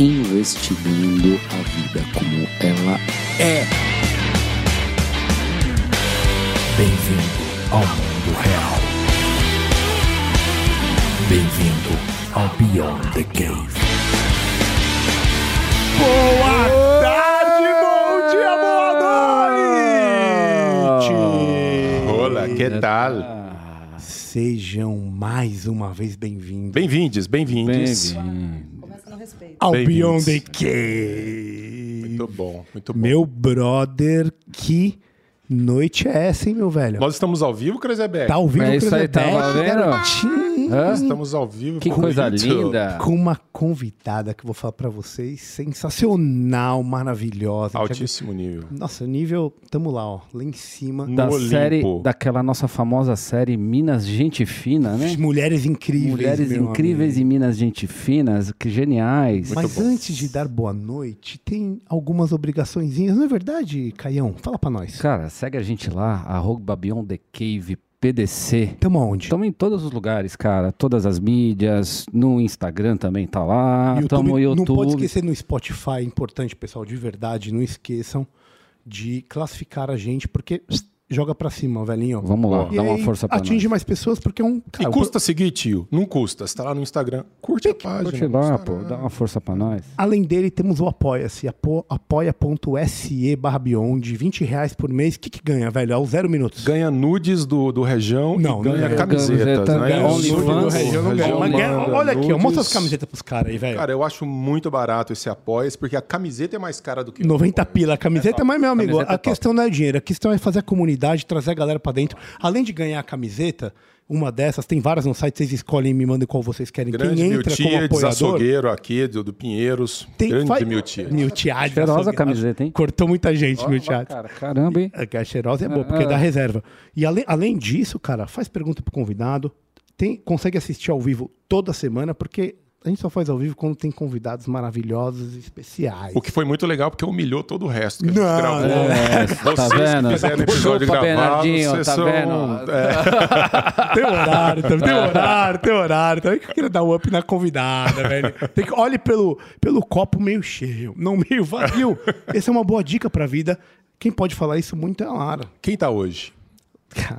Investigando a vida como ela é. Bem-vindo ao mundo real. Bem-vindo ao Beyond the Cave. Boa tarde, bom dia, boa noite! Olá, que tal? Sejam mais uma vez bem-vindos Bem-vindes, bem-vindes. Começa no respeito. ao. Beyond the Cave. Muito bom, muito bom. Meu brother, que noite é essa, hein, meu velho? Nós estamos ao vivo, Krezebeck? Tá ouvindo É isso aí, vendo? garotinho? Hã? Estamos ao vivo. Que com coisa linda. Com uma convidada que eu vou falar pra vocês, sensacional, maravilhosa. Altíssimo nível. Nossa, nível, tamo lá, ó, lá em cima. No Da Olimpo. série, daquela nossa famosa série Minas Gente Fina, né? Mulheres incríveis. Mulheres incríveis amigo. e Minas Gente Finas, que geniais. Mas bom. antes de dar boa noite, tem algumas obrigaçõezinhas, não é verdade, Caião? Fala pra nós. Cara, segue a gente lá, arroba PDC. Tamo aonde? Estamos em todos os lugares, cara. Todas as mídias. No Instagram também tá lá. Estamos no YouTube. Não pode esquecer no Spotify, é importante, pessoal, de verdade, não esqueçam de classificar a gente, porque joga pra cima, velhinho. Vamos lá, E dá uma força pra Atinge nós. mais pessoas, porque é um... E Cara, custa seguir, tio? Não custa. Você tá lá no Instagram, curte a página. Curte lá, pô. Dá uma força pra nós. Além dele, temos o Apoia-se, apo- apoia.se barra Beyond, 20 reais por mês. O que, que ganha, velho? É o zero minutos. Ganha nudes do, do região Não, e ganha não ganha. camisetas. Camiseta, não é ganha isso? OnlyFans. Nude do região não ganha. Manda olha aqui, ó, mostra as nudes. camisetas pros caras aí, velho. Cara, eu acho muito barato esse apoia porque a camiseta é mais cara do que o 90 apoia. pila a camiseta, mas, meu amigo, é a top. questão não é dinheiro, a questão é fazer a comunidade, trazer a galera pra dentro. Além de ganhar a camiseta, uma dessas, tem várias no site, vocês escolhem e me mandem qual vocês querem. Grande Quem entra como Miltiades, apoiador... açougueiro aqui, do, do Pinheiros. Tem, grande faz- Miltiades. Miltiades. Cheirosa a açougueiro. camiseta, hein? Cortou muita gente, Ó, Miltiades. cara, caramba, hein? É que a cheirosa é boa, porque Ah, dá ah. reserva. E além, além disso, cara, faz pergunta pro convidado. Tem, consegue assistir ao vivo toda semana, porque a gente só faz ao vivo quando tem convidados maravilhosos e especiais. O que foi muito legal porque humilhou todo o resto que a gente Não, gravou. É, Vocês tá que vendo? fizeram episódio Chupa, gravado, vocês tá são- vendo? É, Tem horário, tem, tem horário, tem horário. Também que eu queria dar um up na convidada, velho. Tem que, olhe pelo, pelo copo meio cheio, não meio vazio. Essa é uma boa dica pra vida. Quem pode falar isso muito é a Lara. quem tá hoje?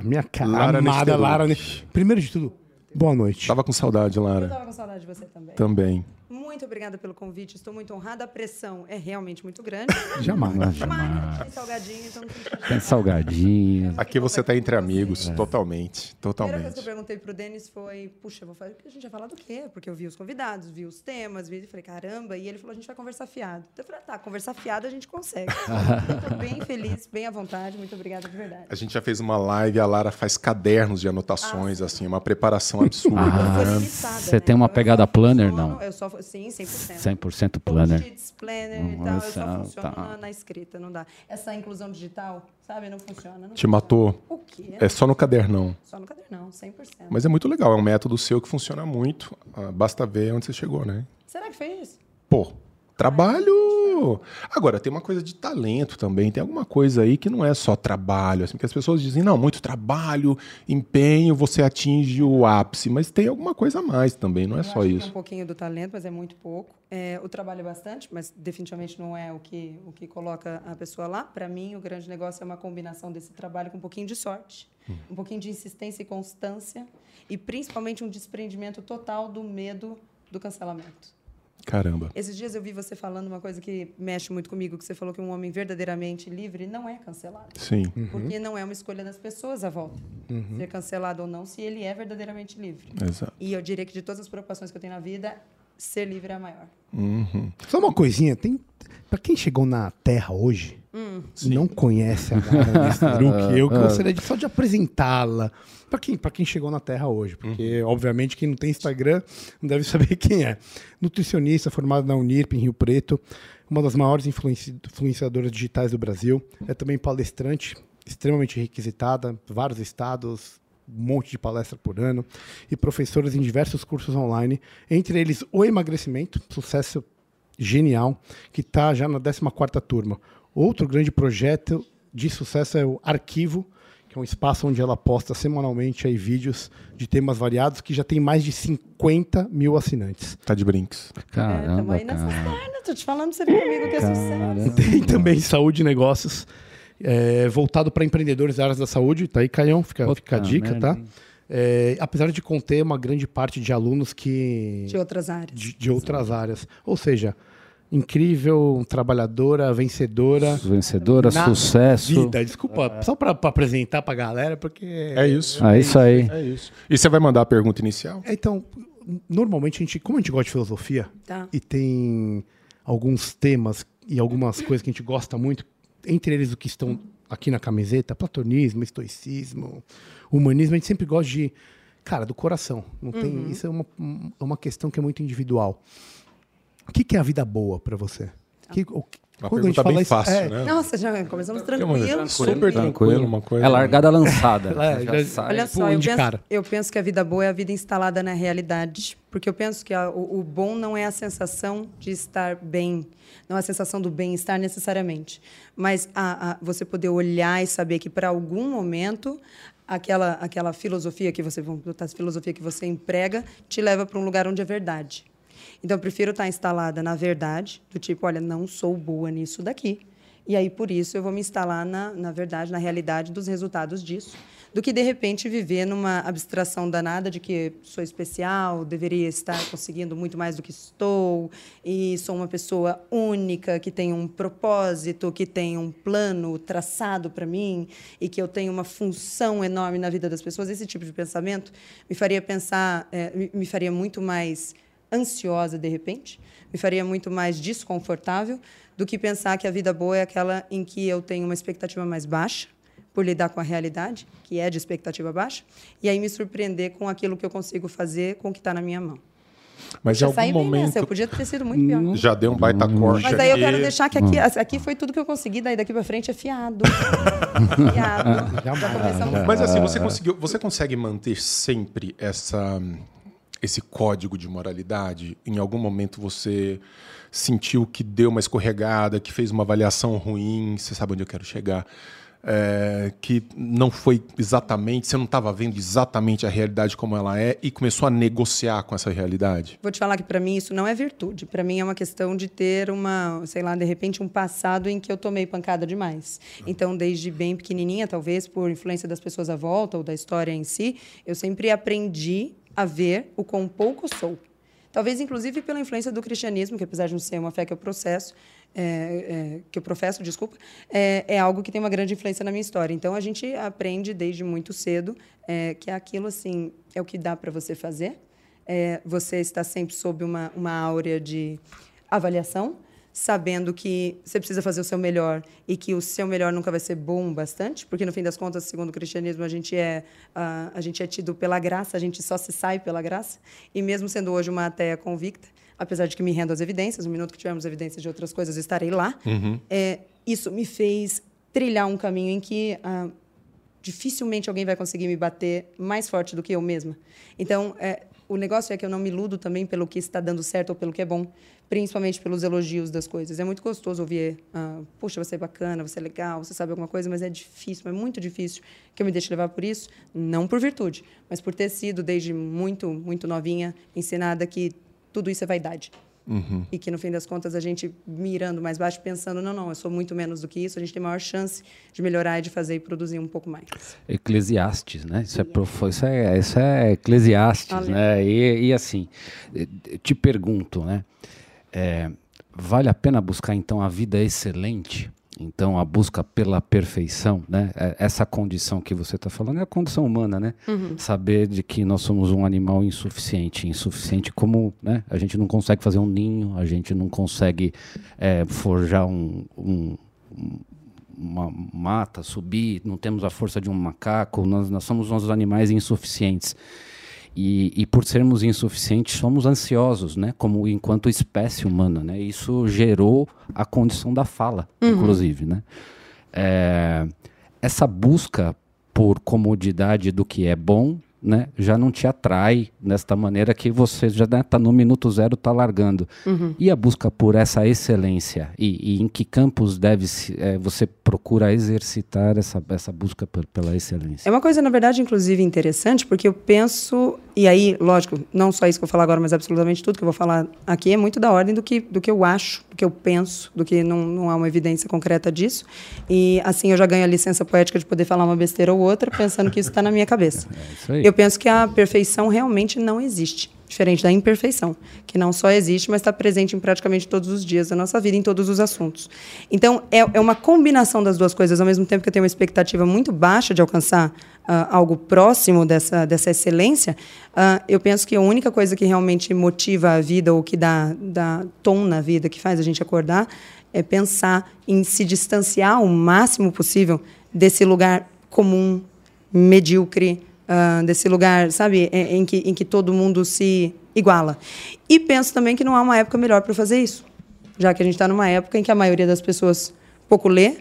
Minha cara Lara amada. Lara. Primeiro de tudo, boa noite. Tava com saudade, Eu Lara. tava com saudade de você também. Também. Muito obrigada pelo convite. Estou muito honrada. A pressão é realmente muito grande. Jamais. Mas, Mas tem salgadinho, então não tem Tem salgadinho. Aqui você tá entre amigos, É. totalmente. A primeira coisa que eu Totalmente. perguntei pro Denis foi, puxa, vou fazer, a gente vai falar do quê? Porque eu vi os convidados, vi os temas, vi, e falei, caramba, e ele falou, a gente vai conversar fiado. Então eu falei, ah, tá, conversar fiado a gente consegue. Estou bem feliz, bem à vontade, muito obrigada de verdade. A gente já fez uma live, a Lara faz cadernos de anotações, assim, uma preparação absurda. Ah, você né? tem uma pegada planner, não? Eu só, sim, 100%. 100% planner. Post-its, planner e tal, eu só funciono tá. na, na escrita, não dá. Essa inclusão digital, sabe, não funciona. Não Te matou. O quê? É só no cadernão. Só no cadernão, 100%. Mas é muito legal, é um método seu que funciona muito. Ah, Basta ver onde você chegou, né? Será que fez? Pô, trabalho. Agora, tem uma coisa de talento também. Tem alguma coisa aí que não é só trabalho. Assim, porque as pessoas dizem, não, muito trabalho, empenho, você atinge o ápice. Mas tem alguma coisa a mais também, não é Eu só que é isso. um pouquinho do talento, mas é muito pouco. É, o trabalho é bastante, mas definitivamente não é o que, o que coloca a pessoa lá. Para mim, o grande negócio é uma combinação desse trabalho com um pouquinho de sorte, um pouquinho de insistência e constância, e principalmente um desprendimento total do medo do cancelamento. Caramba. Esses dias eu vi você falando uma coisa que mexe muito comigo, que você falou que um homem verdadeiramente livre não é cancelado. Sim. Porque não é uma escolha das pessoas à volta. Ser cancelado ou não, se ele é verdadeiramente livre. Exato. E eu diria que de todas as preocupações que eu tenho na vida, ser livre é a maior. Uhum. Só uma coisinha, tem. Pra quem chegou na Terra hoje, não conhece a eu gostaria de, só de apresentá-la para quem, pra quem chegou na Terra hoje. Porque, obviamente, quem não tem Instagram não deve saber quem é. Nutricionista, formada na Unirp, em Rio Preto, uma das maiores influenci- influenciadoras digitais do Brasil. É também palestrante, extremamente requisitada, vários estados, um monte de palestra por ano, e professoras em diversos cursos online, entre eles o emagrecimento, sucesso genial, que está já na 14ª turma. Outro grande projeto de sucesso é o Arquivo, que é um espaço onde ela posta semanalmente aí vídeos de temas variados, que já tem mais de 50 mil assinantes. Tá de brinks. É, tamo Caramba, aí nessa cara. perna, tô te falando, você vem comigo que é sucesso. Tem também saúde e negócios, é, voltado para empreendedores da área da saúde. Tá aí, Caião, fica, Puta fica a dica, merda, tá? É, apesar de conter uma grande parte de alunos que De outras áreas. de, de outras áreas. Ou seja, incrível, trabalhadora, vencedora. Vencedora, na sucesso. Vida. Desculpa, só para apresentar para a galera, porque. É isso. É isso aí. É isso. E você vai mandar a pergunta inicial? Então, normalmente a gente, como a gente gosta de filosofia Tá. e tem alguns temas e algumas coisas que a gente gosta muito, entre eles o que estão aqui na camiseta, platonismo, estoicismo, humanismo, a gente sempre gosta de, cara, do coração. Não tem, isso é uma, é uma questão que é muito individual. O que, que é a vida boa para você? Que, o, Uma quando a gente pergunta bem isso- fácil, é, né? Nossa, já começamos tranquilo. Super tranquilo, uma coisa. É largada lançada. É, Já já- sai. Olha Pô, só, eu de penso, eu penso que a vida boa é a vida instalada na realidade. Porque eu penso que a- o, o bom não é a sensação de estar bem, não é a sensação do bem-estar necessariamente. Mas a- a- você poder olhar e saber que, para algum momento, aquela, aquela filosofia que você, filosofia que você emprega te leva para um lugar onde é verdade. Então, eu prefiro estar instalada na verdade, do tipo, olha, não sou boa nisso daqui. E aí, por isso, eu vou me instalar na, na verdade, na realidade dos resultados disso, do que, de repente, viver numa abstração danada de que sou especial, deveria estar conseguindo muito mais do que estou, e sou uma pessoa única, que tem um propósito, que tem um plano traçado para mim, e que eu tenho uma função enorme na vida das pessoas. Esse tipo de pensamento me faria pensar, me- me faria muito mais ansiosa de repente, me faria muito mais desconfortável do que pensar que a vida boa é aquela em que eu tenho uma expectativa mais baixa por lidar com a realidade, que é de expectativa baixa, e aí me surpreender com aquilo que eu consigo fazer com o que está na minha mão. Mas em Já algum momento nessa, eu podia ter sido muito pior. já deu um baita corte Mas aí eu quero deixar que aqui, aqui foi tudo que eu consegui, daí daqui para frente é fiado. fiado. Já começamos Mas assim, você conseguiu, você consegue manter sempre essa esse código de moralidade? Em algum momento você sentiu que deu uma escorregada, que fez uma avaliação ruim, você sabe onde eu quero chegar? é, que não foi exatamente, você não estava vendo exatamente a realidade como ela é e começou a negociar com essa realidade? Vou te falar que para mim isso não é virtude. Para mim é uma questão de ter uma, sei lá, de repente um passado em que eu tomei pancada demais. Então, desde bem pequenininha, talvez por influência das pessoas à volta ou da história em si, eu sempre aprendi a ver o quão pouco sou. Talvez, inclusive, pela influência do cristianismo, que apesar de não ser uma fé que eu processo, é, é, que eu professo, desculpa, é, é algo que tem uma grande influência na minha história. Então, a gente aprende desde muito cedo é, que aquilo, assim, é o que dá para você fazer. É, você está sempre sob uma, uma áurea de avaliação, sabendo que você precisa fazer o seu melhor e que o seu melhor nunca vai ser bom bastante, porque no fim das contas, segundo o cristianismo, a gente é ah, a gente é tido pela graça, a gente só se sai pela graça. E mesmo sendo hoje uma ateia convicta, apesar de que me rendo às evidências, no minuto que tivermos evidências de outras coisas, estarei lá. É, isso me fez trilhar um caminho em que ah, dificilmente alguém vai conseguir me bater mais forte do que eu mesma. Então, é, o negócio é que eu não me iludo também pelo que está dando certo ou pelo que é bom, principalmente pelos elogios das coisas. É muito gostoso ouvir, ah, puxa, você é bacana, você é legal, você sabe alguma coisa, mas é difícil, é muito difícil que eu me deixe levar por isso, não por virtude, mas por ter sido desde muito, muito novinha ensinada que tudo isso é vaidade. E que, no fim das contas, a gente mirando mais baixo, pensando, não, não, eu sou muito menos do que isso, a gente tem maior chance de melhorar e de fazer e produzir um pouco mais. Eclesiastes, né? Isso é, profo- isso é, isso é Eclesiastes, né? E, e assim, eh, te pergunto, né? É, vale a pena buscar então a vida excelente? Então a busca pela perfeição, né? É, Essa condição que você está falando é a condição humana, né? Saber de que nós somos um animal insuficiente, insuficiente como, né? A gente não consegue fazer um ninho, a gente não consegue eh, forjar um- um, uma mata, subir, não temos a força de um macaco, nós, nós somos uns animais insuficientes. E, e, por sermos insuficientes, somos ansiosos, né? Como enquanto espécie humana, né? Isso gerou a condição da fala, uhum. inclusive, né? É, essa busca por comodidade do que é bom né, já não te atrai desta maneira que você já está né, tá no minuto zero, está largando. Uhum. E a busca por essa excelência? E, e em que campos deve é, você procura exercitar essa, essa busca pela excelência? É uma coisa, na verdade, inclusive interessante, porque eu penso, e aí, lógico, não só isso que eu vou falar agora, mas absolutamente tudo que eu vou falar aqui é muito da ordem do que, do que eu acho, do que eu penso, do que não, não há uma evidência concreta disso. E assim eu já ganho a licença poética de poder falar uma besteira ou outra, pensando que isso está na minha cabeça. É aí. Eu penso que a perfeição realmente não existe. Diferente da imperfeição, que não só existe, mas está presente em praticamente todos os dias da nossa vida, em todos os assuntos. Então, é, é uma combinação das duas coisas, ao mesmo tempo que eu tenho uma expectativa muito baixa de alcançar uh, algo próximo dessa, dessa excelência, uh, eu penso que a única coisa que realmente motiva a vida, ou que dá, dá tom na vida, que faz a gente acordar, é pensar em se distanciar o máximo possível desse lugar comum, medíocre, uh, desse lugar, sabe, em, em, que, em que todo mundo se iguala. E penso também que não há uma época melhor para fazer isso, já que a gente está numa época em que a maioria das pessoas pouco lê,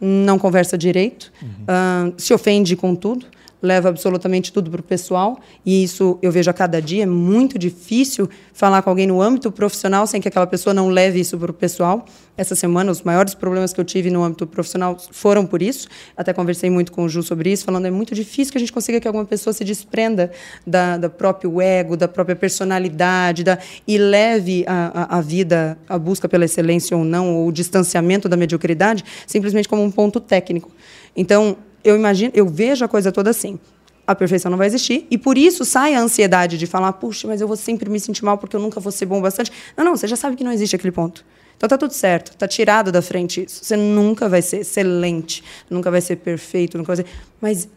não conversa direito, uhum. uh, se ofende com tudo, leva absolutamente tudo para o pessoal, e isso eu vejo a cada dia. É muito difícil falar com alguém no âmbito profissional sem que aquela pessoa não leve isso para o pessoal. Essa semana, os maiores problemas que eu tive no âmbito profissional foram por isso. Até conversei muito com o Ju sobre isso, falando é muito difícil que a gente consiga que alguma pessoa se desprenda da, da próprio ego, da própria personalidade, da, e leve a, a, a vida, a busca pela excelência ou não, ou o distanciamento da mediocridade, simplesmente como um ponto técnico. Então, eu imagino, eu vejo a coisa toda assim. A perfeição não vai existir e por isso sai a ansiedade de falar, puxa, mas eu vou sempre me sentir mal porque eu nunca vou ser bom bastante. Não, não, você já sabe que não existe aquele ponto. Então tá tudo certo, tá tirado da frente isso. Você nunca vai ser excelente, nunca vai ser perfeito, nunca vai ser. Mas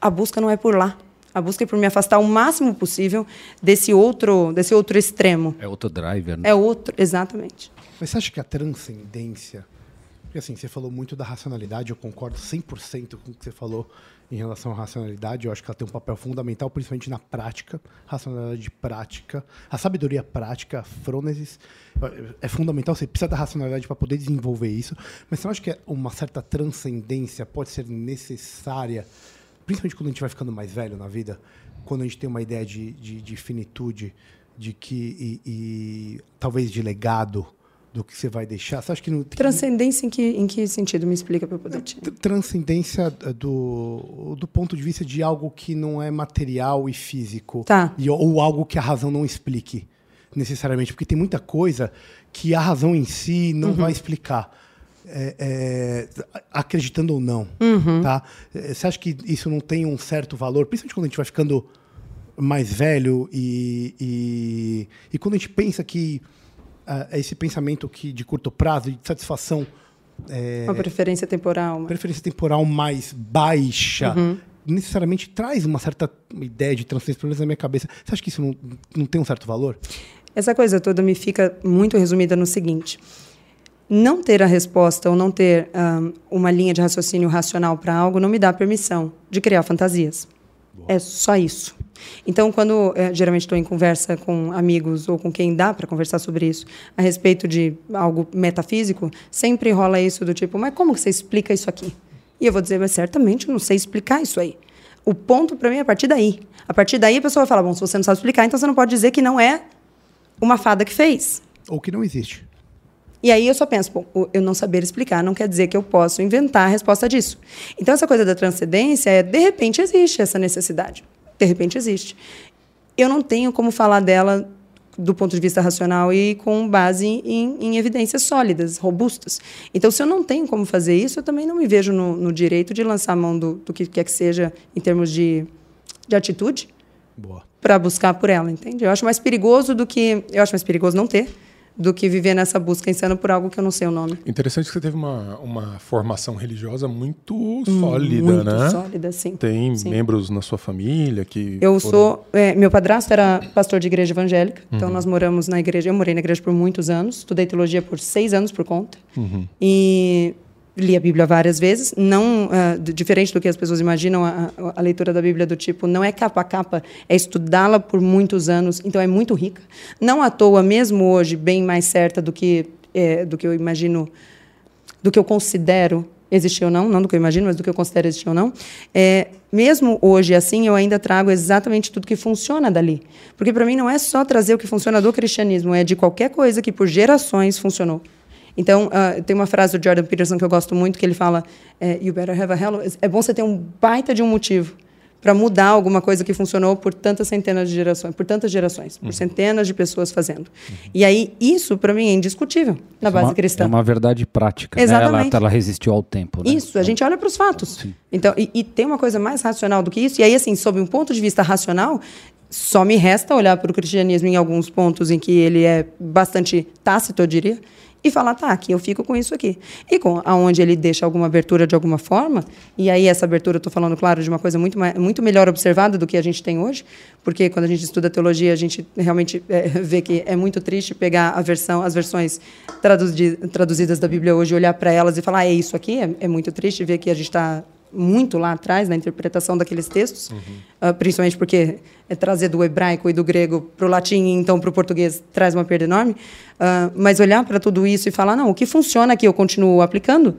a busca não é por lá. A busca é por me afastar o máximo possível desse outro, desse outro extremo. É outro driver, né? É outro, exatamente. Mas você acha que a transcendência porque assim, você falou muito da racionalidade, eu concordo 100% com o que você falou em relação à racionalidade. Eu acho que ela tem um papel fundamental, principalmente na prática, racionalidade prática, a sabedoria prática, a frônesis, é fundamental. Você precisa da racionalidade para poder desenvolver isso. Mas você não acha que uma certa transcendência pode ser necessária, principalmente quando a gente vai ficando mais velho na vida, quando a gente tem uma ideia de, de, de finitude, de que e, e talvez de legado? Do que você vai deixar? Você acha que não Transcendência em que, em que sentido? Me explica para eu poder te... Transcendência eh, do, do ponto de vista de algo que não é material e físico. Tá. E, ou algo que a razão não explique necessariamente. Porque tem muita coisa que a razão em si não uhum. vai explicar. É, é, acreditando ou não. Uhum. Tá? Eh, você acha que isso não tem um certo valor? Principalmente quando a gente vai ficando mais velho e, e, e quando a gente pensa que uh, esse pensamento que de curto prazo, de satisfação. É, uma preferência temporal. Uma... Preferência temporal mais baixa. Uhum. Necessariamente traz uma certa ideia de transcendência, pelo menos na minha cabeça. Você acha que isso não, não tem um certo valor? Essa coisa toda me fica muito resumida no seguinte: não ter a resposta ou não ter um, uma linha de raciocínio racional para algo não me dá permissão de criar fantasias. Boa. É só isso. Então, quando é, geralmente estou em conversa com amigos ou com quem dá para conversar sobre isso, a respeito de algo metafísico, sempre rola isso do tipo: mas como que você explica isso aqui? E eu vou dizer: mas certamente eu não sei explicar isso aí. O ponto para mim é a partir daí. A partir daí a pessoa vai falar: bom, se você não sabe explicar, então você não pode dizer que não é uma fada que fez. Ou que não existe. E aí eu só penso, bom, eu não saber explicar não quer dizer que eu posso inventar a resposta disso. Então essa coisa da transcendência é, de repente existe essa necessidade de repente existe. Eu não tenho como falar dela do ponto de vista racional e com base em, em, evidências sólidas, robustas. Então, se eu não tenho como fazer isso, eu também não me vejo no, no direito de lançar a mão do, do, que quer que seja em termos de, de atitude para buscar por ela, entende? Eu acho mais perigoso do que eu acho mais perigoso não ter do que viver nessa busca insana por algo que eu não sei o nome. Interessante que você teve uma, uma formação religiosa muito sólida, muito né? sólida, sim. Tem sim. membros na sua família que. Eu foram... sou. É, meu padrasto era pastor de igreja evangélica, então uhum. então nós moramos na igreja. Eu morei na igreja por muitos anos, estudei teologia por seis anos por conta. Uhum. E li a Bíblia várias vezes, não d- diferente do que as pessoas imaginam, a, a- leitura da Bíblia do tipo não é capa a capa, é estudá-la por muitos anos, então é muito rica. Não à toa, mesmo hoje, bem mais certa do que eh, do que eu imagino, do que eu considero existir ou não, não do que eu imagino, mas do que eu considero existir ou não. É, mesmo hoje assim, eu ainda trago exatamente tudo que funciona dali, porque para mim não é só trazer o que funciona do cristianismo, é de qualquer coisa que por gerações funcionou. Então, ah, tem uma frase do Jordan Peterson que eu gosto muito, que ele fala: é, You better have a hell. É bom você ter um baita de um motivo para mudar alguma coisa que funcionou por tantas centenas de gerações, por tantas gerações, por centenas de pessoas fazendo. E aí, isso, para mim, é indiscutível na base uma, cristã. É uma verdade prática. né? Exatamente. Ela, ela resistiu ao tempo. Né? Isso, a gente olha para os fatos. Então, e, e tem uma coisa mais racional do que isso. E aí, assim, sob um ponto de vista racional, só me resta olhar para o cristianismo em alguns pontos em que ele é bastante tácito, eu diria, e falar, tá, aqui eu fico com isso aqui. E com aonde ele deixa alguma abertura de alguma forma, e aí essa abertura, estou falando, claro, de uma coisa muito, muito melhor observada do que a gente tem hoje, porque quando a gente estuda teologia, a gente realmente é, vê que é muito triste pegar a versão, as versões traduzi- traduzidas da Bíblia hoje, olhar para elas e falar, ah, é isso aqui, é, é muito triste ver que a gente está muito lá atrás na interpretação daqueles textos, ah, principalmente porque é trazer do hebraico e do grego para o latim e então para o português traz uma perda enorme. Ah, mas olhar para tudo isso e falar, não, o que funciona aqui eu continuo aplicando,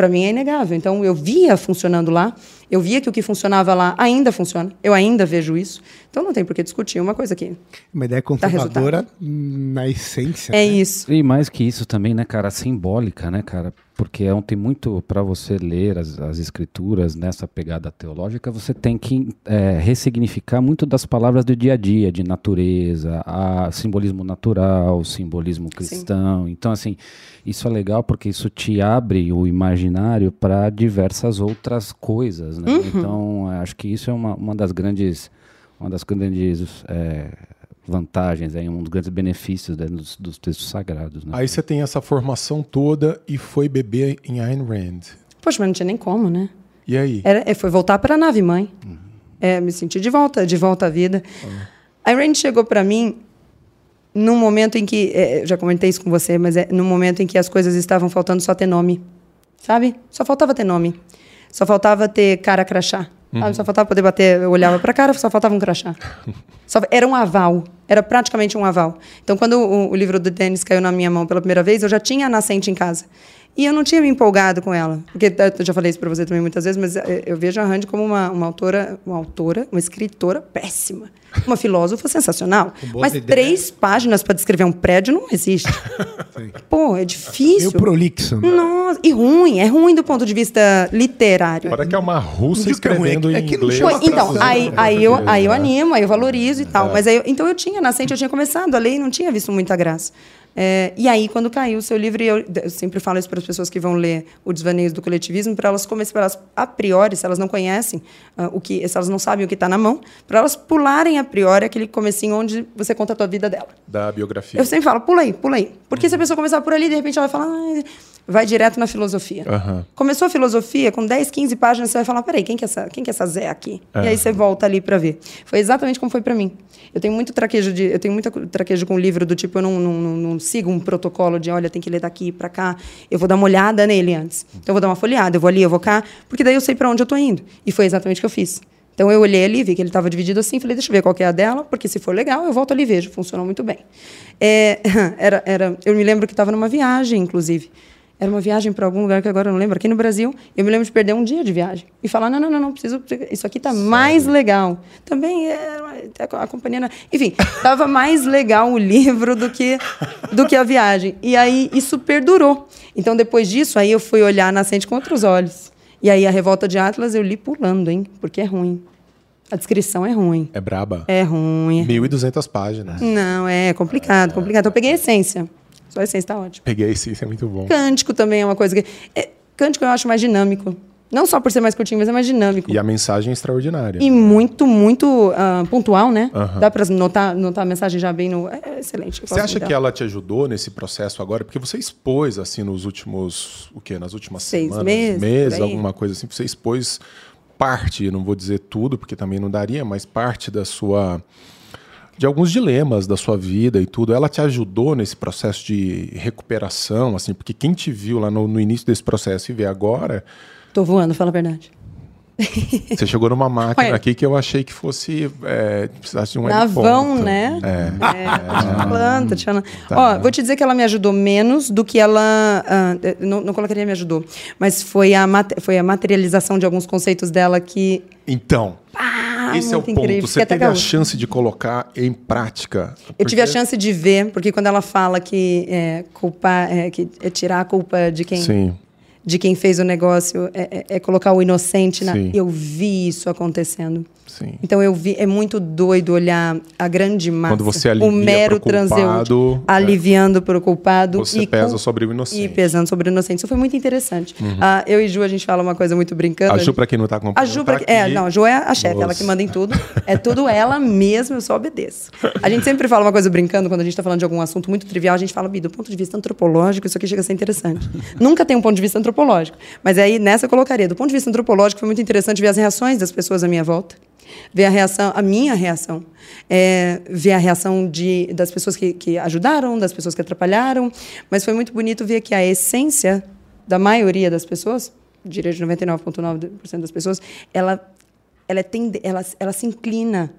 para mim é inegável. Então eu via funcionando lá, eu via que o que funcionava lá ainda funciona, eu ainda vejo isso. Então não tem por que discutir uma coisa aqui. Uma ideia conservadora na essência. É né? isso. E mais que isso também, né, cara, simbólica, né, cara? Porque é um, tem muito para você ler as, as escrituras nessa pegada teológica, você tem que é, ressignificar muito das palavras do dia a dia, de natureza, a simbolismo natural, simbolismo cristão. Então, assim, isso é legal porque isso te abre o imaginário para diversas outras coisas, né? Então, acho que isso é uma, uma das grandes, uma das grandes é, vantagens, é um dos grandes benefícios né, dos, dos textos sagrados. Né? Aí você tem essa formação toda e foi beber em Ayn Rand. Poxa, mas não tinha nem como, né? E aí? Era, é, foi voltar para a nave mãe. É, me sentir de volta, de volta à vida. A Irene chegou para mim num momento em que, é, já comentei isso com você, mas é num momento em que as coisas estavam faltando só ter nome, sabe? Só faltava ter nome. Só faltava ter cara crachá. Sabe? Só faltava poder bater, eu olhava para a cara, só faltava um crachá. Só- era um aval, era praticamente um aval. Então, quando o, o livro do Dennis caiu na minha mão pela primeira vez, eu já tinha a nascente em casa. E eu não tinha me empolgado com ela. Porque eh, eu já falei isso para você também muitas vezes, mas eh, eu vejo a Rand como uma, uma autora, uma autora, uma escritora péssima. Uma filósofa sensacional. Mas ideias. três páginas para descrever um prédio não existe. Pô, é difícil. Meio prolixo. né? Nossa, e ruim, é ruim do ponto de vista literário. Agora que é uma russa é ruim, escrevendo é em que não inglês. Pô, então, aí, né? aí, eu, aí eu É. animo, aí eu valorizo e tal. Mas aí, eu- então eu tinha nascente, eu tinha começado a ler e não tinha visto muita graça. É, e aí, quando caiu o seu livro, e eu, eu sempre falo isso para as pessoas que vão ler o Desvaneios do Coletivismo, para elas começarem, para elas, a priori, se elas não conhecem ah, o que, se elas não sabem o que está na mão, para elas pularem a priori aquele comecinho onde você conta a tua vida dela. Da biografia. Eu sempre falo, pula aí, pula aí. Porque se a pessoa começar por ali, de repente ela vai falar, "Ah, vai direto na filosofia. Aham. Começou a filosofia, com 10, 15 páginas, você vai falar, peraí, quem que é essa, quem que é essa Zé aqui? E aí você volta ali para ver. Foi exatamente como foi para mim. Eu tenho muito traquejo de, eu tenho muita traquejo com o livro do tipo, eu não, não, não, não sigo um protocolo de, olha, tem que ler daqui para cá. Eu vou dar uma olhada nele antes. Então eu vou dar uma folheada, eu vou ali, eu vou cá, porque daí eu sei para onde eu tô indo. E foi exatamente o que eu fiz. Então eu olhei ali, vi que ele estava dividido assim, falei, deixa eu ver qual que é a dela, porque se for legal, eu volto ali e vejo. Funcionou muito bem. É, era, era, eu me lembro que estava numa viagem, inclusive. Era uma viagem para algum lugar que agora eu não lembro, aqui no Brasil. Eu me lembro de perder um dia de viagem e falar: não, não, não, não preciso. Isso aqui está mais legal. Também é, a companhia. Enfim, estava mais legal o livro do que, do que a viagem. E aí isso perdurou. Então, depois disso, aí eu fui olhar a Nascente com outros olhos. E aí a Revolta de Atlas eu li pulando, hein? Porque é ruim. A descrição é ruim. É braba. É ruim. 1.200 páginas. Não, é complicado, complicado. Eu peguei a essência. Só a essência está ótimo. Peguei esse, isso é muito bom. Cântico também é uma coisa que. é, cântico eu acho mais dinâmico. Não só por ser mais curtinho, mas é mais dinâmico. E a mensagem é extraordinária. E muito, muito ah, pontual, né? Aham. Dá para notar, notar a mensagem já bem no. É, é excelente. Você acha que ela te ajudou nesse processo agora? Porque você expôs, assim, nos últimos. O quê? Nas últimas Seis semanas, meses, aí. alguma coisa assim. Você expôs parte, não vou dizer tudo, porque também não daria, mas parte da sua. De alguns dilemas da sua vida e tudo. Ela te ajudou nesse processo de recuperação, assim, porque quem te viu lá no, no início desse processo e vê agora, Tô voando, fala a verdade. você chegou numa máquina aqui que eu achei que fosse é, precisasse de um Navão, né? É. É, planta, tchan. Tá. Ó, vou te dizer que ela me ajudou menos do que ela. ah, eh, não, não colocaria me ajudou, mas foi a, foi a materialização de alguns conceitos dela que. Então, Ah, esse é o muito ponto. incrível. Você teve a chance de colocar em prática. Eu tive a Porque- chance de ver, porque quando ela fala que é, culpar, é, que é tirar a culpa de quem, Sim. de quem fez o negócio, é, é- é colocar o inocente na. Sim. Eu vi isso acontecendo. Sim. Então eu vi, é muito doido olhar a grande massa, Quando você o mero culpado, é. aliviando para o culpado Você e pesa com- sobre o e inocente. Uhum. pesando sobre o inocente. Isso foi muito interessante. Ah, eu e Ju a gente fala uma coisa muito brincando. A Ju, pra quem não tá acompanhando, a Ju, tá pra... é, não, a Ju é a chefe, ela que manda em tudo. É tudo ela mesma, eu só obedeço. A gente sempre fala uma coisa brincando, quando a gente está falando de algum assunto muito trivial, a gente fala, Bi, do ponto de vista antropológico, isso aqui chega a ser interessante. Nunca tem um ponto de vista antropológico. Mas aí, nessa eu colocaria. Do ponto de vista antropológico, foi muito interessante ver as reações das pessoas à minha volta. Ver a reação, a minha reação. É, ver a reação de, das pessoas que, que ajudaram, das pessoas que atrapalharam. Mas foi muito bonito ver que a essência da maioria das pessoas, diria de 99,9% das pessoas, ela, ela, é tende, ela, ela se inclina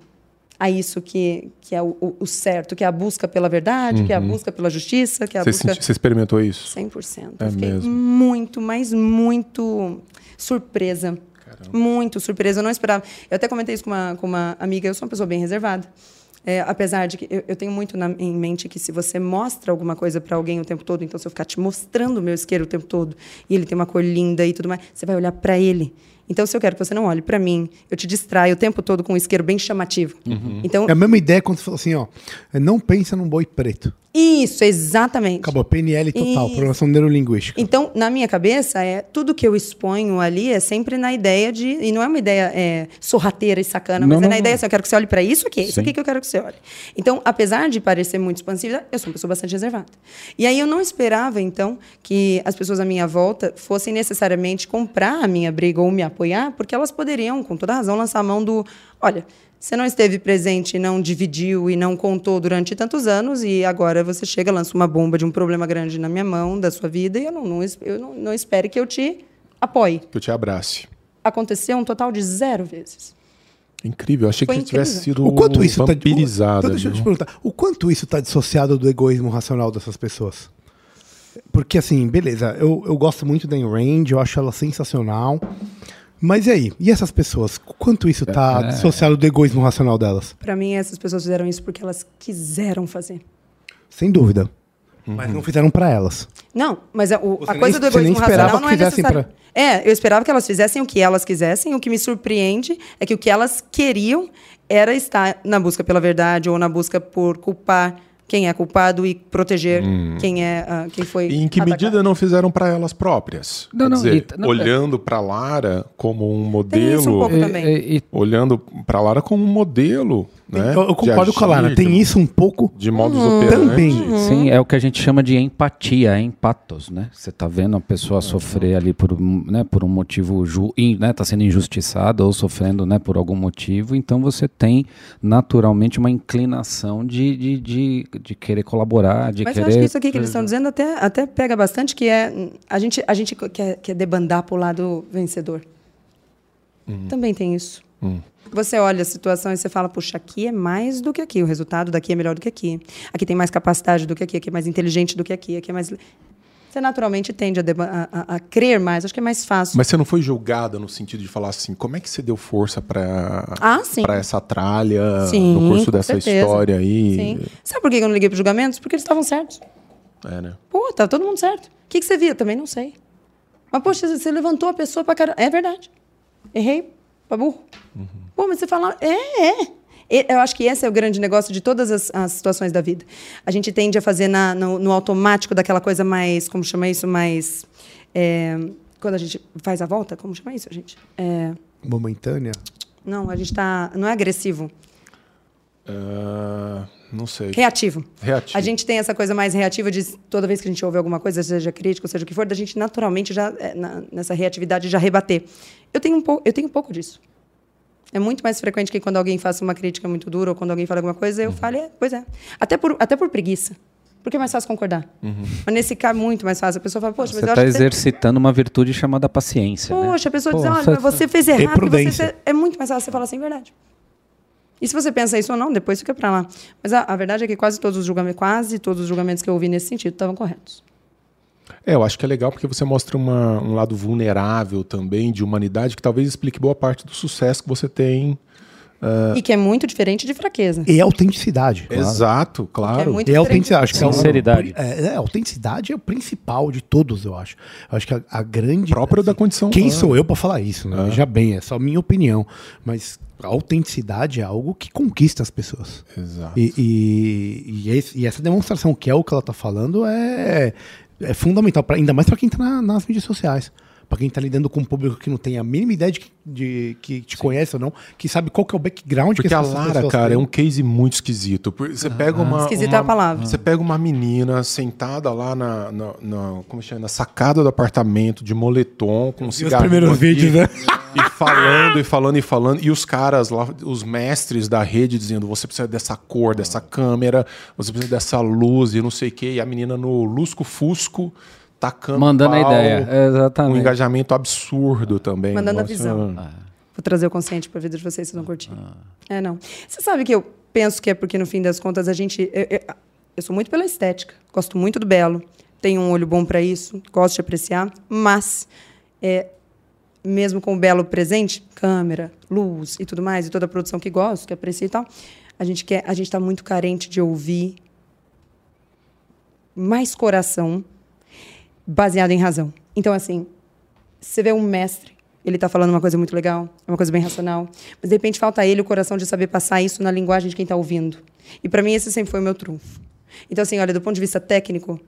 a isso que, que é o, o- certo, que é a busca pela verdade, que é a busca pela justiça, que é a Você, busca... senti- você experimentou isso? 100%. É eu fiquei mesmo? muito, mas muito surpresa. Muito surpresa. Eu não esperava. Eu até comentei isso com uma, com uma amiga. Eu sou uma pessoa bem reservada. É, apesar de que eu, eu tenho muito na- em mente que se você mostra alguma coisa para alguém o tempo todo, então se eu ficar te mostrando o meu isqueiro o tempo todo e ele tem uma cor linda e tudo mais, você vai olhar para ele. Então, se eu quero que você não olhe para mim, eu te distraio o tempo todo com um isqueiro bem chamativo. Então, É a mesma ideia quando você falou assim, ó. Não pensa num boi preto. Isso, exatamente. Acabou, PNL total, Isso. programação neurolinguística. Então, na minha cabeça, é tudo que eu exponho ali é sempre na ideia de. E não é uma ideia é, sorrateira e sacana, mas Não, é não, na não. ideia assim: eu quero que você olhe para isso aqui, é isso Sim. aqui que eu quero que você olhe. Então, apesar de parecer muito expansiva, eu sou uma pessoa bastante reservada. E aí eu não esperava, então, que as pessoas à minha volta fossem necessariamente comprar a minha briga ou me apoiar, porque elas poderiam, com toda razão, lançar a mão do: olha. Você não esteve presente, não dividiu e não contou durante tantos anos, e agora você chega, lança uma bomba de um problema grande na minha mão, da sua vida, e eu não, não, eu não, não espere que eu te apoie. Que eu te abrace. Aconteceu um total de zero vezes. Incrível. Eu achei Foi que você tivesse incrível. sido O quanto isso tá vampirizada. Então, deixa eu te perguntar. O quanto isso tá dissociado do egoísmo racional dessas pessoas? Porque, assim, beleza, eu, eu gosto muito da Ayn Rand, eu acho ela sensacional. Mas e aí? E essas pessoas? Quanto isso tá dissociado do egoísmo racional delas? Para mim, essas pessoas fizeram isso porque elas quiseram fazer. Sem dúvida. Mas não fizeram pra elas. Não, mas a, o- a coisa nem- do você nem egoísmo esperava racional não que é fizessem necessário. É, eu esperava que elas fizessem o que elas quisessem. O que me surpreende é que o que elas queriam era estar na busca pela verdade ou na busca por culpar quem é culpado e proteger quem é ah, quem foi E em que atacado. medida não fizeram para elas próprias? Não, Quer não, dizer, e- não, olhando para Lara como um Tem isso um modelo, pouco E- também. e- e- olhando para Lara como um modelo, né? eu, eu concordo com a Lara. Tem de- isso um pouco. de Uhum. operandi. Também. Sim, é o que a gente chama de empatia, empatos, né? Você tá vendo a pessoa sofrer ali por, um, né, por um motivo, ju, in- né, tá sendo injustiçada ou sofrendo, né, por algum motivo, então você tem naturalmente uma inclinação de, de, de, de querer colaborar, de Mas eu querer... acho que isso aqui que eles estão dizendo até, até pega bastante, que é hum, a gente, a gente quer, quer debandar para o lado vencedor. Também tem isso. Você olha a situação e você fala, puxa, aqui é mais do que aqui, o resultado daqui é melhor do que aqui. Aqui tem mais capacidade do que aqui, aqui é mais inteligente do que aqui, aqui é mais... Você naturalmente tende a, a, a- crer mais, acho que é mais fácil. Mas você não foi julgada no sentido de falar assim, como é que você deu força para Ah, para essa tralha Sim, no curso dessa certeza. história aí? Sim. Sabe por que eu não liguei para julgamentos? Porque eles estavam certos. É, né? Pô, tá todo mundo certo. O que, que você via? Também não sei. Mas, poxa, você levantou a pessoa pra caramba. É verdade. Errei pra burro. Pô, mas você fala, é, é. Eu acho que esse é o grande negócio de todas as, as situações da vida. A gente tende a fazer na- no, no automático daquela coisa mais, como chama isso, mais... é, quando a gente faz a volta, como chama isso, gente? É, Momentânea. não, a gente tá... Não é agressivo, Ah, não sei. reativo. Reativo. A gente tem essa coisa mais reativa de toda vez que a gente ouve alguma coisa, seja crítico, seja o que for, da gente naturalmente já é, na- nessa reatividade já rebater. Eu tenho um pouco, eu tenho um pouco disso. É muito mais frequente que quando alguém faça uma crítica muito dura ou quando alguém fala alguma coisa, eu falo, é, pois é. Até por, até por preguiça. Porque é mais fácil concordar. Mas nesse caso, é muito mais fácil. A pessoa fala, poxa, Você mas eu está acho que você... exercitando uma virtude chamada paciência. né? Poxa, a pessoa Pô, diz, olha, você- mas você fez errado. Você fez... É muito mais fácil você falar assim, verdade. E se você pensa isso ou não, depois fica pra lá. Mas a, a verdade é que quase todos os julgamentos, quase todos os julgamentos que eu ouvi nesse sentido estavam corretos. É, eu acho que é legal porque você mostra uma- um lado vulnerável também de humanidade que talvez explique boa parte do sucesso que você tem. E que é muito diferente de fraqueza. E autenticidade. Exato, Que claro. é muito E a diferente. autenticidade. Acho que é o- Sinceridade. É, é, a autenticidade é o principal de todos, eu acho. Eu acho que a, a grande. Próprio da condição Quem sou eu pra falar isso, né? Veja bem, é só minha opinião. Mas a autenticidade é algo que conquista as pessoas. Exato. E, e, e esse- e essa demonstração, que é o que ela tá falando, é, é fundamental, pra, ainda mais para quem tá na- nas mídias sociais. Pra quem tá lidando com um público que não tem a mínima ideia de, que- de que te conhece ou não, que sabe qual que é o background Porque que a Lara, cara, é têm. um case muito esquisito. Você pega uma. Esquisito uma- é a palavra. Você pega uma menina sentada lá na, na, na- como chama, na sacada do apartamento, de moletom, com um os cigarro. primeiros vídeos, né? E falando, e falando, e falando. E os caras lá, os mestres da rede, dizendo: você precisa dessa cor, dessa câmera, você precisa dessa luz e não sei o quê. E a menina no lusco-fusco, tacando. Mandando a pau, ideia. Um Exatamente. engajamento absurdo também. Mandando a Nossa, visão. Ah. Vou trazer o consciente para a vida de vocês, vocês vão curtir. É, não. Você sabe que eu penso que é porque, no fim das contas, a gente. Eu, eu- eu sou muito pela estética, gosto muito do belo, tenho um olho bom para isso, gosto de apreciar, mas. é, mesmo com o belo presente, câmera, luz e tudo mais, e toda a produção que gosto, que aprecio e tal, a gente quer, a gente está muito carente de ouvir mais coração baseado em razão. Então, assim, você vê um mestre, ele está falando uma coisa muito legal, uma coisa bem racional, mas de repente falta a ele o coração de saber passar isso na linguagem de quem está ouvindo. E para mim esse sempre foi o meu trunfo. Então, assim, olha, do ponto de vista técnico,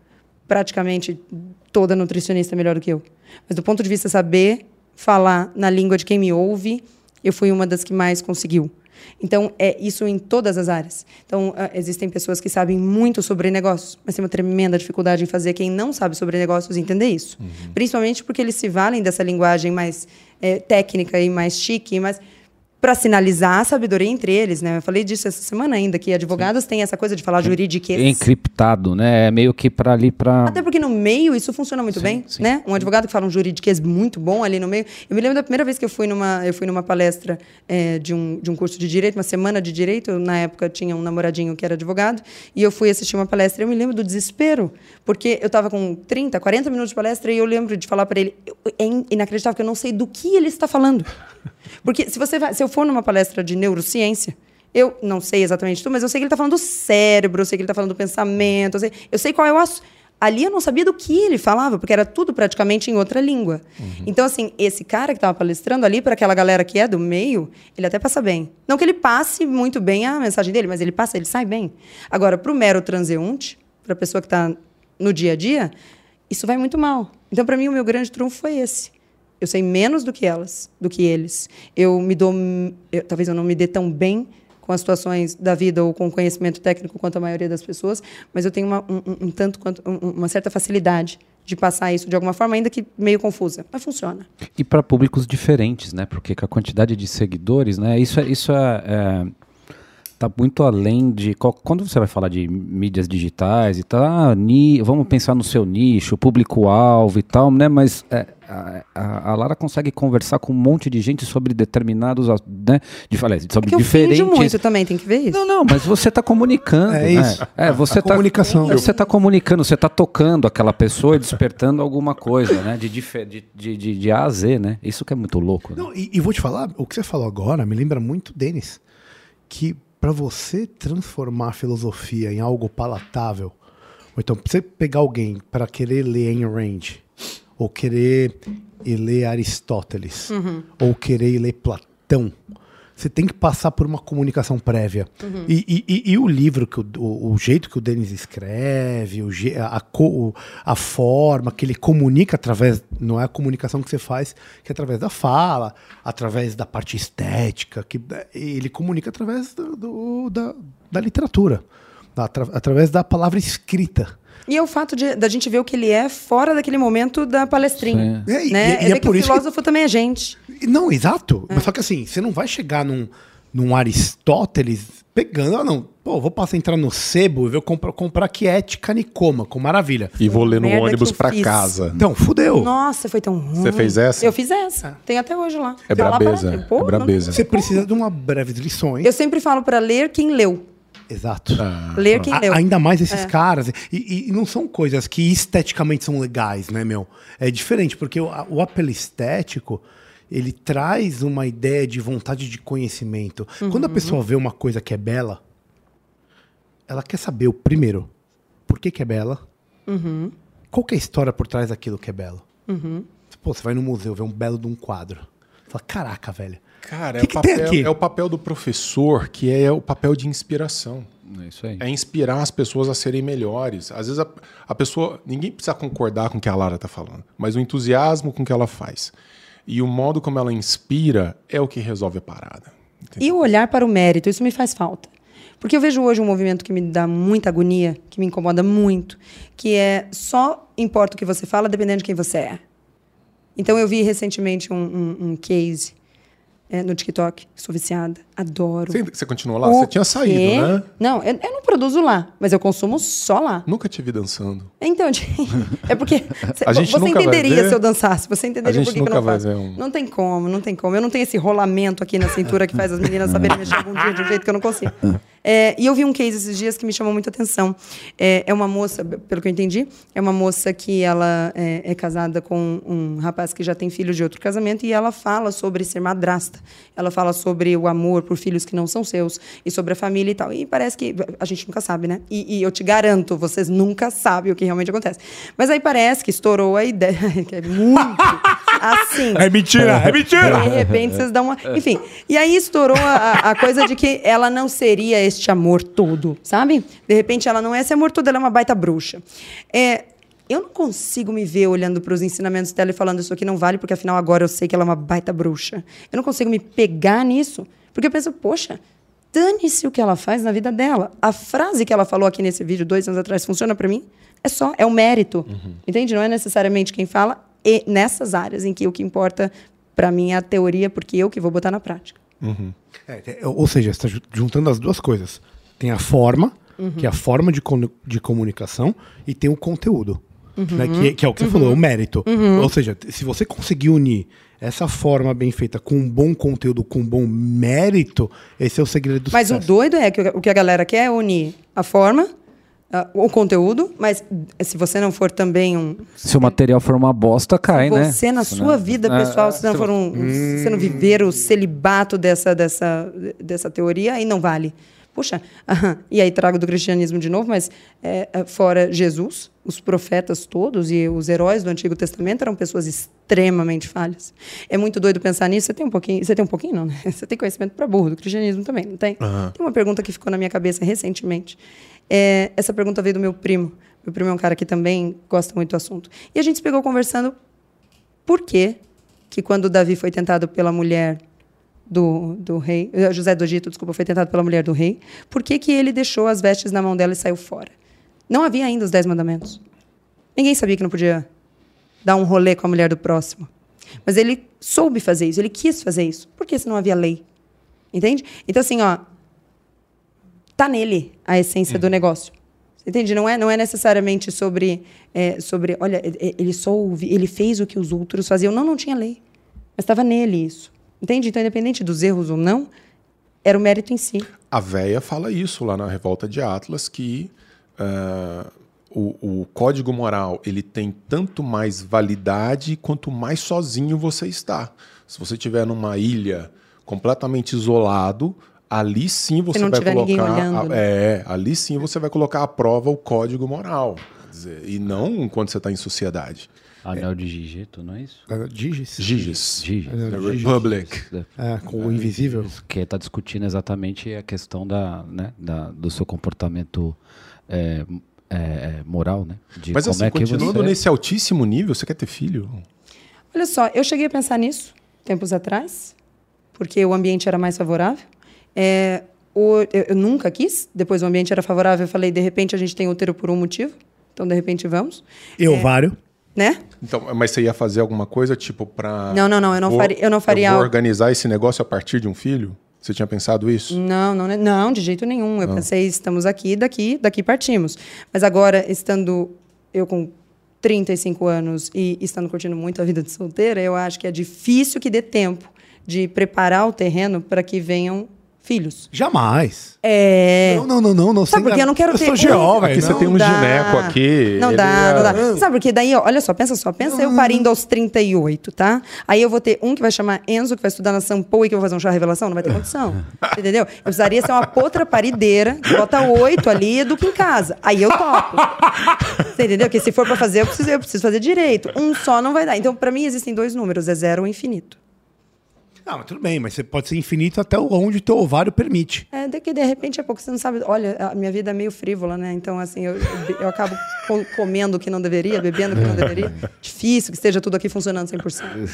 praticamente toda nutricionista é melhor do que eu. Mas do ponto de vista saber falar na língua de quem me ouve, eu fui uma das que mais conseguiu. Então, é isso em todas as áreas. Então, ah, existem pessoas que sabem muito sobre negócios, mas tem uma tremenda dificuldade em fazer quem não sabe sobre negócios entender isso. Principalmente porque eles se valem dessa linguagem mais eh, técnica e mais chique, mas para sinalizar a sabedoria entre eles, né? Eu falei disso essa semana ainda, que advogados têm essa coisa de falar juridiquês. Encriptado, né? É meio que para ali para Até porque no meio isso funciona muito bem, né? Um advogado que fala um juridiquês muito bom ali no meio. Eu me lembro da primeira vez que eu fui numa, eu fui numa palestra eh, de, um, de um curso de direito, uma semana de direito. Eu, na época tinha um namoradinho que era advogado e eu fui assistir uma palestra. e Eu me lembro do desespero, porque eu estava com 30, 40 minutos de palestra e eu lembro de falar para ele: é in- inacreditável que eu não sei do que ele está falando. Porque se você vai, se eu for numa palestra de neurociência, eu não sei exatamente tudo, mas eu sei que ele está falando do cérebro, eu sei que ele está falando do pensamento, eu sei, eu sei qual é o assunto. Ali eu não sabia do que ele falava, porque era tudo praticamente em outra língua. Então, assim, esse cara que estava palestrando ali, para aquela galera que é do meio, ele até passa bem. Não que ele passe muito bem a mensagem dele, mas ele passa, ele sai bem. Agora, para o mero transeunte, para a pessoa que está no dia a dia, isso vai muito mal. Então, para mim, o meu grande trunfo foi esse. Eu sei menos do que elas, do que eles. Eu me dou, eu- talvez eu não me dê tão bem com as situações da vida ou com o conhecimento técnico quanto a maioria das pessoas, mas eu tenho uma, um, um- tanto quanto um- uma certa facilidade de passar isso de alguma forma, ainda que meio confusa, mas funciona. e para públicos diferentes, né? Porque com a quantidade de seguidores, né? Isso é, isso é, é, tá muito além de quando você vai falar de mídias digitais e tal, ah, ni- vamos pensar no seu nicho, público-alvo e tal, né? Mas é, a, a- Lara consegue conversar com um monte de gente sobre determinados, né? De, aliás, É sobre que eu diferentes. muito também, tem que ver isso. Não, não, mas você está comunicando. É né? isso. É, você A tá, comunicação. Você está comunicando, você está tocando aquela pessoa e despertando alguma coisa, né? De, de, de, de, de A a Z, né? Isso que é muito louco. Né? Não, e, e vou te falar, o que você falou agora me lembra muito, Denis, que para você transformar a filosofia em algo palatável, ou então pra você pegar alguém para querer ler Ayn Rand, ou querer ler Aristóteles, ou querer ler Platão, você tem que passar por uma comunicação prévia. E, e- e- e o livro, que o, o- jeito que o Denis escreve, o a, a forma que ele comunica através, não é a comunicação que você faz, que é através da fala, através da parte estética, que ele comunica através do- do- da, da literatura. atra- através da palavra escrita. E é o fato de, da gente ver o que ele é fora daquele momento da palestrinha. É, e- né? e- e é, é que por o isso que- filósofo também é gente. Não, exato. Mas só que assim, você não vai chegar num, num Aristóteles pegando, ah, não, pô, vou passar a entrar no sebo e ver comprar, comprar quiética Nicoma, com maravilha. E vou ler no Merda ônibus que pra fiz. casa. Então, fudeu. Nossa, foi tão ruim. Você fez essa? Eu fiz essa. Tem até hoje lá. É lá brabeza. Pô, é brabeza. Você precisa de uma breves lições. Eu sempre falo pra ler quem leu. Exato. Ah, Ler quem A- leu. ainda mais É. esses caras. E, e- não são coisas que esteticamente são legais, né, meu? É diferente, porque o, o apelo estético, ele traz uma ideia de vontade de conhecimento. Quando a Uhum. pessoa vê uma coisa que é bela, ela quer saber, o primeiro, por que, que é bela? Uhum. Qual que é a história por trás daquilo que é belo? Pô, você vai no museu, vê um belo de um quadro. Você fala, caraca, velho. Cara, Que é, o que tem papel, aqui? é o papel do professor, que é o papel de inspiração. É isso aí. É inspirar as pessoas a serem melhores. Às vezes a, a pessoa. Ninguém precisa concordar com o que a Lara está falando, mas o entusiasmo com que ela faz. E o modo como ela inspira é o que resolve a parada. E o olhar para o mérito, isso me faz falta. Porque eu vejo hoje um movimento que me dá muita agonia, que me incomoda muito, que é só importa o que você fala dependendo de quem você é. Então eu vi recentemente um, um- um case é, no TikTok, sou viciada, adoro. Você, você continua lá? O Você tinha saído, quê? né? Não, eu, eu não produzo lá, mas eu consumo só lá. Nunca te vi dançando. Então, é porque cê- A gente você entenderia se eu dançasse, você entenderia por que, eu não faço. um- Não tem como, não tem como. Eu não tenho esse rolamento aqui na cintura que faz as meninas saberem mexer algum dia de um jeito que eu não consigo. É, e eu vi um case esses dias que me chamou muita atenção. É, é uma moça, pelo que eu entendi, é uma moça que ela é, é casada com um rapaz que já tem filho de outro casamento e ela fala sobre ser madrasta. Ela fala sobre o amor por filhos que não são seus e sobre a família e tal. E parece que a gente nunca sabe, né? E, e eu te garanto, vocês nunca sabem o que realmente acontece. Mas aí parece que estourou a ideia, que é muito assim. É mentira, é mentira! De repente vocês dão uma. Enfim. E aí estourou a, a coisa de que ela não seria este amor todo, sabe? De repente ela não é esse amor todo, ela é uma baita bruxa. É, eu não consigo me ver olhando para os ensinamentos dela e falando isso aqui não vale, porque afinal agora eu sei que ela é uma baita bruxa. Eu não consigo me pegar nisso, porque eu penso, poxa. Dane-se o que ela faz na vida dela. A frase que ela falou aqui nesse vídeo, dois anos atrás, funciona para mim? É só, é o mérito. Entende? Não é necessariamente quem fala, e nessas áreas em que o que importa para mim é a teoria, porque eu que vou botar na prática. É, é, ou seja, você está juntando as duas coisas. Tem a forma, que é a forma de, con- de comunicação, e tem o conteúdo. né, que, que é o que você falou, é o mérito. Ou seja, se você conseguir unir essa forma bem feita com um bom conteúdo, com um bom mérito, esse é o segredo do Mas o sucesso. doido é que o que a galera quer é unir a forma, ah, o conteúdo, mas se você não for também um. Se o material for uma bosta, cai, né? Você, na Se sua não- vida pessoal, se não for um. um- Se você não viver o celibato dessa, dessa, dessa teoria, aí não vale. Puxa, e aí trago do cristianismo de novo, mas é, é, fora Jesus, os profetas todos e os heróis do Antigo Testamento eram pessoas extremamente falhas. É muito doido pensar nisso. Você tem um pouquinho, você tem um pouquinho não, né? Você tem conhecimento para burro do cristianismo também, não tem? Tem uma pergunta que ficou na minha cabeça recentemente. É, essa pergunta veio do meu primo. Meu primo é um cara que também gosta muito do assunto. E a gente se pegou conversando por que que quando Davi foi tentado pela mulher do, do rei, eh, José do Egito, desculpa, foi tentado pela mulher do rei, por que, que ele deixou as vestes na mão dela e saiu fora? Não havia ainda os dez mandamentos. Ninguém sabia que não podia dar um rolê com a mulher do próximo. Mas ele soube fazer isso, ele quis fazer isso, porque se não havia lei. Entende? Então, assim, ó, tá nele a essência do negócio. Entende? Não é, não é necessariamente sobre, é, sobre, olha, ele só ouvi, ele fez o que os outros faziam. Não, não tinha lei. Mas estava nele isso. Entende? Então, independente dos erros ou não, era o mérito em si. A véia fala isso lá na Revolta de Atlas, que ah, o, o código moral ele tem tanto mais validade quanto mais sozinho você está. Se você estiver numa ilha completamente isolado, ali sim você não vai tiver ninguém colocar. olhando, a- né? é, ali sim você vai colocar à prova o código moral. Dizer, e não quando você está em sociedade. Anel de Gigeto, não é isso? Digis. Giges. Giges. The Republic. É, com o invisível. Que está discutindo exatamente a questão da, né, da, do seu comportamento é, é, é, moral, né? De Mas como assim, é que continuando você... nesse altíssimo nível, você quer ter filho? Olha só, eu cheguei a pensar nisso tempos atrás, porque o ambiente era mais favorável. É, o- eu, eu nunca quis, depois o ambiente era favorável, eu falei, de repente a gente tem útero por um motivo, então de repente vamos, E ovário. né? Então, mas você ia fazer alguma coisa, tipo, pra... Não, não, não, eu não Vou- faria- eu não faria vou algo- organizar esse negócio a partir de um filho? Você tinha pensado isso? Não, não, não, de jeito nenhum. Eu pensei, estamos aqui, daqui, daqui partimos. Mas agora, estando eu com 35 anos e estando curtindo muito a vida de solteira, eu acho que é difícil que dê tempo de preparar o terreno para que venham filhos. Jamais. É. Não, não, não, não. não Sabe sem por quê? Eu não quero eu ter sou geólogo. Aqui você não. tem um dá. gineco aqui. Não dá, ia- não dá. Sabe, porque daí, olha só, pensa só, pensa eu parindo aos 38, tá? Aí eu vou ter um que vai chamar Enzo, que vai estudar na Sampo e que eu vou fazer um chá revelação, não vai ter condição. Entendeu? Eu precisaria ser uma potra parideira, que bota oito ali e educa em casa. Aí eu topo. Você entendeu? Que se for pra fazer, eu preciso, eu preciso fazer direito. Um só não vai dar. Então, pra mim, existem dois números, é zero ou infinito. Não, mas tudo bem, mas você pode ser infinito até onde o teu ovário permite. É, de que de repente é pouco, você não sabe. Olha, a minha vida é meio frívola, né? Então, assim, eu, eu, acabo com- comendo o que não deveria, bebendo o que não deveria. Difícil que esteja tudo aqui funcionando 100%.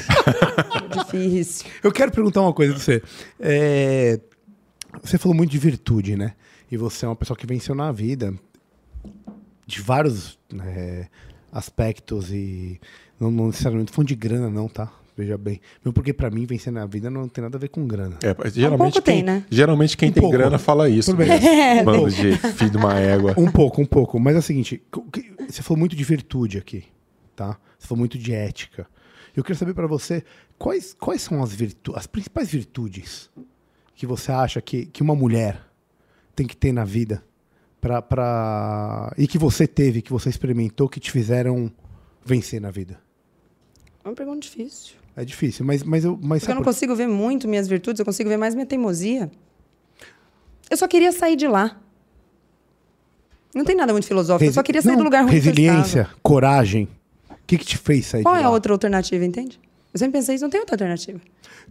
Difícil. Eu quero perguntar uma coisa pra você. É, Você falou muito de virtude, né? E você é uma pessoa que venceu na vida de vários né, aspectos e não, não necessariamente falando de grana, não, tá? Veja bem. Mesmo porque pra mim vencer na vida não tem nada a ver com grana. É, geralmente, pouco quem, tem, né? geralmente quem Um tem pouco. grana fala isso. Tudo bem. mesmo. Bando de filho de uma égua. Um pouco, um pouco. Mas é o seguinte, você falou muito de virtude aqui, tá? Você falou muito de ética. Eu queria saber pra você quais, quais são as, virtu as principais virtudes que você acha que, que uma mulher tem que ter na vida pra, pra... e que você teve, que você experimentou, que te fizeram vencer na vida. É uma pergunta difícil. É difícil, mas, mas eu. Mas Porque eu não por- consigo ver muito minhas virtudes, eu consigo ver mais minha teimosia. Eu só queria sair de lá. Não tem nada muito filosófico, eu só queria sair Não, do lugar ruim que eu Resiliência, coragem. O que, que te fez sair Qual de é lá? a outra alternativa, entende? Eu sempre pensei isso, não tem outra alternativa.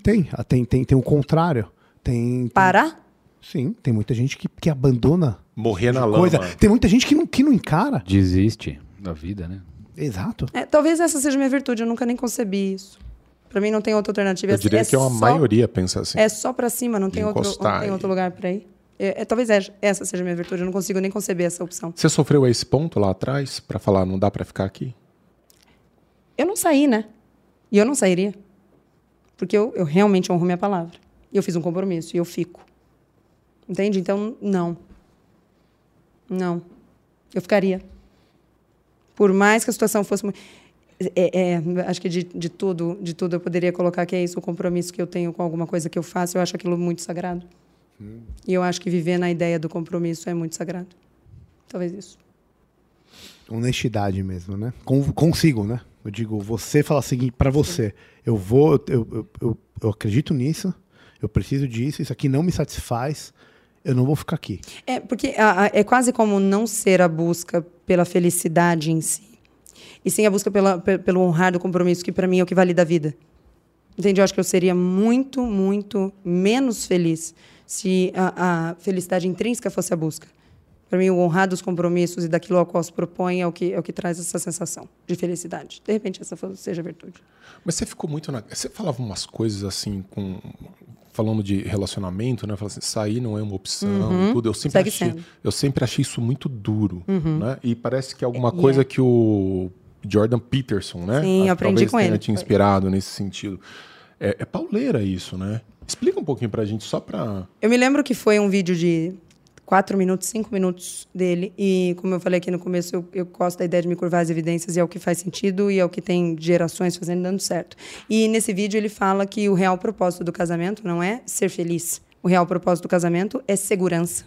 Tem, ah, tem, tem, tem o contrário. Tem, tem- Parar? Sim, tem muita gente que, que abandona Morrer na lama. coisa. Tem muita gente que não, que não encara. Desiste da vida, né? Exato. É, talvez essa seja a minha virtude, eu nunca nem concebi isso. Pra mim não tem outra alternativa. Eu diria que é uma só- maioria pensa assim. É só pra cima, não tem, outro, não tem outro lugar pra ir. É, é, talvez é- essa seja a minha virtude, eu não consigo nem conceber essa opção. Você sofreu esse ponto lá atrás pra falar não dá pra ficar aqui? Eu não saí, né? E eu não sairia. Porque eu, eu realmente honro minha palavra. E eu fiz um compromisso, e eu fico. Entende? Então, não. Não. Eu ficaria. Por mais que a situação fosse. É, é, acho que de, de tudo, de tudo eu poderia colocar que é isso, o compromisso que eu tenho com alguma coisa que eu faço, eu acho aquilo muito sagrado. E eu acho que viver na ideia do compromisso é muito sagrado. Talvez isso. Honestidade mesmo, né? Com, consigo, né? Eu digo, você fala o seguinte pra você: eu vou, eu, eu, eu, eu acredito nisso, eu preciso disso, isso aqui não me satisfaz, eu não vou ficar aqui. É, porque a- a- é quase como não ser a busca pela felicidade em si. E sim a busca pela, pe- pelo honrar do compromisso, que para mim é o que vale da vida. Entende? Eu acho que eu seria muito, muito menos feliz se a, a felicidade intrínseca fosse a busca. Para mim, o honrar dos compromissos e daquilo ao qual se propõe é o que, é o que traz essa sensação de felicidade. De repente, essa seja a virtude. Mas você ficou muito na. Você falava umas coisas assim com. Falando de relacionamento, né? Falando assim, sair não é uma opção, tudo. Eu sempre, Uhum. Segue achei, sendo. Uhum. eu sempre achei isso muito duro, né? E parece que é alguma É, coisa é. que o Jordan Peterson, né? Sim, aprendi talvez com tenha ele. te inspirado nesse sentido. É, é pauleira isso, né? Explica um pouquinho pra gente, só pra. Eu me lembro que foi um vídeo de quatro minutos, cinco minutos dele. E, como eu falei aqui no começo, eu, eu gosto da ideia de me curvar as evidências e é o que faz sentido e é o que tem gerações fazendo dando certo. E nesse vídeo ele fala que o real propósito do casamento não é ser feliz. O real propósito do casamento é segurança.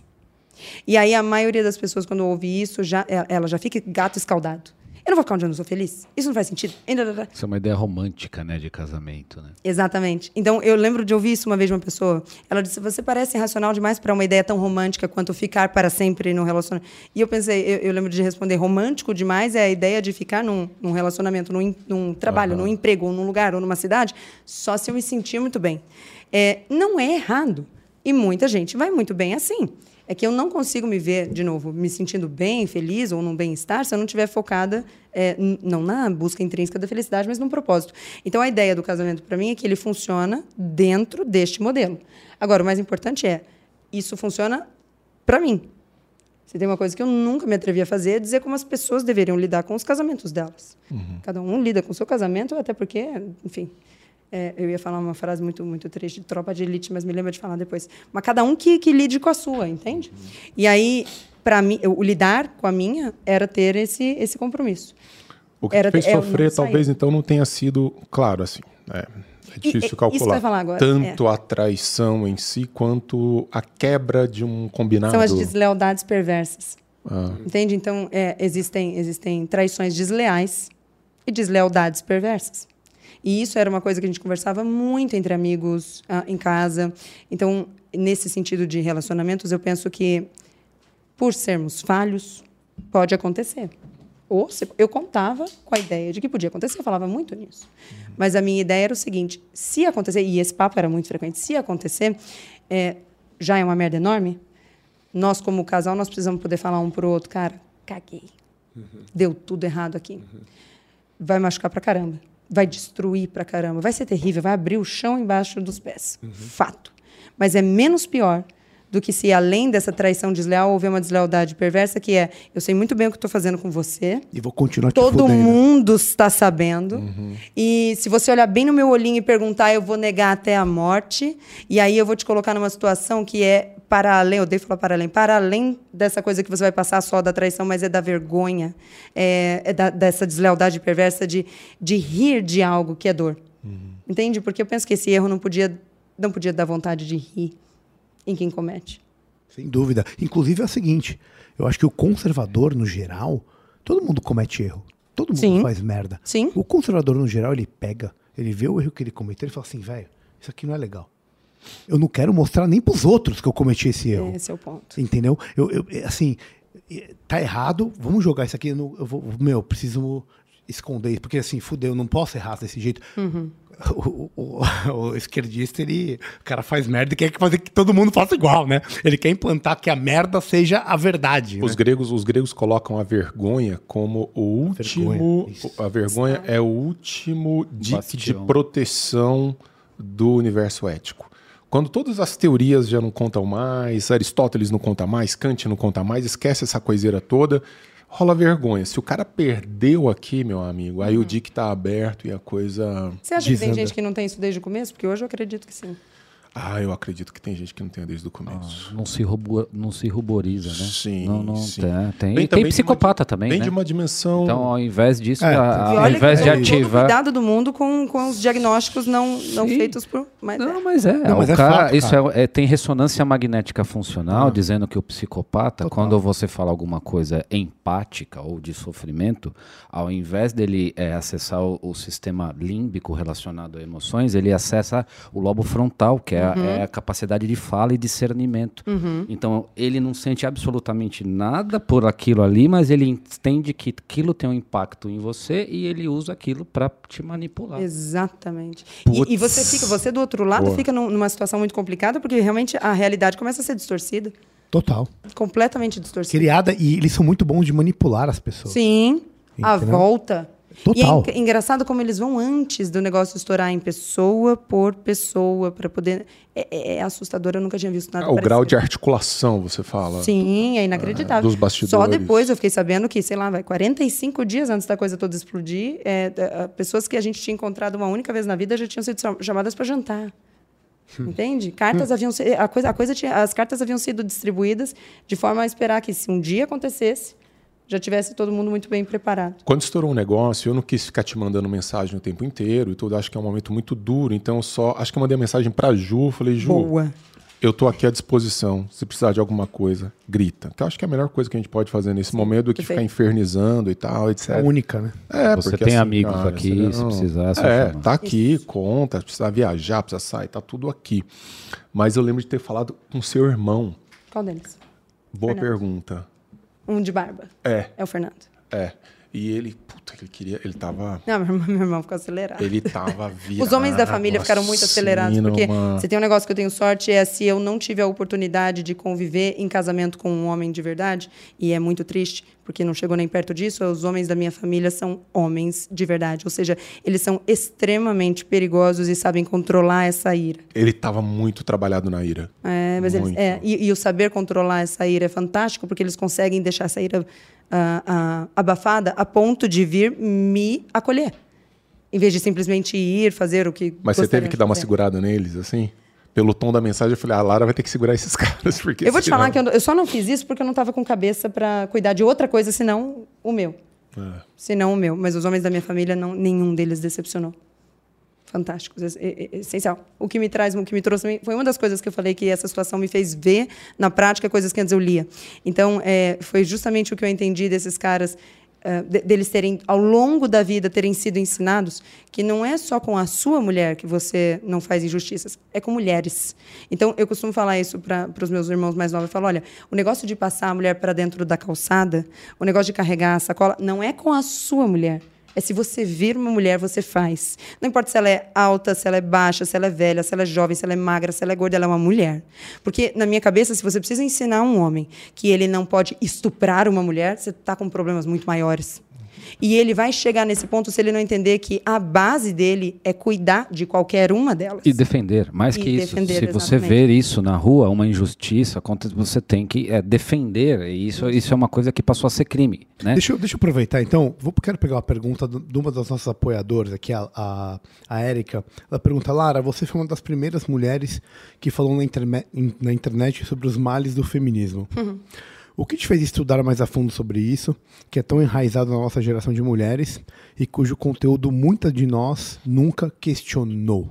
E aí a maioria das pessoas, quando ouve isso, já, ela já fica gato escaldado. Eu não vou ficar onde eu não sou feliz? Isso não faz sentido? Ainda- Isso é uma ideia romântica, né, de casamento, né? Exatamente. Então, eu lembro de ouvir isso uma vez de uma pessoa. Ela disse: Você parece irracional demais para uma ideia tão romântica quanto ficar para sempre num relacionamento. E eu pensei: Eu, eu lembro de responder: romântico demais é a ideia de ficar num, num relacionamento, num, num trabalho, num emprego, ou num lugar, ou numa cidade, só se eu me sentir muito bem. É, não é errado. E muita gente vai muito bem assim. É que eu não consigo me ver, de novo, me sentindo bem, feliz ou num bem-estar se eu não estiver focada, é, não na busca intrínseca da felicidade, mas num propósito. Então, a ideia do casamento, para mim, é que ele funciona dentro deste modelo. Agora, o mais importante é, isso funciona para mim. Se tem uma coisa que eu nunca me atrevi a fazer, é dizer como as pessoas deveriam lidar com os casamentos delas. Cada um lida com o seu casamento, até porque, enfim, é, eu ia falar uma frase muito muito triste de tropa de elite, mas me lembra de falar depois. Mas cada um que, que lide com a sua, entende? E aí, para mim, o lidar com a minha era ter esse esse compromisso. O que Era- te fez é, sofrer, talvez, então, não tenha sido, claro, assim. É, é difícil eu calcular. agora, Tanto a traição em si, quanto a quebra de um combinado. São as deslealdades perversas. Ah. Entende? Então, é, existem, existem traições desleais e deslealdades perversas. E isso era uma coisa que a gente conversava muito entre amigos ah, em casa. Então, nesse sentido de relacionamentos, eu penso que, por sermos falhos, pode acontecer. Ou se- eu contava com a ideia de que podia acontecer, eu falava muito nisso. Mas a minha ideia era o seguinte: se acontecer, e esse papo era muito frequente, se acontecer, é, já é uma merda enorme, nós, como casal, nós precisamos poder falar um pro outro, cara, caguei. Deu tudo errado aqui. Vai machucar pra caramba. Vai destruir pra caramba. Vai ser terrível, vai abrir o chão embaixo dos pés. Fato. Mas é menos pior do que se, além dessa traição desleal, houver uma deslealdade perversa, que é, eu sei muito bem o que estou fazendo com você, E vou continuar te Todo fudendo. mundo está sabendo. E se você olhar bem no meu olhinho e perguntar, eu vou negar até a morte. E aí eu vou te colocar numa situação que é para além, eu odeio falar para além, para além dessa coisa que você vai passar só da traição, mas é da vergonha, é, é da- dessa deslealdade perversa de, de rir de algo que é dor. Entende? Porque eu penso que esse erro não podia, não podia dar vontade de rir em quem comete. Sem dúvida. Inclusive é o seguinte: eu acho que o conservador, no geral, todo mundo comete erro. Todo mundo Sim. faz merda. Sim. O conservador, no geral, ele pega, ele vê o erro que ele cometeu e fala assim, velho, isso aqui não é legal. Eu não quero mostrar nem pros outros que eu cometi esse erro. Esse é o ponto. Entendeu? Eu, eu- assim, eh, tá errado, vamos jogar isso aqui. Eu, não- eu vou, meu, preciso esconder isso, porque assim, fudeu, eu não posso errar desse jeito. O, o- o- o esquerdista, ele, o cara faz merda e quer fazer que todo mundo faça igual, né? Ele quer implantar que a merda seja a verdade. Os né? gregos, os gregos colocam a vergonha como o último. vergonha, isso. a vergonha é o último dique de proteção do universo ético. Quando todas as teorias já não contam mais, Aristóteles não conta mais, Kant não conta mais, esquece essa coiseira toda, rola vergonha. Se o cara perdeu aqui, meu amigo, aí o dique tá aberto e a coisa. Você acha que tem Desanda. gente que não tem isso desde o começo? Porque hoje eu acredito que sim. Ah, eu acredito que tem gente que não tem desde o começo. Não se, rubo- não se ruboriza, né? Sim, Não, não sim. tem. Tem, tem psicopata uma- também, Vem né? de uma dimensão. Então, ao invés disso, É, a- tem- ao olha invés de o ativar... cuidado do mundo com, com os diagnósticos não, não Sim. feitos por. Mas é. Não, mas é. Não, mas o é cara, fato, isso cara. é, é- tem ressonância magnética funcional, dizendo que o psicopata, quando você fala alguma coisa empática ou de sofrimento, ao invés dele é, acessar o, o sistema límbico relacionado a emoções, ele acessa o lobo frontal, que é, a- é a capacidade de fala e discernimento. Então, ele não sente absolutamente nada por aquilo ali, mas ele entende que aquilo tem um impacto em você e ele usa aquilo para te manipular. Exatamente. E, e você fica, você do outro lado Boa. fica num- numa situação muito complicada, porque realmente a realidade começa a ser distorcida. Total. Completamente distorcida. Criada, e eles são muito bons de manipular as pessoas. Sim. A Entendeu? volta. Total. E é engraçado como eles vão antes do negócio estourar em pessoa por pessoa, para poder. É, é- é assustador, eu nunca tinha visto nada Ah, o grau de parecido. articulação, você fala. Sim, é inacreditável. dos bastidores. Só depois eu fiquei sabendo que, sei lá, vai 45 dias antes da coisa toda explodir, é, pessoas que a gente tinha encontrado uma única vez na vida já tinham sido cham- chamadas para jantar. Entende? Cartas haviam se- a coisa, a coisa tinha, as cartas haviam sido distribuídas de forma a esperar que se um dia acontecesse, já tivesse todo mundo muito bem preparado. Quando estourou um negócio, eu não quis ficar te mandando mensagem o tempo inteiro e tudo. Acho que é um momento muito duro. Então, eu só. Acho que eu mandei mensagem pra Ju. Falei, Ju, Boa. eu tô aqui à disposição. Se precisar de alguma coisa, grita. Que eu acho que é a melhor coisa que a gente pode fazer nesse momento do que perfeito. ficar infernizando e tal, etc. É a única, né? É, Você porque tem assim, amigos cara, aqui, você se não- precisar, é É, tá aqui, conta, se precisar viajar, precisa sair, tá tudo aqui. Mas eu lembro de ter falado com seu irmão. Qual deles? Boa Fernando. pergunta. Um de barba. É, É o Fernando. é. E ele, puta, ele queria, ele tava, Não, meu irmão, meu irmão ficou acelerado. ele tava virado. Os homens da família ficaram muito acelerados, porque você tem um negócio que eu tenho sorte, é se eu não tive a oportunidade de conviver em casamento com um homem de verdade, e é muito triste, porque não chegou nem perto disso, os homens da minha família são homens de verdade. Ou seja, eles são extremamente perigosos e sabem controlar essa ira. Ele tava muito trabalhado na ira. É, mas eles, Muito. é, e, e o saber controlar essa ira é fantástico, porque eles conseguem deixar essa ira ah, ah, abafada a ponto de vir me acolher. Em vez de simplesmente ir fazer o que. Mas você teve que dar uma segurada neles, assim? Pelo tom da mensagem, eu falei, a Lara vai ter que segurar esses caras, porque Eu vou te senão- falar que eu, eu só não fiz isso porque eu não estava com cabeça para cuidar de outra coisa senão o meu. É. Senão o meu. Mas os homens da minha família, não, nenhum deles decepcionou. Fantásticos. É, é- é essencial. O que me traz, o que me trouxe foi uma das coisas que eu falei que essa situação me fez ver na prática coisas que antes eu lia. Então, é, foi justamente o que eu entendi desses caras, de- deles terem, ao longo da vida, terem sido ensinados que não é só com a sua mulher que você não faz injustiças, é com mulheres. Então, eu costumo falar isso para os meus irmãos mais novos. Eu falo, olha, o negócio de passar a mulher para dentro da calçada, o negócio de carregar a sacola, não é com a sua mulher. É se você vir uma mulher, você faz. Não importa se ela é alta, se ela é baixa, se ela é velha, se ela é jovem, se ela é magra, se ela é gorda, ela é uma mulher. Porque, na minha cabeça, se você precisa ensinar um homem que ele não pode estuprar uma mulher, você está com problemas muito maiores. E ele vai chegar nesse ponto se ele não entender que a base dele é cuidar de qualquer uma delas. E defender, mais E que isso. defender, Se você exatamente. ver isso na rua, uma injustiça, acontece, você tem que é, defender. E isso, isso é uma coisa que passou a ser crime. Né? Deixa eu, deixa eu aproveitar, então. Vou, quero pegar uma pergunta do- de uma das nossas apoiadoras aqui, a, a, a Érica. Ela pergunta, Lara, você foi uma das primeiras mulheres que falou na, interme- in- na internet sobre os males do feminismo. O que te fez estudar mais a fundo sobre isso, que é tão enraizado na nossa geração de mulheres e cujo conteúdo muita de nós nunca questionou?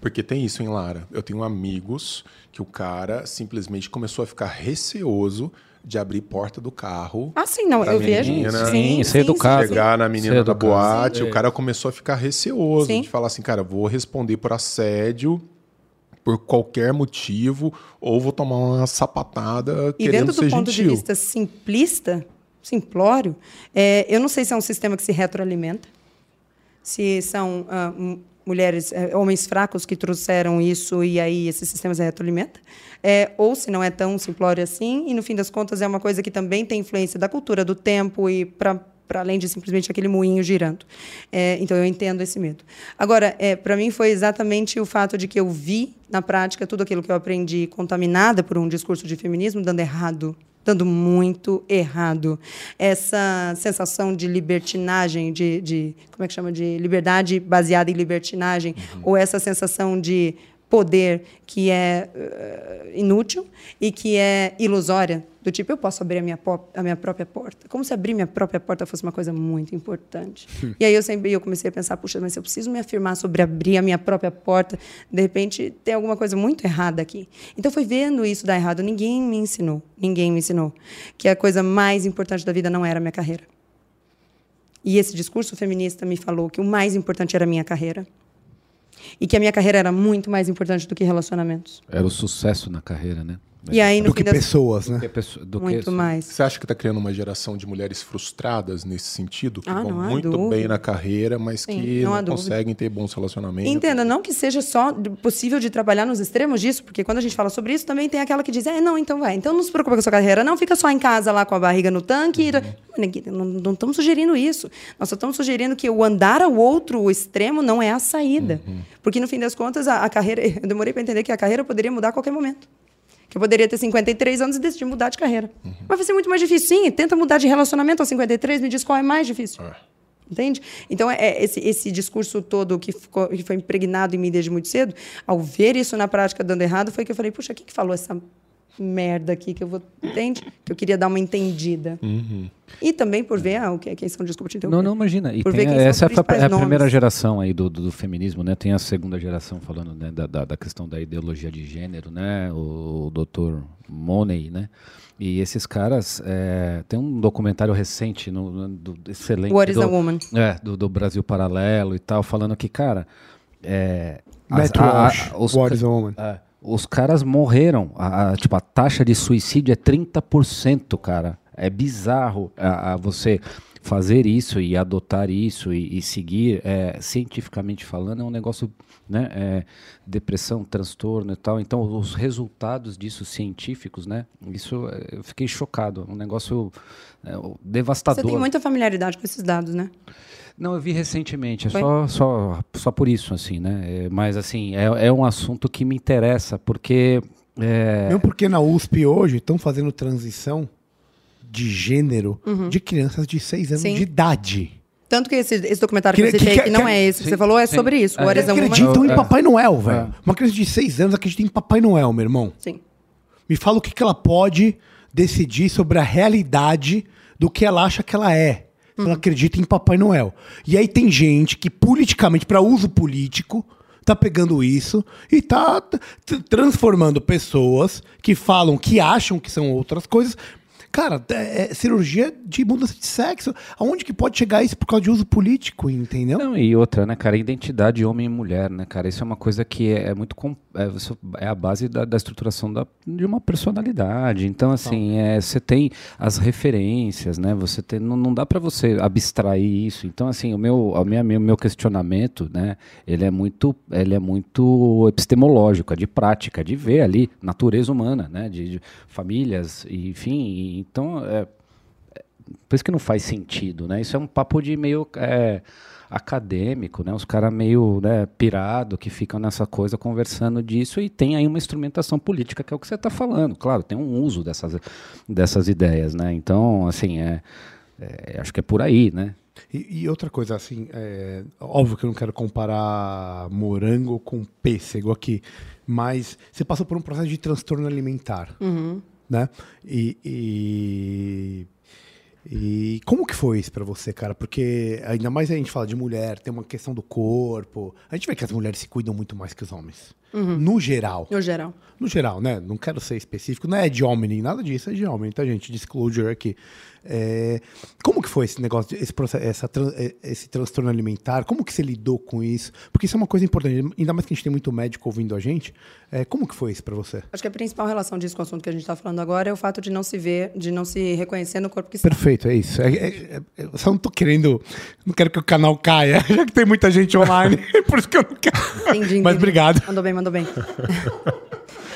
Porque tem isso, hein, Lara? Eu tenho amigos que o cara simplesmente começou a ficar receoso de abrir porta do carro. Ah, sim, não, eu vejo. menina. Sim, ser educado. Chegar na menina da boate, o cara começou a ficar receoso Sim. de falar assim, cara, vou responder por assédio por qualquer motivo ou vou tomar uma sapatada E querendo vendo do ser ponto gentil. de vista simplista, simplório, é, eu não sei se é um sistema que se retroalimenta, se são ah, mulheres, eh, homens fracos que trouxeram isso e aí esse sistema se retroalimenta, é, ou se não é tão simplório assim, e no fim das contas é uma coisa que também tem influência da cultura, do tempo e para para além de simplesmente aquele moinho girando. É, então eu entendo esse medo. Agora, é, para mim foi exatamente o fato de que eu vi na prática tudo aquilo que eu aprendi contaminada por um discurso de feminismo dando errado, dando muito errado. Essa sensação de libertinagem, de, de como é que chama, de liberdade baseada em libertinagem, ou essa sensação de poder que é eh, inútil e que é ilusória, do tipo, eu posso abrir a minha, a minha própria porta. Como se abrir minha própria porta fosse uma coisa muito importante. E aí eu sempre eu comecei a pensar, puxa, mas se eu preciso me afirmar sobre abrir a minha própria porta, de repente tem alguma coisa muito errada aqui. Então foi vendo isso dar errado, ninguém me ensinou, ninguém me ensinou que a coisa mais importante da vida não era a minha carreira. E esse discurso feminista me falou que o mais importante era a minha carreira. E que a minha carreira era muito mais importante do que relacionamentos. Era o sucesso na carreira, né? E aí, no Do que das pessoas, né? Do que pessoa- do que- muito mais. Você acha que está criando uma geração de mulheres frustradas nesse sentido? Que Ah, vão muito dúvida. bem na carreira, mas Sim, que não não, conseguem ter bons relacionamentos. Entenda, não que seja só possível de trabalhar nos extremos disso, porque quando a gente fala sobre isso, também tem aquela que diz, é, não, então vai, então não se preocupa com a sua carreira, não fica só em casa lá com a barriga no tanque. e- Ninguém- Não, não estamos sugerindo isso. Nós só estamos sugerindo que o andar ao outro extremo não é a saída. Porque, no fim das contas, a, a carreira. Eu demorei para entender que a carreira poderia mudar a qualquer momento. Que eu poderia ter 53 anos e decidir mudar de carreira. Mas vai ser muito mais difícil, sim. Tenta mudar de relacionamento aos 53, me diz qual é mais difícil. Entende? Então, é esse, esse discurso todo que, ficou, que foi impregnado em mim desde muito cedo, ao ver isso na prática dando errado, foi que eu falei, puxa, quem que falou essa merda aqui que eu vou. Entende? Que eu queria dar uma entendida. E também por ver ah, o que, quem são, desculpa te interromper. Não, não, imagina. E Por tem- ver quem são essa principais é a primeira nomes. geração aí do, do, do feminismo, né? Tem a segunda geração falando né, da, da, da questão da ideologia de gênero, né? O, Dr. Money, né? E esses caras, é, tem um documentário recente, no, no- do, excelente. What is do, a Woman? É, do, do Brasil Paralelo e tal, falando que, cara, é, as- a- a- os What is a Woman? é, os caras morreram. A, a- tipo, a taxa de suicídio é 30%, cara. É bizarro a, a você fazer isso e adotar isso e, e seguir, é, cientificamente falando, é um negócio, né? é, depressão, transtorno e tal. Então, os resultados disso científicos, né? Isso é, eu fiquei chocado. Um negócio é, devastador. Você tem muita familiaridade com esses dados, né? Não, eu vi recentemente, é Foi? só, só, só por isso, assim, né? É, mas, assim, é, é um assunto que me interessa, porque. é, Mesmo porque na USP hoje estão fazendo transição de gênero de crianças de 6 anos Uhum. Sim. de idade. Tanto que esse, esse documentário que, Que- eu citei, que- que, não que- é esse que sim, você falou, é sim. sobre isso. É. Woman. acreditam em É. Papai Noel, velho. Uma criança de 6 anos acredita em Papai Noel, meu irmão. Sim. Me fala o que, que ela pode decidir sobre a realidade do que ela acha que ela é. Ela acredita em Papai Noel. E aí tem gente que politicamente, para uso político, tá pegando isso e tá transformando pessoas que falam que acham que são outras coisas. Cara, é, é cirurgia de mudança de sexo. Aonde que pode chegar isso? Por causa de uso político, entendeu? Não, e outra, né, cara, identidade homem e mulher, né, cara, isso é uma coisa que é, é muito, é, é a base da, da estruturação da, de uma personalidade, então, assim, é, você tem as referências, né, você tem, não, não dá para você abstrair isso, então, assim, o meu, o meu, meu- meu questionamento, né, ele é muito, ele é muito epistemológico, é de prática, de ver ali, natureza humana, né, de, de famílias, enfim, então, é, por isso que não faz sentido, né? Isso é um papo de meio é, acadêmico, né? Os caras meio né, pirado que ficam nessa coisa conversando disso e tem aí uma instrumentação política que é o que você está falando. Claro, tem um uso dessas, dessas ideias, né? Então, assim, é, é, acho que é por aí, né? E, e outra coisa, assim, é, óbvio que eu não quero comparar morango com pêssego aqui, mas você passou por um processo de transtorno alimentar, né? E, e, e como que foi isso pra você, cara? Porque ainda mais a gente fala de mulher, tem uma questão do corpo. A gente vê que as mulheres se cuidam muito mais que os homens. No geral. No geral. No geral, né? Não quero ser específico, não é de homem nem nada disso, é de homem, tá, gente? Disclosure aqui. É, como que foi esse negócio, esse, processo, essa, eh, esse transtorno alimentar? Como que você lidou com isso? Porque isso é uma coisa importante, ainda mais que a gente tem muito médico ouvindo a gente. É, como que foi isso pra você? Acho que a principal relação disso com o assunto que a gente está falando agora é o fato de não se ver, de não se reconhecer no corpo que está. Perfeito, é isso. É, é- é- eu só não tô querendo, não quero que o canal caia, já que tem muita gente online, por isso que eu não quero. Entendi, Mas entendi. obrigado. Mandou bem, mandou bem.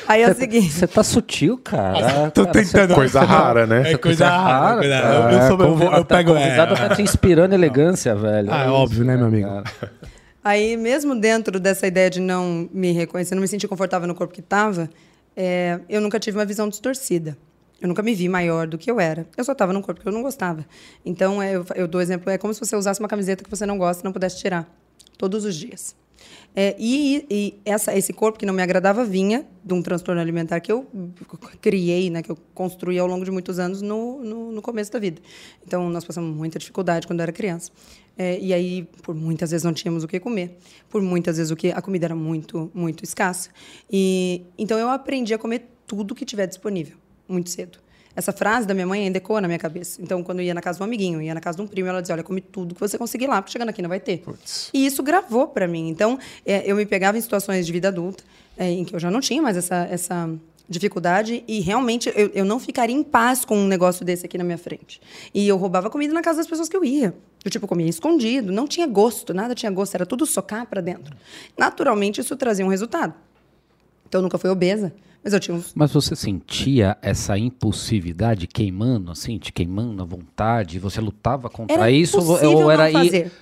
Aí é o seguinte. Você tá sutil, cara. Tô Cara, tentando. Coisa rara, né? É coisa rara. coisa rara. Eu, É, eu, sou, eu, eu pego. O convidado É, tá te inspirando elegância, velho. Ah, é óbvio, né, meu amigo? cara? Aí, mesmo dentro dessa ideia de não me reconhecer, não me sentir confortável no corpo que estava, eu nunca tive uma visão distorcida. Eu nunca me vi maior do que eu era. Eu só estava num corpo que eu não gostava. Então, é, eu, eu dou exemplo, é como se você usasse uma camiseta que você não gosta e não pudesse tirar. Todos os dias. É, e e essa, esse corpo que não me agradava vinha de um transtorno alimentar que eu criei, né, que eu construí ao longo de muitos anos no, no, no começo da vida. Então, nós passamos muita dificuldade quando eu era criança. É, e aí, por muitas vezes, não tínhamos o que comer. Por muitas vezes, o que a comida era muito, muito escassa. E, então, eu aprendi a comer tudo que tiver disponível, muito cedo. Essa frase da minha mãe ainda ecoa na minha cabeça. Então, quando eu ia na casa de um amiguinho, ia na casa de um primo, ela dizia: Olha, come tudo que você conseguir lá, porque chegando aqui não vai ter. E isso gravou para mim. Então, é, eu me pegava em situações de vida adulta, é, em que eu já não tinha mais essa, essa dificuldade, e realmente eu, eu não ficaria em paz com um negócio desse aqui na minha frente. E eu roubava comida na casa das pessoas que eu ia. Eu, tipo, comia escondido, não tinha gosto, nada tinha gosto, era tudo socar para dentro. Naturalmente, isso trazia um resultado. Então, eu nunca fui obesa, mas eu tinha uns Mas você sentia essa impulsividade queimando, assim, te queimando a vontade? Você lutava contra Era isso? ou era não fazer.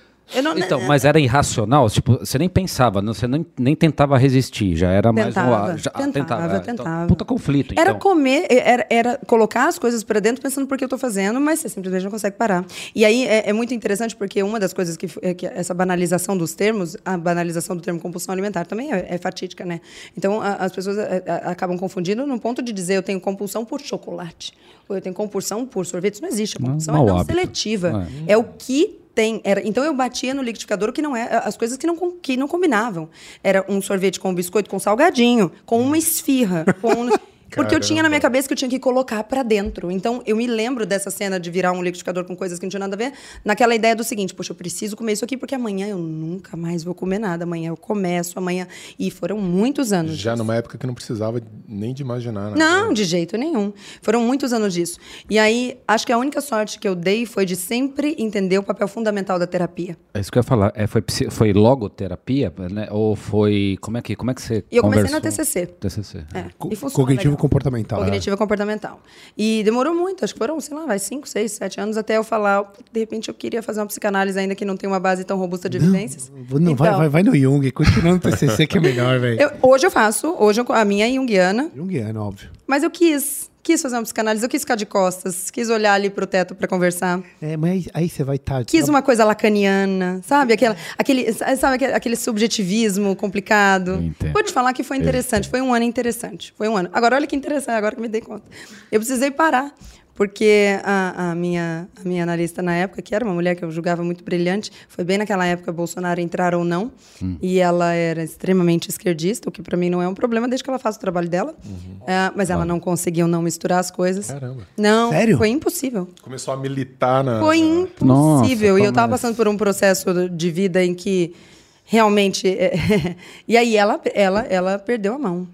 Não- Então, mas era irracional? Tipo, você nem pensava, não- você nem, nem tentava resistir, já era mais Tentava, um. Já, tentava, ah, então, tentava. puta conflito, Era então. comer, era, era colocar as coisas para dentro pensando por que eu estou fazendo, mas você simplesmente não consegue parar. E aí é, é muito interessante porque uma das coisas que, é que essa banalização dos termos, a banalização do termo compulsão alimentar também é, é fatídica, né? Então a- as pessoas é, é, acabam confundindo no ponto de dizer eu tenho compulsão por chocolate ou eu tenho compulsão por sorvete. Isso não existe. A Não, compulsão mau é não hábito. seletiva. É. o que tem. Era, então eu batia no liquidificador o que não é as coisas que não, que não combinavam. Era um sorvete com biscoito com salgadinho, com uma esfirra, com Porque eu tinha na minha cabeça que eu tinha que colocar pra dentro. Então, eu me lembro dessa cena de virar um liquidificador com coisas que não tinham nada a ver, naquela ideia do seguinte: poxa, eu preciso comer isso aqui porque amanhã eu nunca mais vou comer nada. Amanhã eu começo, amanhã. E foram muitos anos. Já disso. numa época que não precisava nem de imaginar. Nada. Não, de jeito nenhum. Foram muitos anos disso. E aí, acho que a única sorte que eu dei foi de sempre entender o papel fundamental da terapia. É isso que eu ia falar. É, foi, foi logoterapia, né? Ou foi. Como é que, como é que você. E eu comecei na? TCC. TCC. É, Co- e funciona cognitivo. Comportamental. Cognitivo e comportamental. E demorou muito, acho que foram, sei lá, vai cinco, seis, sete anos até eu falar, de repente eu queria fazer uma psicanálise ainda que não tem uma base tão robusta de evidências. Não, vai, Então, vai, vai no Jung, continua no TCC que é melhor, velho. hoje eu faço, hoje eu- a minha é junguiana, Jungiano, óbvio. mas eu quis, quis fazer uma psicanálise, eu quis ficar de costas, quis olhar ali pro teto para conversar. É, mas aí, você vai estar... Quis uma coisa lacaniana, sabe? Aquela, aquele, sabe aquele, aquele subjetivismo complicado. Entendo. Vou te falar que foi interessante, foi um ano interessante. Foi um ano. Agora, olha que interessante, agora que eu me dei conta. Eu precisei parar, porque a, a minha, a minha analista na época, que era uma mulher que eu julgava muito brilhante, foi bem naquela época Bolsonaro entrar ou não, e ela era extremamente esquerdista, o que para mim não é um problema, desde que ela faça o trabalho dela. É, mas ela não conseguiu não misturar as coisas. Caramba. Não, Sério? foi impossível. Começou a militar na. Foi impossível. Nossa, e eu estava passando por um processo de vida em que realmente. e aí ela, ela, ela perdeu a mão.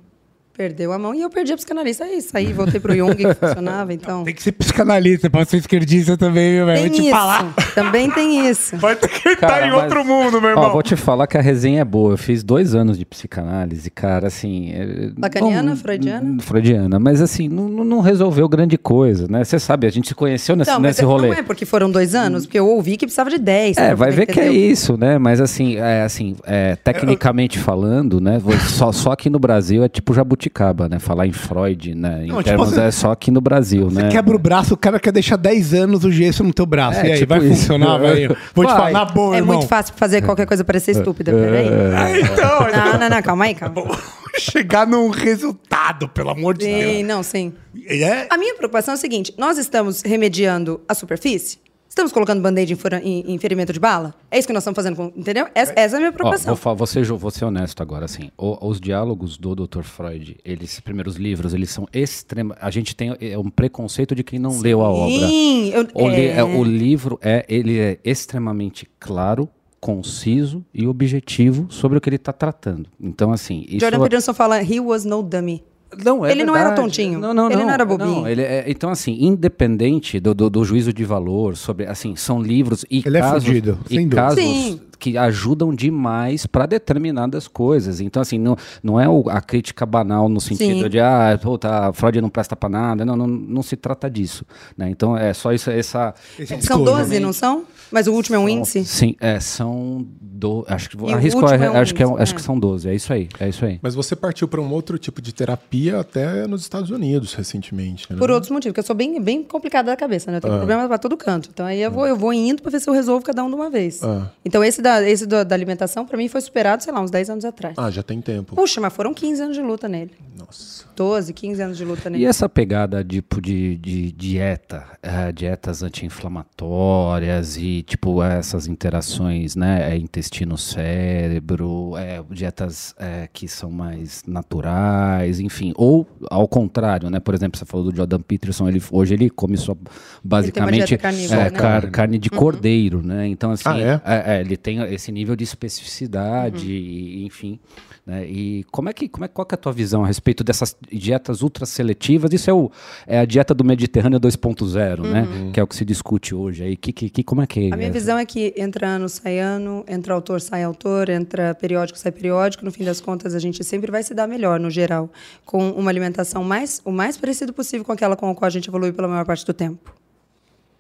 Perdeu a mão e eu perdi a psicanalista. Aí saí, voltei pro Jung, que funcionava. Então. Tem que ser psicanalista pra ser esquerdista também, viu, velho? Vou te falar. Também tem isso. Vai ter que estar Cara, em mas- outro mundo, meu Ó, irmão. vou te falar que a resenha é boa. Eu fiz dois anos de psicanálise, cara, assim. é- Lacaniana, não- freudiana? Freudiana, mas assim, não, não- resolveu grande coisa, né? Você sabe, a gente se conheceu nesse, mas nesse rolê. não é porque foram dois anos, porque eu ouvi que precisava de dez. É, pra vai ver que é entender o- isso, né? Mas assim, é, assim é, tecnicamente falando, né? Só, só aqui no Brasil é tipo jabuticaba, né? Falar em Freud, né? Em Não, tipo, termos você- é só aqui no Brasil, Você né? quebra o braço, o cara quer deixar 10 anos o gesso no teu braço. É, e aí, tipo vai isso. Funcionar, velho? Vou te falar na boa, É irmão. muito fácil fazer qualquer coisa parecer estúpida. Peraí. É, então, Não, não, não, calma aí, calma. chegar num resultado, pelo amor de Deus. Sim, não, sim. É, A minha preocupação é o seguinte: nós estamos remediando a superfície? Estamos colocando band-aid em, em- ferimento de bala? É isso que nós estamos fazendo, com, entendeu? Essa, essa é a minha Ó, preocupação. vou, fa- vou, ser, vou ser honesto agora, assim. O- os diálogos do Dr. Freud, eles, esses primeiros livros, eles são extrema. A gente tem é, um preconceito de quem não leu a obra. Sim, eu, O, é, é, o livro é, ele é extremamente claro, conciso e objetivo sobre o que ele está tratando. Então, assim. Isso Jordan Peterson fala, he was no dummy. Não, é Ele não era verdade. tontinho. Não, não, Ele não não. era bobinho. Não, ele é- então, assim, independente do, do, do juízo de valor, sobre, assim, são livros e Ele é casos, fudido, e sem dúvida. casos Sim. que ajudam demais para determinadas coisas. Então, assim, não, não é o- a crítica banal no sentido Sim. de, ah, puta, Freud não presta para nada. Não, não, não se trata disso. Né? Então, é só isso, essa... esse São discurso. 12, não são? Mas o último é um índice? Sim, é, são... Do, acho que, E arrisco, é um acho, que é, índice, acho é. que são 12. É isso aí, é isso aí. Mas você partiu para um outro tipo de terapia até nos Estados Unidos recentemente. Né? Por outros motivos, porque eu sou bem, bem complicada da cabeça, né? Eu tenho problema pra todo canto. Então aí eu vou, eu vou indo pra ver se eu resolvo cada um de uma vez. Ah. Então esse, da, esse da, da alimentação, pra mim, foi superado, sei lá, uns 10 anos atrás. Ah, já tem tempo. Puxa, mas foram 15 anos de luta nele. Nossa. 12, 15 anos de luta nele. E essa pegada tipo de, de dieta, eh, dietas anti-inflamatórias e tipo essas interações, né, eh, intestino-cérebro, eh, dietas eh, que são mais naturais, enfim, ou ao contrário, né, por exemplo, você falou do Jordan Peterson, ele hoje ele come só basicamente carnívora, eh, né? car- carne de cordeiro, né? Então assim, Ah, é? é, é, ele tem esse nível de especificidade, e, enfim. Né? E como é que, como é, qual que é a tua visão a respeito dessas dietas ultra seletivas? Isso é, o, é a dieta do Mediterrâneo 2.0, né? Que é o que se discute hoje aí. Que, que, que, como é que A minha é? visão é que entra ano, sai ano, entra autor, sai autor, entra periódico, sai periódico. No fim das contas, a gente sempre vai se dar melhor, no geral, com uma alimentação mais, o mais parecido possível com aquela com a qual a gente evoluiu pela maior parte do tempo.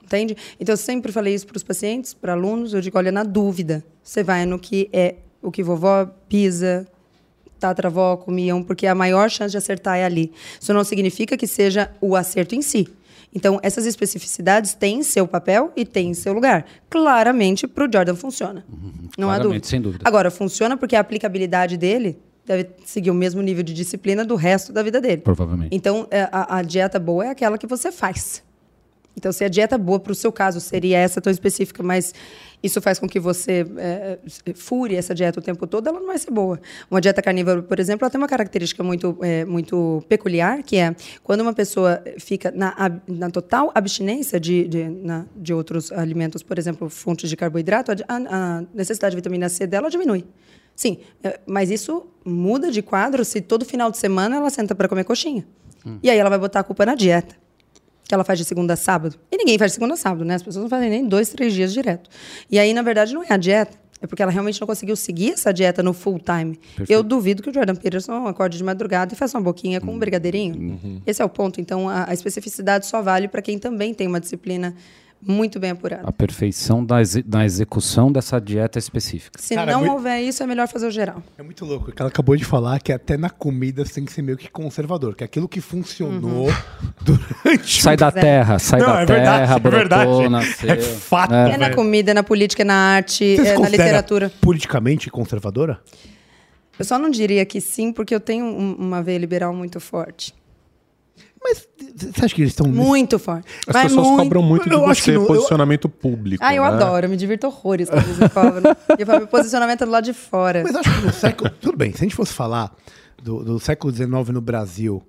Entende? Então, eu sempre falei isso para os pacientes, para alunos. Eu digo, olha, na dúvida, você vai no que é o que vovó pisa, tatravó comiam, porque a maior chance de acertar é ali. Isso não significa que seja o acerto em si. Então, essas especificidades têm seu papel e têm seu lugar. Claramente, para o Jordan funciona. não há claramente, dúvida. sem dúvida. Agora, funciona porque a aplicabilidade dele deve seguir o mesmo nível de disciplina do resto da vida dele. Provavelmente. Então, é, a, a dieta boa é aquela que você faz. Então, se a dieta boa para o seu caso seria essa tão específica, mas isso faz com que você é, fure essa dieta o tempo todo, ela não vai ser boa. Uma dieta carnívora, por exemplo, ela tem uma característica muito, é, muito peculiar, que é quando uma pessoa fica na, na total abstinência de, de, na- de outros alimentos, por exemplo, fontes de carboidrato, a, a necessidade de vitamina C dela diminui. Sim, é, mas isso muda de quadro se todo final de semana ela senta para comer coxinha. E aí ela vai botar a culpa na dieta que ela faz de segunda a sábado. E ninguém faz de segunda a sábado, né? As pessoas não fazem nem dois, três dias direto. E aí, na verdade, não é a dieta. É porque ela realmente não conseguiu seguir essa dieta no full time. Eu duvido que o Jordan Peterson acorde de madrugada e faça uma boquinha com um brigadeirinho. Esse é o ponto. Então, a, a especificidade só vale para quem também tem uma disciplina muito bem apurada. A perfeição da, exe- da execução dessa dieta específica. Se Cara, não muito- houver isso, é melhor fazer o geral. É muito louco. que Ela acabou de falar que até na comida você tem que ser meio que conservador. Que aquilo que funcionou durante. Sai da é. terra, sai Não, da é terra, verdade, é brotou, verdade. nasceu. É fato. É na comida, é na política, é na arte, é na literatura. politicamente conservadora? Eu só não diria que sim, porque eu tenho um- uma veia liberal muito forte. Mas você acha que eles estão. Muito forte. As Mas pessoas muito. cobram muito de Eu acho que você, não- eu- posicionamento público. Ah, eu né? adoro, eu me divirto horrores quando eles me cobram. E eu falo, meu posicionamento é do lado de fora. Mas acho que no século. Tudo bem, se a gente fosse falar do, do século XIX no Brasil,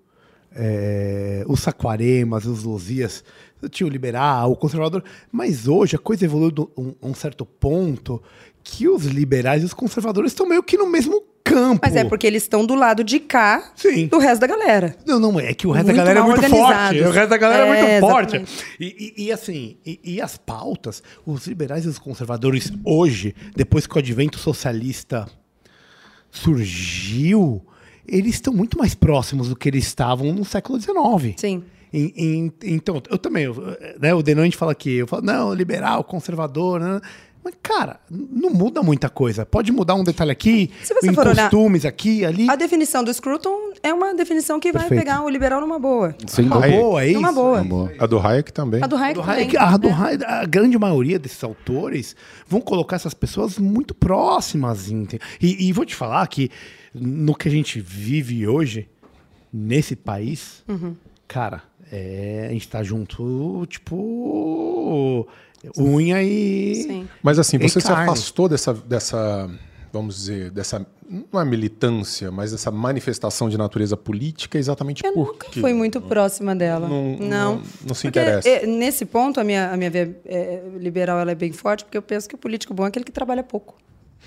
é, os saquaremas, os luzias, tinha o liberal, o conservador. Mas hoje a coisa evoluiu de um, um certo ponto que os liberais e os conservadores estão meio que no mesmo campo. Mas é porque eles estão do lado de cá Sim. do resto da galera. Não, não, é que o resto Muito da galera é muito organizados. forte. O resto da galera é, É, muito forte. E, e- e assim, e, e as pautas, os liberais e os conservadores hoje, depois que o advento socialista surgiu, eles estão muito mais próximos do que eles estavam no século XIX. Sim. Em- em- então, eu também, eu, né, o Denon a gente fala que eu falo, não, liberal, conservador, né? Mas, cara, não muda muita coisa. Pode mudar um detalhe aqui, Se você em for olhar- costumes aqui, ali. A definição do Scruton é uma definição que vai Perfeito. pegar o liberal numa boa. Sem Uma boa, é isso? Numa boa. A do Hayek também. A do Hayek do também. Hayek, a, do Hayek, a grande maioria desses autores vão colocar essas pessoas muito próximas. E, e vou te falar que no que a gente vive hoje, nesse país, cara, é, a gente tá junto, tipo, unha e. Sim. Mas assim, E você se carne. afastou dessa, dessa, vamos dizer, dessa, não é militância, mas dessa manifestação de natureza política exatamente Eu por nunca quê? fui muito próxima dela. Não- Não. não- não se Porque, interessa. eh, nesse ponto, a minha, a minha via eh, liberal ela é bem forte, porque eu penso que o político bom é aquele que trabalha pouco.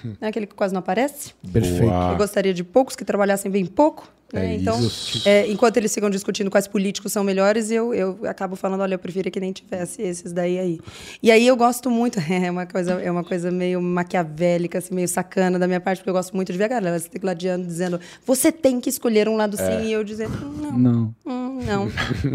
Hum. É aquele que quase não aparece. Perfeito. Boa. Eu gostaria de poucos que trabalhassem bem pouco. Né? É então, isso. é, enquanto eles ficam discutindo quais políticos são melhores, eu, eu acabo falando, olha, eu preferia que nem tivesse esses daí aí. E aí eu gosto muito, é uma coisa, é uma coisa meio maquiavélica, assim, meio sacana da minha parte, porque eu gosto muito de ver a galera se gladiando, dizendo, você tem que escolher um lado sim, e eu dizendo, não, Não. Hum, não.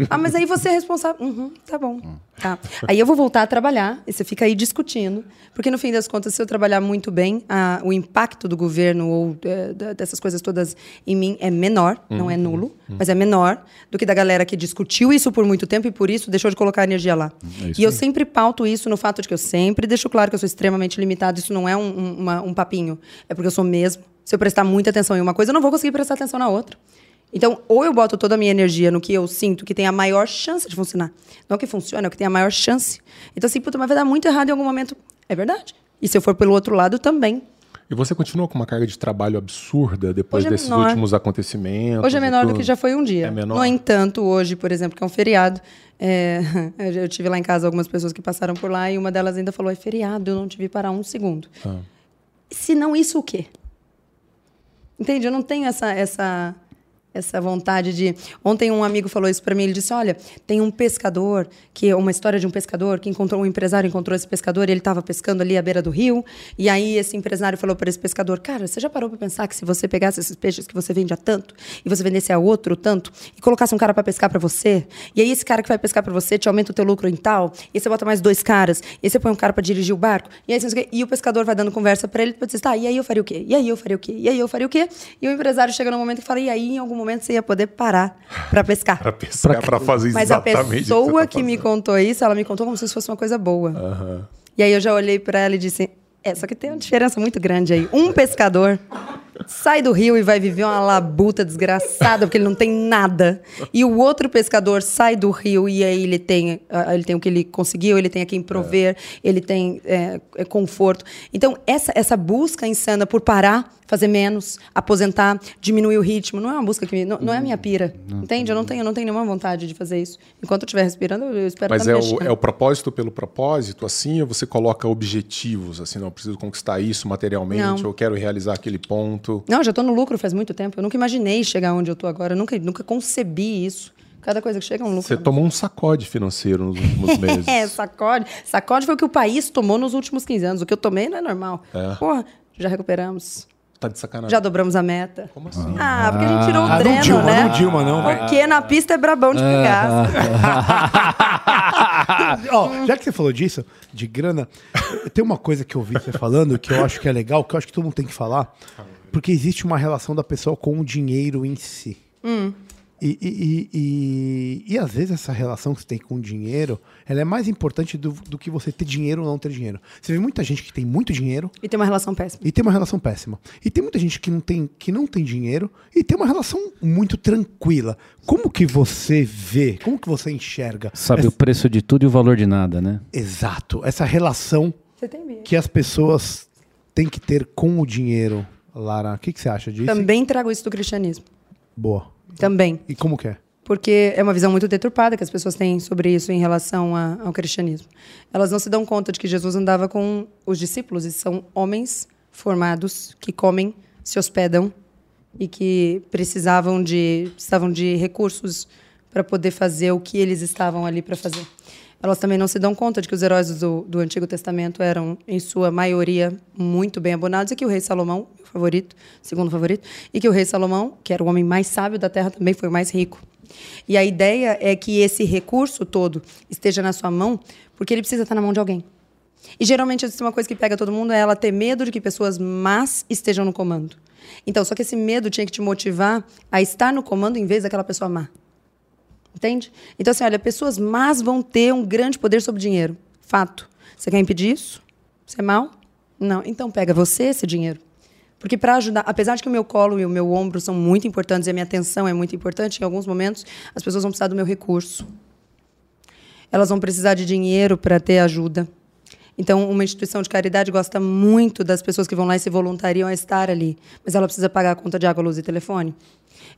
Ah, mas aí você é responsável. Uhum, tá bom. Tá. Aí eu vou voltar a trabalhar, e você fica aí discutindo, porque no fim das contas, se eu trabalhar muito bem, a- o impacto do governo ou é, dessas coisas todas em mim é menor, não é nulo, mas é menor do que da galera que discutiu isso por muito tempo e por isso deixou de colocar energia lá. e eu sempre pauto isso no fato de que eu sempre deixo claro que eu sou extremamente limitado, isso não é um, um- uma- um papinho, é porque eu sou mesmo. Se eu prestar muita atenção em uma coisa, eu não vou conseguir prestar atenção na outra. Então, ou eu boto toda a minha energia no que eu sinto que tem a maior chance de funcionar. Não que funcione, é o que tem a maior chance. Então, assim, puta, mas vai dar muito errado em algum momento. É verdade. E se eu for pelo outro lado, também. E você continua com uma carga de trabalho absurda depois é desses menor. últimos acontecimentos? Hoje é menor do que já foi um dia. É menor? No entanto, hoje, por exemplo, que é um feriado, é, eu tive lá em casa algumas pessoas que passaram por lá e uma delas ainda falou: é feriado, eu não te vi parar um segundo. Ah. Se não isso, o quê? Entende? Eu não tenho essa, essa, essa vontade de. Ontem um amigo falou isso para mim. Ele disse: Olha, tem um pescador, que uma história de um pescador que encontrou um empresário encontrou esse pescador e ele estava pescando ali à beira do rio. E aí esse empresário falou para esse pescador: Cara, você já parou para pensar que se você pegasse esses peixes que você vende a tanto e você vendesse a outro tanto e colocasse um cara para pescar para você, e aí esse cara que vai pescar para você te aumenta o teu lucro em tal, e aí você bota mais dois caras, e aí você põe um cara para dirigir o barco, e aí você e o pescador vai dando conversa para ele, para dizer, tá, e aí eu faria o quê? E aí eu faria o quê? E aí eu faria o quê? E o empresário chega num momento que fala, e aí em algum momento você ia poder parar para pescar. Para pescar, para fazer Mas a exatamente o que pessoa você tá que me contou isso, ela me contou como se isso fosse uma coisa boa. E aí eu já olhei para ela e disse: é, só que tem uma diferença muito grande aí. Um pescador sai do rio e vai viver uma labuta desgraçada, porque ele não tem nada. E o outro pescador sai do rio e aí ele tem, ah, ele tem o que ele conseguiu, ele tem a quem prover, ele tem é, é, conforto. Então, essa, essa busca insana por parar, fazer menos, aposentar, diminuir o ritmo, não é uma busca que me- não, não é a minha pira. entende? Eu não tenho, eu não tenho nenhuma vontade de fazer isso. Enquanto eu estiver respirando, eu espero Mas é me o, é o propósito pelo propósito, assim, ou você coloca objetivos, assim, não, eu preciso conquistar isso materialmente, Não. eu quero realizar aquele ponto. Não, eu já estou no lucro faz muito tempo. Eu nunca imaginei chegar onde eu estou agora. Eu nunca, nunca concebi isso. Cada coisa que chega é um lucro. Você tomou um sacode financeiro nos últimos meses. É, sacode. Sacode foi o que o país tomou nos últimos 15 anos. O que eu tomei não é normal. É. Porra, já recuperamos. Tá de sacanagem. Já dobramos a meta. Como assim? Ah, porque a gente tirou o Ah, não dreno, Dilma, né? não Dilma, não, velho. Porque na pista é brabão de pegar. Ó, já que você falou disso, de grana, tem uma coisa que eu ouvi você falando que eu acho que é legal, que eu acho que todo mundo tem que falar, porque existe uma relação da pessoa com o dinheiro em si. E, e, e, e, e às vezes essa relação que você tem com o dinheiro, ela é mais importante do, do que você ter dinheiro ou não ter dinheiro. Você vê muita gente que tem muito dinheiro E tem uma relação péssima. e tem uma relação péssima. E tem muita gente que não tem, que não tem dinheiro e tem uma relação muito tranquila. Como que você vê, como que você enxerga? Sabe essa- o preço de tudo e o valor de nada, né? Exato, essa relação Você tem medo. que as pessoas têm que ter com o dinheiro, Lara. O que, que você acha disso? Também trago isso do cristianismo. Boa. Também. E como que é? Porque é uma visão muito deturpada que as pessoas têm sobre isso em relação a- ao cristianismo. Elas não se dão conta de que Jesus andava com os discípulos e são homens formados que comem, se hospedam e que precisavam de precisavam de recursos para poder fazer o que eles estavam ali para fazer. Elas também não se dão conta de que os heróis do, do Antigo Testamento eram, em sua maioria, muito bem abonados e que o rei Salomão, meu favorito, segundo favorito, e que o rei Salomão, que era o homem mais sábio da terra, também foi o mais rico. E a ideia é que esse recurso todo esteja na sua mão, porque ele precisa estar na mão de alguém. E geralmente uma coisa que pega todo mundo é ela ter medo de que pessoas más estejam no comando. Então, só que esse medo tinha que te motivar a estar no comando em vez daquela pessoa má. Entende? Então, assim, olha, pessoas más vão ter um grande poder sobre dinheiro. Fato. Você quer impedir isso? Você é mal? Não. Então, pega você esse dinheiro. Porque para ajudar, apesar de que o meu colo e o meu ombro são muito importantes e a minha atenção é muito importante, em alguns momentos as pessoas vão precisar do meu recurso. Elas vão precisar de dinheiro para ter ajuda. Então, uma instituição de caridade gosta muito das pessoas que vão lá e se voluntariam a estar ali. Mas ela precisa pagar a conta de água, luz e telefone.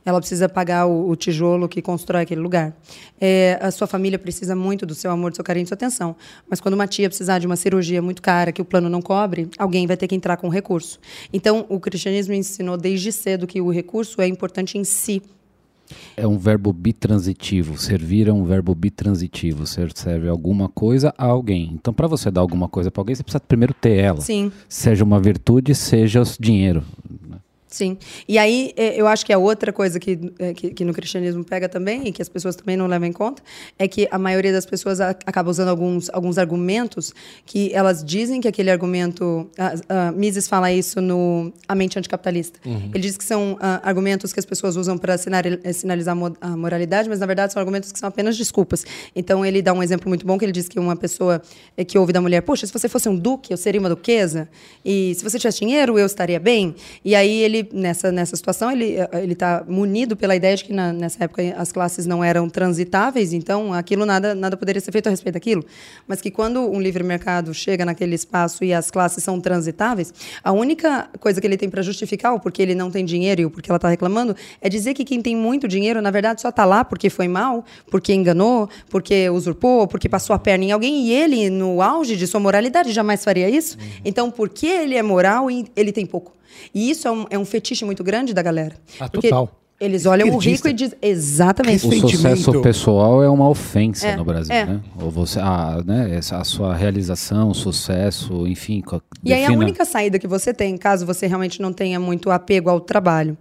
Ela precisa pagar o, o tijolo que constrói aquele lugar. É, a sua família precisa muito do seu amor, do seu carinho, da sua atenção. Mas quando uma tia precisar de uma cirurgia muito cara que o plano não cobre, alguém vai ter que entrar com recurso. Então, o cristianismo ensinou desde cedo que o recurso é importante em si. É um verbo bitransitivo. Servir é um verbo bitransitivo. Você serve alguma coisa a alguém. Então, para você dar alguma coisa para alguém, você precisa primeiro ter ela. Sim. Seja uma virtude, seja o dinheiro. Sim. E aí, eh, eu acho que a outra coisa que, eh, que, que no cristianismo pega também, e que as pessoas também não levam em conta, é que a maioria das pessoas a- acaba usando alguns, alguns argumentos que elas dizem que aquele argumento. A, a Mises fala isso no A Mente Anticapitalista. Ele diz que são ah, argumentos que as pessoas usam para sinalizar a mo- a moralidade, mas na verdade são argumentos que são apenas desculpas. Então ele dá um exemplo muito bom que ele diz que uma pessoa que ouve da mulher, poxa, se você fosse um duque, eu seria uma duquesa, e se você tivesse dinheiro, eu estaria bem. E aí ele, nessa, nessa situação, ele ele está munido pela ideia de que na- nessa época as classes não eram transitáveis, então aquilo nada nada poderia ser feito a respeito daquilo. Mas que quando um livre mercado chega naquele espaço e as classes são transitáveis, a única coisa que ele tem para justificar o porquê ele não tem dinheiro e o porquê ela está reclamando é dizer que quem tem muito dinheiro, na verdade, só está lá porque foi mal, porque enganou, porque usurpou, porque passou a perna em alguém e ele, no auge de sua moralidade, jamais faria isso. Então, porque ele é moral e ele tem pouco? E isso é um, é um fetiche muito grande da galera. Ah, Porque total. Eles olham o Esquerdista. rico e dizem. Exatamente. O sucesso pessoal é uma ofensa É, no Brasil, é. né? Ou você, a, né, a sua realização, sucesso, enfim. E aí a única saída que você tem, caso você realmente não tenha muito apego ao trabalho,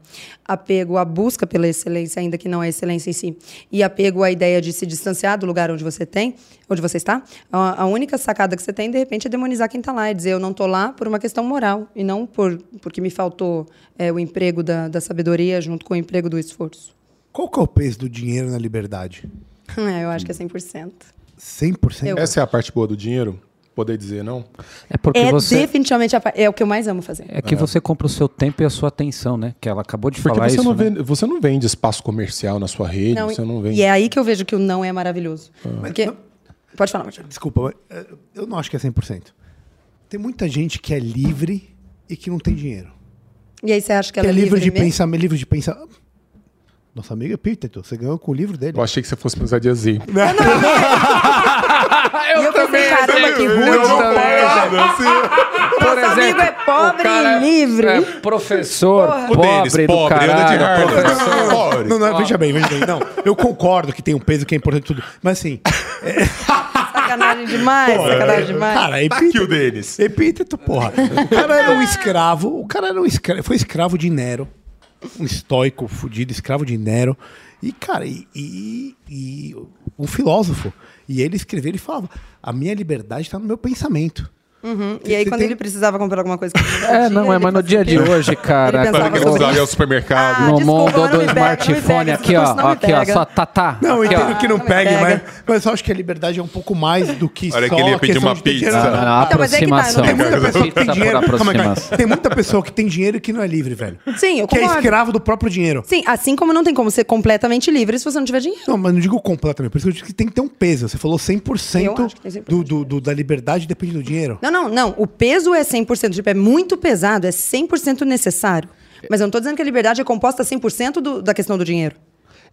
apego à busca pela excelência, ainda que não é excelência em si, e apego à ideia de se distanciar do lugar onde você tem, onde você está, a, única sacada que você tem, de repente, é demonizar quem está lá, é dizer eu não estou lá por uma questão moral e não por porque me faltou é, o emprego da, da sabedoria junto com o emprego do esforço. Qual que é o peso do dinheiro na liberdade? É, eu acho que é 100%. 100%? Eu- Essa é a parte boa do dinheiro? Poder dizer não? É porque é você. definitivamente a é o que eu mais amo fazer. É que você compra o seu tempo e a sua atenção, né? Que ela acabou de Porque falar você, isso. não né? vende, você não vende espaço comercial na sua rede, Não, você não vende. E é aí que eu vejo que o não é maravilhoso. Ah. Porque... Pode falar, Martinho. Desculpa, eh, eu não acho que é 100%. Tem muita gente que é livre e que não tem dinheiro. E aí você acha que Que ela é é livre livre de mesmo? pensar, livre de pensar. Nossa amiga Epíteto, você ganhou com o livro dele. Eu achei que você fosse precisar de exemplo. E eu pensei, caramba, que rude. Por Nosso amigo é pobre e livre. É professor, Porra. O Denis, pobre do pobre, anda de caralho. Harvard. professor. Pobre. Não, não, veja bem, veja bem. Não, eu concordo que tem um peso que é importante tudo. Mas assim, Sacanagem demais, sacanagem demais. cara, Tá aqui o epíteto, Denis. epíteto, porra. O cara era um escravo, o cara era um escravo, foi escravo de Nero. Um estoico fudido, escravo de Nero. E, cara, e, e- e um filósofo. E ele escreveu, ele falava: a minha liberdade está no meu pensamento. Uhum. E aí, Você quando tem- ele precisava comprar alguma coisa... que ele não É, não, é, mas no dia de hoje, cara. Ele pensava quando Ele sobre precisava ir ao isso. supermercado. Ah, no desculpa, mundo do smartphone, aqui, ó, aqui, ó, só tatá. Não, eu entendo que não pegue, pega. mas, mas eu acho que a liberdade é um pouco mais do que Olha só que ele ia pedir uma pizza. Não, não, Então, mas é que tá, aproximação. Tem muita pessoa que tem dinheiro. Tem muita pessoa que tem dinheiro e que não é livre, velho. Sim, eu Que é escravo do próprio dinheiro. Sim, assim como não tem como ser completamente livre se você não tiver dinheiro. Não, mas não digo completamente. Por isso que eu disse que tem que ter um peso. Você falou 100%, Eu acho que tem 100% do, do, do- da liberdade depende do dinheiro. Não, não, não. O peso é 100%. Tipo, é muito pesado, é 100% necessário. Mas eu não tô dizendo que a liberdade é composta 100% do, da questão do dinheiro.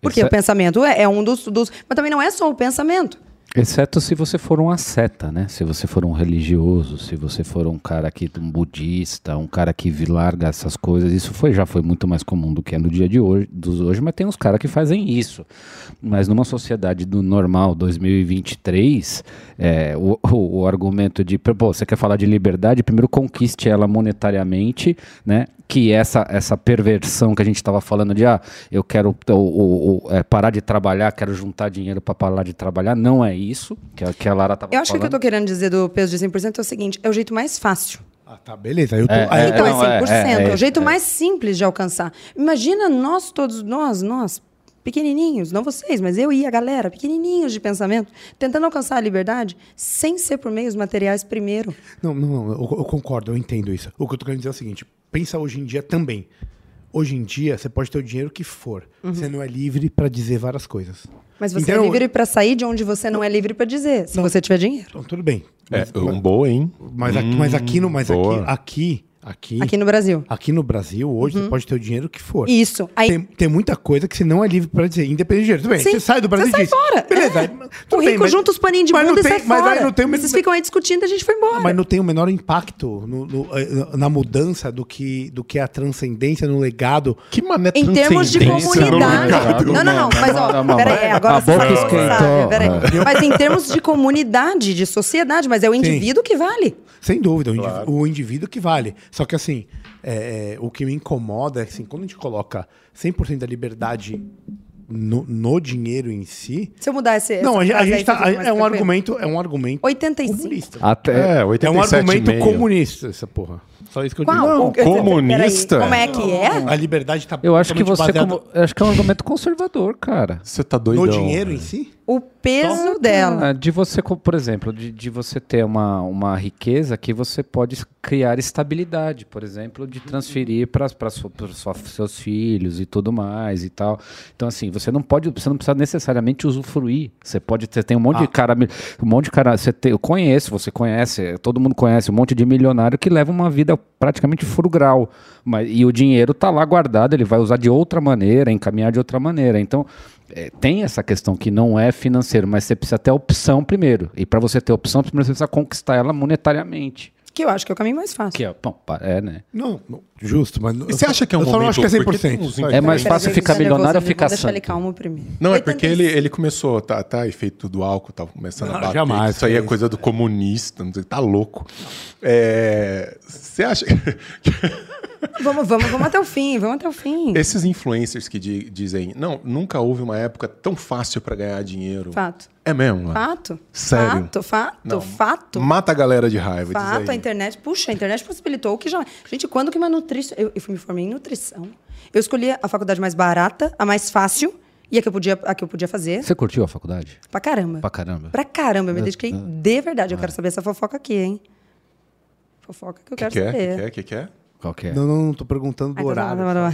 Porque Isso é- o pensamento é, é um dos, dos... Mas também não é só o pensamento. Exceto se você for um asceta, né? Se você for um religioso, se você for um cara que um budista, um cara que larga essas coisas, isso foi já foi muito mais comum do que é no dia de hoje, dos hoje, mas tem uns caras que fazem isso. Mas numa sociedade do normal 2023, é, o, o, o argumento de, pô, você quer falar de liberdade, primeiro conquiste ela monetariamente, né? Que essa, essa perversão que a gente estava falando de, ah, eu quero o, o- o- é, parar de trabalhar, quero juntar dinheiro para parar de trabalhar, não é isso que a, que a Lara estava Eu acho que o que eu falando. tô querendo dizer do peso de 100% é o seguinte, é o jeito mais fácil. Ah, tá, beleza. Eu tô, É, aí eu Então não, é é, 100%. é, É, é, o jeito é. mais simples de alcançar. Imagina nós todos, nós, nós, pequenininhos, não vocês, mas eu e a galera, pequenininhos de pensamento, tentando alcançar a liberdade sem ser por meios materiais primeiro. Não, não, não, eu, eu concordo, eu entendo isso. O que eu tô querendo dizer é o seguinte: pensa hoje em dia também. Hoje em dia, você pode ter o dinheiro que for. Você não é livre pra dizer várias coisas. Mas você Então, é livre para sair de onde você não é livre para dizer, se você tiver dinheiro. Então, tudo bem. É, um boa, hein? Mas, aqui, mas aqui no, mas aqui, boa. aqui, aqui, Aqui no Brasil. aqui no Brasil, hoje, você pode ter o dinheiro que for. Isso. Aí, Tem, tem muita coisa que você não é livre pra dizer, independente de dinheiro. Tudo bem, Sim, você sai do Brasil você sai e diz. fora. Beleza. É. o rico mas- junta os paninhos de mas bunda não e sai mas fora. aí não tem Vocês ficam aí discutindo e a gente foi embora. Mas não tem o menor impacto no- no- eh, na mudança do que, do que a transcendência no legado. Que mané Em termos de transcendência no comunidade. Não, não, não. Mas, ó, Não, não, peraí, agora a você boca sabe, esquentou. peraí. Mas em termos de comunidade, de sociedade, mas é o indivíduo que vale. Sem dúvida, o, indiví- o indivíduo que vale. Só que assim, é, é, o que me incomoda é assim, quando a gente coloca 100% da liberdade no, no dinheiro em si. Se eu mudar esse. não, a, a gente tá, é um tranquilo. argumento, é um argumento 85. comunista. Até, É, É um 87 argumento e meio. comunista essa porra. Só isso que eu Qual? digo. Não, comunista? peraí, Como é que é? A liberdade tá eu acho que você baseada como, eu acho que é um argumento conservador, cara. Você tá doidão. no dinheiro em si. O peso dela. Ah, De você, por exemplo, de, de você ter uma, uma riqueza que você pode criar estabilidade, por exemplo, de transferir para seus filhos e tudo mais e tal. Então, assim, você não pode, você não precisa necessariamente usufruir. Você pode ter, tem um monte de cara, um monte de cara, você tem, eu conheço, você conhece, todo mundo conhece um monte de milionário que leva uma vida praticamente frugal, mas e o dinheiro tá lá guardado, ele vai usar de outra maneira, encaminhar de outra maneira. Então, é, tem essa questão que não é financeiro, mas você precisa ter a opção primeiro. E para você ter a opção, primeiro você precisa conquistar ela monetariamente. Que eu acho que é o caminho mais fácil. Que é, bom, é, né? Não, não, justo, mas. Você acha que é um eu só não momento- acho que é porque 100%. tem uns só É mais fácil ficar milionário ou ficar Vou deixar ele santo? calmo primeiro. Não, é porque ele, 85. ele começou, tá, tá, efeito do álcool, tá começando a Não, bater. jamais, Isso aí é coisa do comunista, não sei, tá louco. É, Você acha. Vamos, vamos, vamos até o fim, vamos até o fim. Esses influencers que di- dizem, não, nunca houve uma época tão fácil pra ganhar dinheiro. Fato. É mesmo? mano? Fato. Sério? Fato, fato, Não. fato. Mata a galera de raiva. Fato, a internet, puxa, a internet possibilitou o que já. Gente, quando que uma nutrição. Eu, eu me formei em nutrição. Eu escolhi a faculdade mais barata, a mais fácil, E a que eu podia, a que eu podia fazer, Você curtiu a faculdade? pra caramba. Pra caramba. Pra caramba, eu me dediquei de verdade. Eu quero saber essa fofoca aqui, hein? Fofoca que eu Que quero que é? saber. Que que é? Que que é? Qual que é? Não, não, não, tô perguntando do Ai, horário. não, não, não.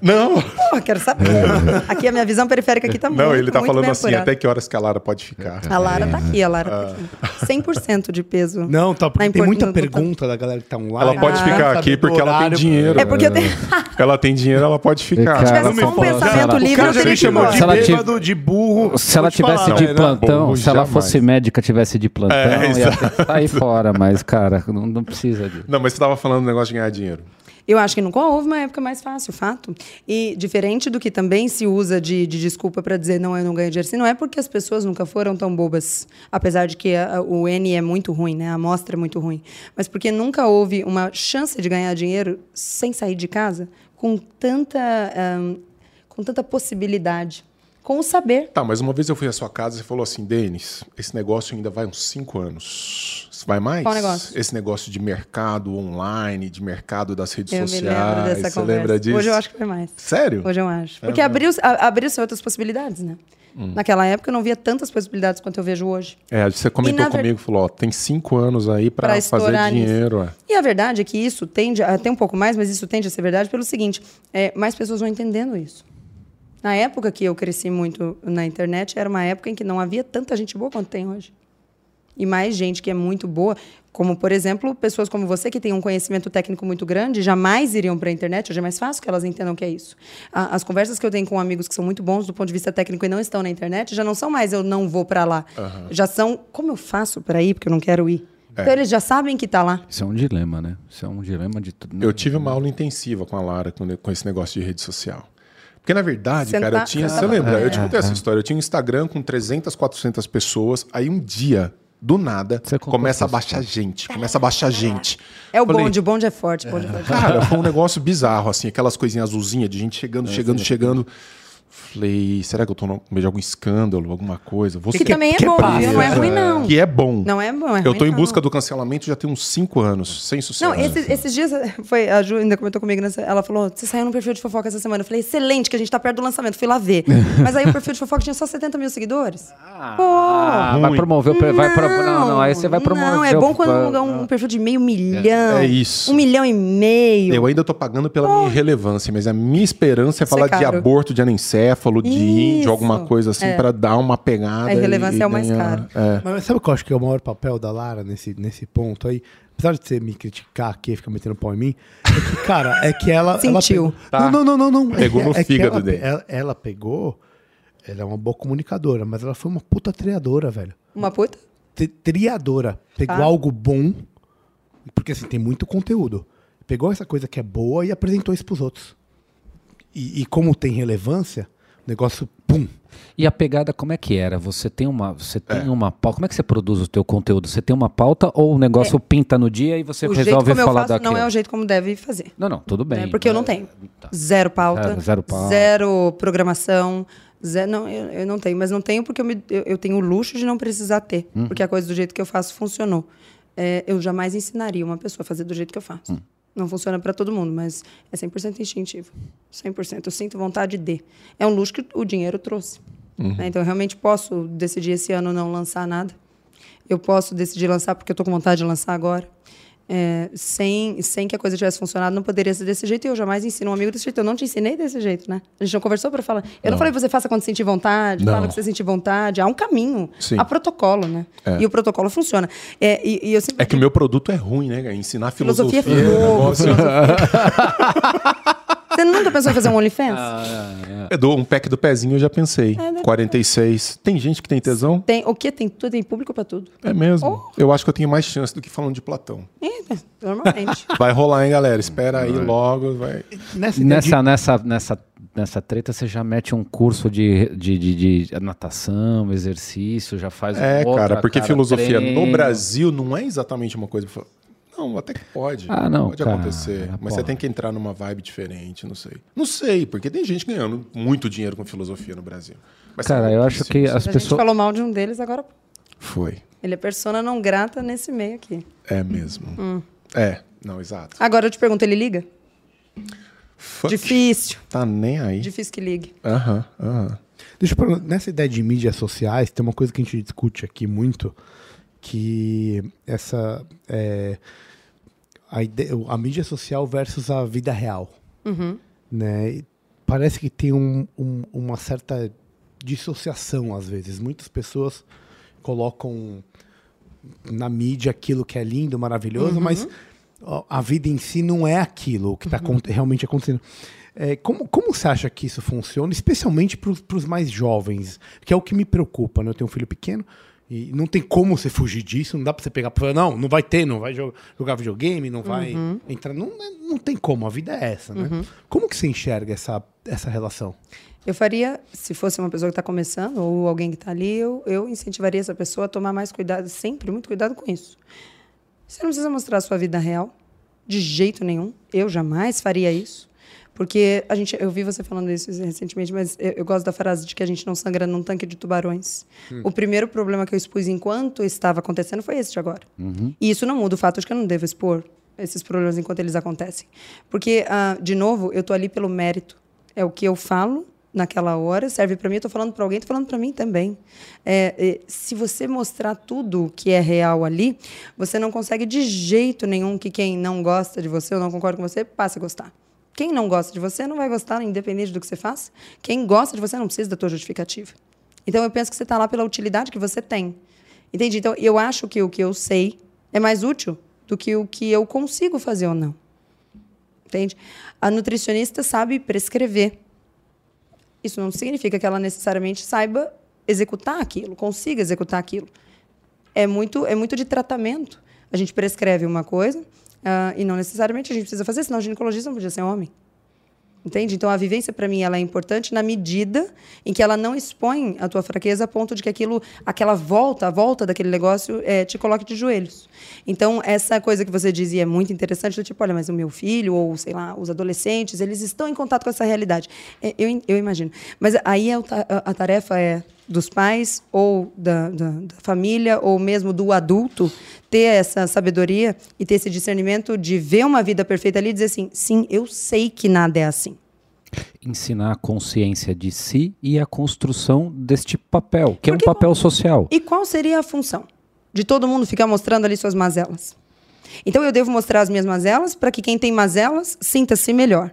Não, Pô, quero saber. Aqui a minha visão periférica aqui tá muito, não, ele tá falando assim, apurada. até que horas que a Lara pode ficar. A Lara tá aqui, a Lara tá aqui. 100% de peso. Não, tá, porque tem muita no- no- pergunta da galera que tá online. Ela pode Ah. ficar aqui porque ela tem dinheiro. É porque eu tenho... Ela tem dinheiro, ela pode ficar. Se não tivesse só um pensamento livre, eu teria me que ir chamou embora. de Se ela bêbado, de burro. Se ela tivesse de velho. plantão, se ela fosse médica, tivesse de plantão, É, ia ter que sair fora. Mas, cara, não, não precisa disso. Não, mas você tava falando do negócio de ganhar dinheiro. Eu acho que nunca houve uma época mais fácil, fato. E diferente do que também se usa de, de desculpa para dizer não, eu não ganho dinheiro, assim, não é porque as pessoas nunca foram tão bobas, apesar de que a- a- o N é muito ruim, né? A amostra é muito ruim, mas porque nunca houve uma chance de ganhar dinheiro sem sair de casa com tanta, ahn, com tanta possibilidade, com o saber. Tá, mas uma vez eu fui à sua casa e falou assim, Denis, esse negócio ainda vai uns cinco anos. Vai mais? Qual negócio? Esse negócio de mercado online, de mercado das redes Eu me sociais. lembro dessa você conversa. lembra disso? Hoje eu acho que foi mais. Sério? Hoje eu acho. É Porque abriu, a- abriu-se outras possibilidades, né? Hum. Naquela época eu não via tantas possibilidades quanto eu vejo hoje. É, você comentou ver- comigo, falou, ó, tem cinco anos aí pra, Pra fazer dinheiro. É. E a verdade é que isso tende, até um pouco mais, mas isso tende a ser verdade pelo seguinte: é, mais pessoas vão entendendo isso. Na época que eu cresci muito na internet, era uma época em que não havia tanta gente boa quanto tem hoje. E mais gente que é muito boa, como, por exemplo, pessoas como você, que tem um conhecimento técnico muito grande, jamais iriam para a internet. Hoje é mais fácil que elas entendam o que é isso. A- As conversas que eu tenho com amigos que são muito bons do ponto de vista técnico e não estão na internet, já não são mais eu não vou para lá. Já são como eu faço para ir, porque eu não quero ir. Então eles já sabem que está lá. Isso é um dilema, né? Isso é um dilema de tudo. Eu tive uma aula intensiva com a Lara com, com esse negócio de rede social. Porque, na verdade, Você cara, tá- eu tinha. você Você tá- lembra? Eu te contei essa história. Eu tinha um Instagram com 300, 400 pessoas. Aí um dia, do nada, começa a baixar gente. Começa a baixar gente. É o Falei, bonde, o bonde é forte, o bonde é forte. Cara, foi um negócio bizarro, assim, aquelas coisinhas azulzinhas de gente chegando, chegando, chegando. Falei, será que eu tô no meio de algum escândalo, alguma coisa? Vou Que, ser- também é que bom, viu? Não é é. ruim, não. que é bom. Não é bom, é Eu ruim, tô em não. busca do cancelamento já tem uns cinco anos, sem sucesso. Não, esses, esses dias foi, a Ju ainda comentou comigo, nessa, ela falou: você saiu no perfil de fofoca essa semana. Eu falei, excelente, que a gente tá perto do lançamento. Fui lá ver. Mas aí o perfil de fofoca tinha só 70 mil seguidores. Ah, vai Ruim. promover o. Vai pro... não, não, aí você vai promover. Não, é bom quando um, um perfil de meio milhão. É isso. Um milhão e meio. Eu ainda tô pagando pela minha irrelevância, mas a minha esperança é Isso falar é de aborto de anencéfalo, de índio, Isso. alguma coisa assim, pra dar uma pegada. A irrelevância e- e é o mais caro. É. Mas sabe o que eu acho que é o maior papel da Lara nesse, nesse ponto aí? Apesar de você me criticar aqui, ficar metendo pau em mim, é que, cara, é que ela. ela Sentiu. pegou- Tá. Não, não, não, não, não. Pegou é, no é fígado ela, dele. Ela, ela pegou. Ela é uma boa comunicadora, mas ela foi uma puta triadora, velho. Uma puta? Tri- Triadora. Pegou Tá. algo bom, porque assim, tem muito conteúdo. Pegou essa coisa que é boa e apresentou isso pros outros. E, e como tem relevância, negócio, pum. E a pegada, como é que era? Você tem uma, você É. tem uma pauta. Como é que você produz o teu conteúdo? Você tem uma pauta ou o negócio pinta no dia e você o jeito resolve como eu falar faço daquilo? não é o jeito como deve fazer. Não, não, tudo bem. né? Porque eu não tenho. Zero pauta. Zero- zero pauta. zero programação. Zero, não, eu, eu não tenho. Mas não tenho porque eu, me- eu- eu tenho o luxo de não precisar ter. Uhum. Porque a coisa do jeito que eu faço funcionou. É, eu jamais ensinaria uma pessoa a fazer do jeito que eu faço. Hum. Não funciona para todo mundo, mas é 100% instintivo. 100%. Eu sinto vontade de. É um luxo que o dinheiro trouxe. Uhum. né? Então, eu realmente posso decidir esse ano não lançar nada. Eu posso decidir lançar porque eu estou com vontade de lançar agora. É, sem, sem que a coisa tivesse funcionado, não poderia ser desse jeito. E eu jamais ensino um amigo desse jeito. Eu não te ensinei desse jeito, né? A gente não conversou para falar. Eu não, falei pra você faça quando sentir vontade, Não. fala que você sentir vontade. Há um caminho. Sim. Há protocolo, né? E o protocolo funciona. É, e, e eu sempre É que o meu produto é ruim, né? Ensinar Filosofia filosofia. é é fogo, negócio- Você nunca pensou em fazer um OnlyFans? Eu dou um pack do pezinho, eu já pensei. É, né? 46. Tem gente que tem tesão? Tem, o que? Tem tudo, tem público para tudo. É mesmo. Oh. Eu acho que eu tenho mais chance do que falando de Platão. É, normalmente. Vai rolar, hein, galera? Espera aí logo. Vai. Nessa, Nessa, nessa, nessa, nessa treta, você já mete um curso de, de, de, de natação, exercício, já faz É, outra, cara, porque cara, filosofia treino. no Brasil não é exatamente uma coisa. pra Não, até que pode. Ah, não, Pode cara, acontecer. Mas pô. você tem que entrar numa vibe diferente, não sei. Não sei, porque tem gente ganhando muito dinheiro com filosofia no Brasil. Mas Cara, eu acho que as A gente pessoas. falou mal de um deles, agora Foi. ele é persona não grata nesse meio aqui. É mesmo. Hum. É, não, exato. Agora eu te pergunto, ele liga? Fuck. Difícil. Tá nem aí. Difícil que ligue. Aham, aham. Deixa eu perguntar, nessa ideia de mídias sociais, tem uma coisa que a gente discute aqui muito, que essa é, a, a mídia social versus a vida real, né? E parece que tem um- um- uma certa dissociação às vezes. Muitas pessoas colocam na mídia aquilo que é lindo, maravilhoso, mas ó, a vida em si não é aquilo que está realmente acontecendo. É, como, como você acha que isso funciona, especialmente para os mais jovens, que é o que me preocupa, né? Eu tenho um filho pequeno e não tem como você fugir disso, não dá para você pegar falar, não, não vai ter, não vai jo- jogar videogame, não vai entrar, não, não tem como, a vida é essa, né? Como que você enxerga essa, essa relação? Eu faria, se fosse uma pessoa que está começando ou alguém que está ali, eu, eu incentivaria essa pessoa a tomar mais cuidado, sempre muito cuidado com isso. Você não precisa mostrar a sua vida real, de jeito nenhum. Eu jamais faria isso. Porque a gente, eu vi você falando isso recentemente, mas eu, eu gosto da frase de que a gente não sangra num tanque de tubarões. O primeiro problema que eu expus enquanto estava acontecendo foi esse de agora. E isso não muda o fato de que eu não devo expor esses problemas enquanto eles acontecem. Porque, ah, de novo, eu tô ali pelo mérito. É o que eu falo naquela hora, serve para mim, eu tô falando para alguém, tô falando para mim também. É, é, se você mostrar tudo que é real ali, você não consegue de jeito nenhum que quem não gosta de você ou não concorda com você passe a gostar. Quem não gosta de você não vai gostar, independente do que você faça. Quem gosta de você não precisa da tua justificativa. Então eu penso que você está lá pela utilidade que você tem. Entende? Então eu acho que o que eu sei é mais útil do que o que eu consigo fazer ou não. Entende? A nutricionista sabe prescrever. Isso não significa que ela necessariamente saiba executar aquilo, consiga executar aquilo. É muito, é muito de tratamento. A gente prescreve uma coisa ah, e não necessariamente a gente precisa fazer, senão o ginecologista não podia ser homem. Entende? Então a vivência para mim ela é importante na medida em que ela não expõe a tua fraqueza a ponto de que aquilo, aquela volta, a volta daquele negócio eh, te coloque de joelhos. Então essa coisa que você dizia é muito interessante, do tipo, olha, mas o meu filho ou sei lá, os adolescentes, eles estão em contato com essa realidade. É, eu, eu imagino. Mas aí é a tarefa é dos pais ou da, da, da família ou mesmo do adulto ter essa sabedoria e ter esse discernimento de ver uma vida perfeita ali e dizer assim, sim, eu sei que nada é assim. Ensinar a consciência de si e a construção deste papel, que é um Porque- papel social. E qual seria a função de todo mundo ficar mostrando ali suas mazelas? Então eu devo mostrar as minhas mazelas para que quem tem mazelas sinta-se melhor.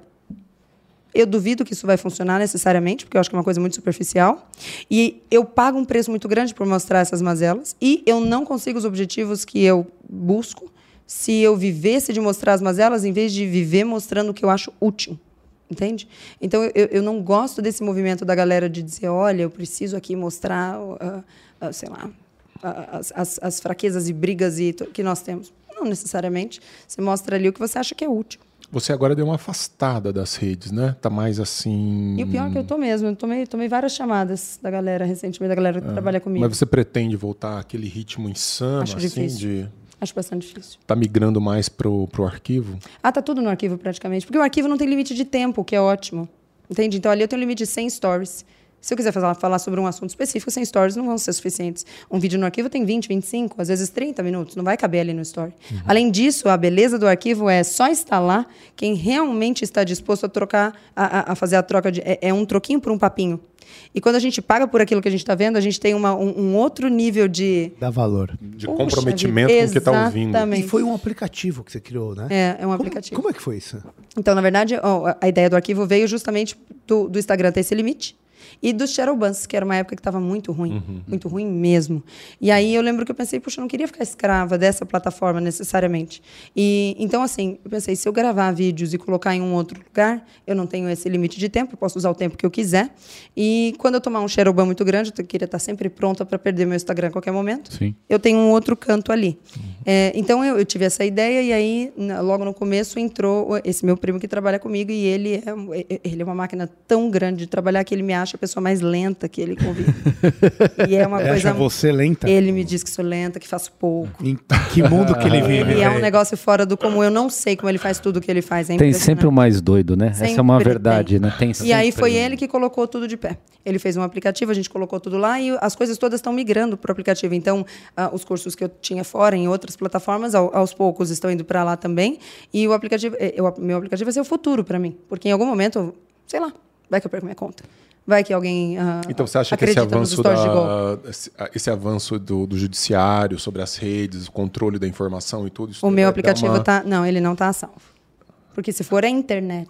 Eu duvido que isso vai funcionar necessariamente, porque eu acho que é uma coisa muito superficial. E eu pago um preço muito grande por mostrar essas mazelas. E eu não consigo os objetivos que eu busco se eu vivesse de mostrar as mazelas em vez de viver mostrando o que eu acho útil. Entende? Então, eu, eu não gosto desse movimento da galera de dizer: olha, eu preciso aqui mostrar, ah, ah, sei lá, ah, as, as, as fraquezas e brigas e que nós temos. Não necessariamente. Você mostra ali o que você acha que é útil. Você agora deu uma afastada das redes, né? Tá mais assim. E o pior é que eu tô mesmo. Eu tomei, tomei várias chamadas da galera recentemente, da galera que trabalha comigo. Mas você pretende voltar àquele ritmo insano, Acho assim, difícil. de Acho bastante difícil. tá migrando mais pro, pro arquivo? Ah, tá tudo no arquivo praticamente. Porque o arquivo não tem limite de tempo, o que é ótimo. Entende? Então ali eu tenho um limite de 100 stories. Se eu quiser falar, falar sobre um assunto específico, 100 stories não vão ser suficientes. Um vídeo no arquivo tem 20, 25, às vezes 30 minutos. Não vai caber ali no story. Além disso, a beleza do arquivo é só estar lá quem realmente está disposto a trocar, a, a- a fazer a troca de. É, é um troquinho por um papinho. E quando a gente paga por aquilo que a gente está vendo, a gente tem uma- um, um outro nível de. Dá valor. De Poxa comprometimento vida, com o que tá ouvindo. Exatamente. E foi um aplicativo que você criou, né? É, é um Como- aplicativo. Como, é que foi isso? Então, na verdade, a ideia do arquivo veio justamente do, do Instagram ter esse limite e dos Shadowbans, que era uma época que estava muito ruim, muito ruim mesmo. E aí eu lembro que eu pensei, puxa, eu não queria ficar escrava dessa plataforma necessariamente. E então assim, eu pensei, se eu gravar vídeos e colocar em um outro lugar, eu não tenho esse limite de tempo, eu posso usar o tempo que eu quiser. E quando eu tomar um Shadowban muito grande, eu queria estar sempre pronta para perder meu Instagram a qualquer momento Sim. eu tenho um outro canto ali. É, então eu, eu tive essa ideia e aí na- logo no começo entrou esse meu primo que trabalha comigo e ele é, um- e- ele é uma máquina tão grande de trabalhar que ele me acha a pessoa mais lenta que ele convive. e é uma Ele coisa. acha você lenta? Ele me diz que sou lenta, que faço pouco. Em que mundo que ele vive? E é um negócio fora do comum. Eu não sei como ele faz tudo o que ele faz. É Tem sempre o mais doido, né? Essa é uma Sempre verdade, tem. né? Tem E aí sempre foi ele que colocou tudo de pé. Ele fez um aplicativo, a gente colocou tudo lá e as coisas todas estão migrando para o aplicativo. Então, ah, os cursos que eu tinha fora em outras plataformas, ao- aos poucos estão indo para lá também. E o aplicativo, eh, o meu aplicativo vai ser o futuro para mim, porque em algum momento, sei lá, vai que eu perco minha conta. Vai que alguém ah, Então você acha que esse avanço, stories de golpe. da, esse, esse avanço do, do judiciário sobre as redes, o controle da informação e tudo isso O meu aplicativo uma- tá. Não, ele não tá salvo. Porque se for é internet.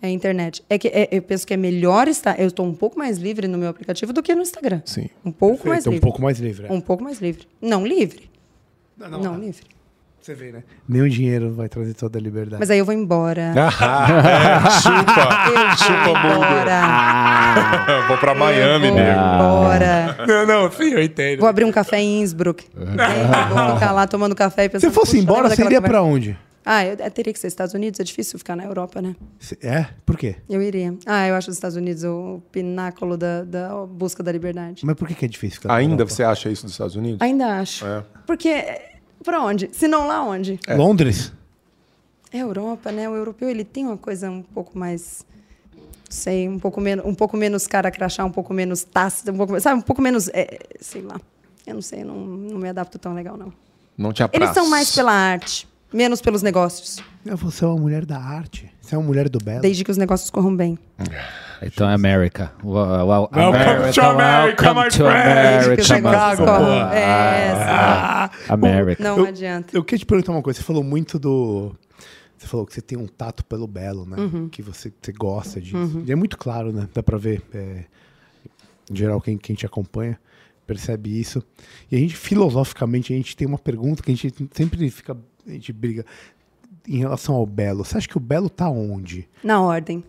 É a internet. É que é- eu penso que é melhor estar. Eu estou um pouco mais livre no meu aplicativo do que no Instagram. Sim. Um pouco mais Feito, um livre. pouco mais livre. é. Um pouco mais livre. Não livre. Não, Não, não, é. livre. Você vê, né? Nem o dinheiro vai trazer toda a liberdade. Mas aí eu vou embora. é, chupa! eu vou embora. Vou pra Miami, eu vou nego. embora. Não, não, sim, eu entendo. Vou abrir um café em Innsbruck. É, vou ficar lá tomando café e Se pensando. você fosse "Puxa, embora, você iria conversa?" pra onde? Ah, eu, eu teria que ser Estados Unidos. É difícil ficar na Europa, né? É? Por quê? Eu iria. Ah, eu acho os Estados Unidos o pináculo da, da busca da liberdade. Mas por que, que é difícil ficar na Ainda você acha isso dos Estados Unidos? Ainda acho. É. Porque, pra onde? Se não lá onde? Londres? É Europa, né? O europeu, ele tem uma coisa um pouco mais... Sei, um pouco menos, um pouco menos cara crachá, um pouco menos tácita, um pouco, sabe, um pouco menos, é, sei lá. Eu não sei, não, não me adapto tão legal, não. Não te apraz. Eles são mais pela arte, menos pelos negócios. Você é uma mulher da arte. Você é uma mulher do belo. Desde que os negócios corram bem. Então é America. Well, well, Welcome to America, my friend. Que os America, negócios Chicago, pô. É, Ah, America. não eu, adianta. Eu queria te perguntar uma coisa. Você falou muito do. Você falou que você tem um tato pelo belo, né? Uhum. Que você, você gosta disso. E é muito claro, né? Dá pra ver. é, em geral, quem, quem te acompanha percebe isso. E a gente, filosoficamente, a gente tem uma pergunta que a gente sempre fica. A gente briga em relação ao belo. Você acha que o belo tá onde? Na ordem.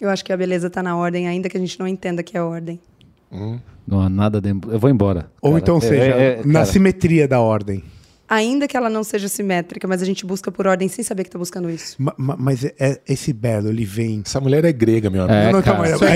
Eu acho que a beleza tá na ordem, ainda que a gente não entenda que é ordem. Não há nada de... Eu vou embora. Ou cara. então É, seja, é, é, na cara, simetria da ordem. Ainda que ela não seja simétrica, mas a gente busca por ordem sem saber que tá buscando isso. Ma- ma- mas é- é- esse belo, ele vem. Essa mulher é grega, meu amigo. É, Não, cara, ela tá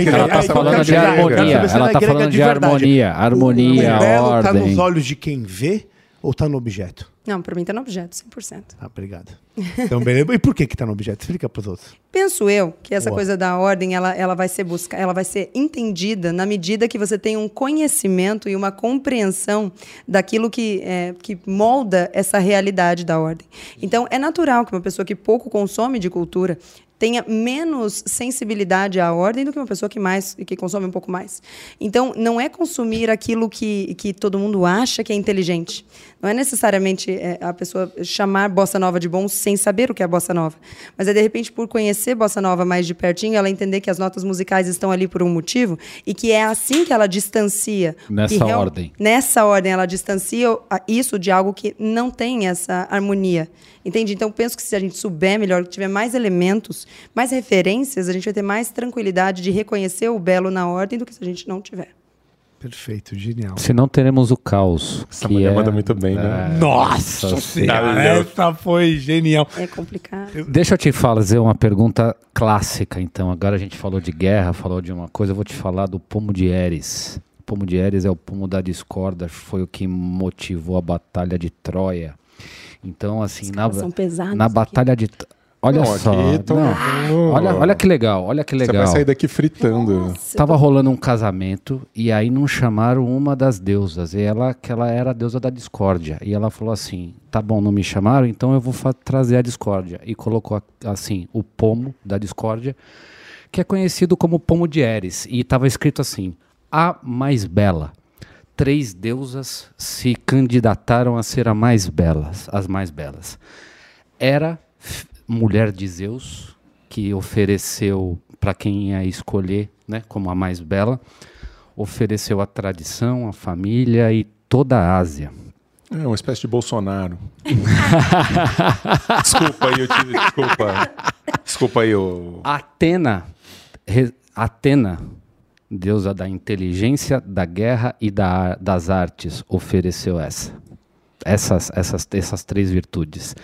aí- falando de harmonia. Ela tá falando de harmonia. Harmonia, o belo tá ordem. nos olhos de quem vê ou tá no objeto? Não, pra mim tá no objeto, 100%. Ah, obrigado. Então, beleza. E por que que tá no objeto? Explica pros outros. Penso eu que essa Boa. coisa da ordem, ela, ela vai ser busca, ela vai ser entendida na medida que você tem um conhecimento e uma compreensão daquilo que, é, que molda essa realidade da ordem. Então, é natural que uma pessoa que pouco consome de cultura tenha menos sensibilidade à ordem do que uma pessoa que mais que consome um pouco mais. Então, não é consumir aquilo que, que todo mundo acha que é inteligente. Não é necessariamente é, a pessoa chamar bossa nova de bom sem saber o que é bossa nova. Mas é, de repente, por conhecer bossa nova mais de pertinho, ela entender que as notas musicais estão ali por um motivo e que é assim que ela distancia. Nessa real- ordem. Nessa ordem, ela distancia isso de algo que não tem essa harmonia. Entende? Então, penso que se a gente souber melhor, tiver mais elementos, mais referências, a gente vai ter mais tranquilidade de reconhecer o belo na ordem do que se a gente não tiver. Perfeito, genial. Se não teremos o caos. Essa que mulher é... manda muito bem, né? Nossa Nossa senhora, Senhora. essa foi genial. É complicado. Deixa eu te fazer uma pergunta clássica, então. Agora a gente falou de guerra, falou de uma coisa, eu vou te falar do pomo de Eres. O pomo de Eres é o pomo da discorda, foi o que motivou a batalha de Troia. Então, assim, na, pesados na aqui. batalha de. Olha Não, só. aqui tô- não. Olha, olha que legal, olha que Você legal. vai sair daqui fritando. Tava rolando um casamento e aí não chamaram uma das deusas. E ela, que ela era a deusa da discórdia. E ela falou assim: tá bom, não me chamaram, então eu vou trazer a discórdia. E colocou a- assim o pomo da discórdia, que é conhecido como pomo de Eres. E estava escrito assim: a mais bela. Três deusas se candidataram a ser a mais belas, as mais belas. Era mulher de Zeus, que ofereceu para quem ia escolher, né, como a mais bela, ofereceu a tradição, a família e toda a Ásia. É uma espécie de Bolsonaro. desculpa aí, eu tive. Desculpa. Desculpa aí, o. Atena, re- Atena, deusa da inteligência, da guerra e da, das artes, ofereceu essa. Essas, essas, essas três virtudes.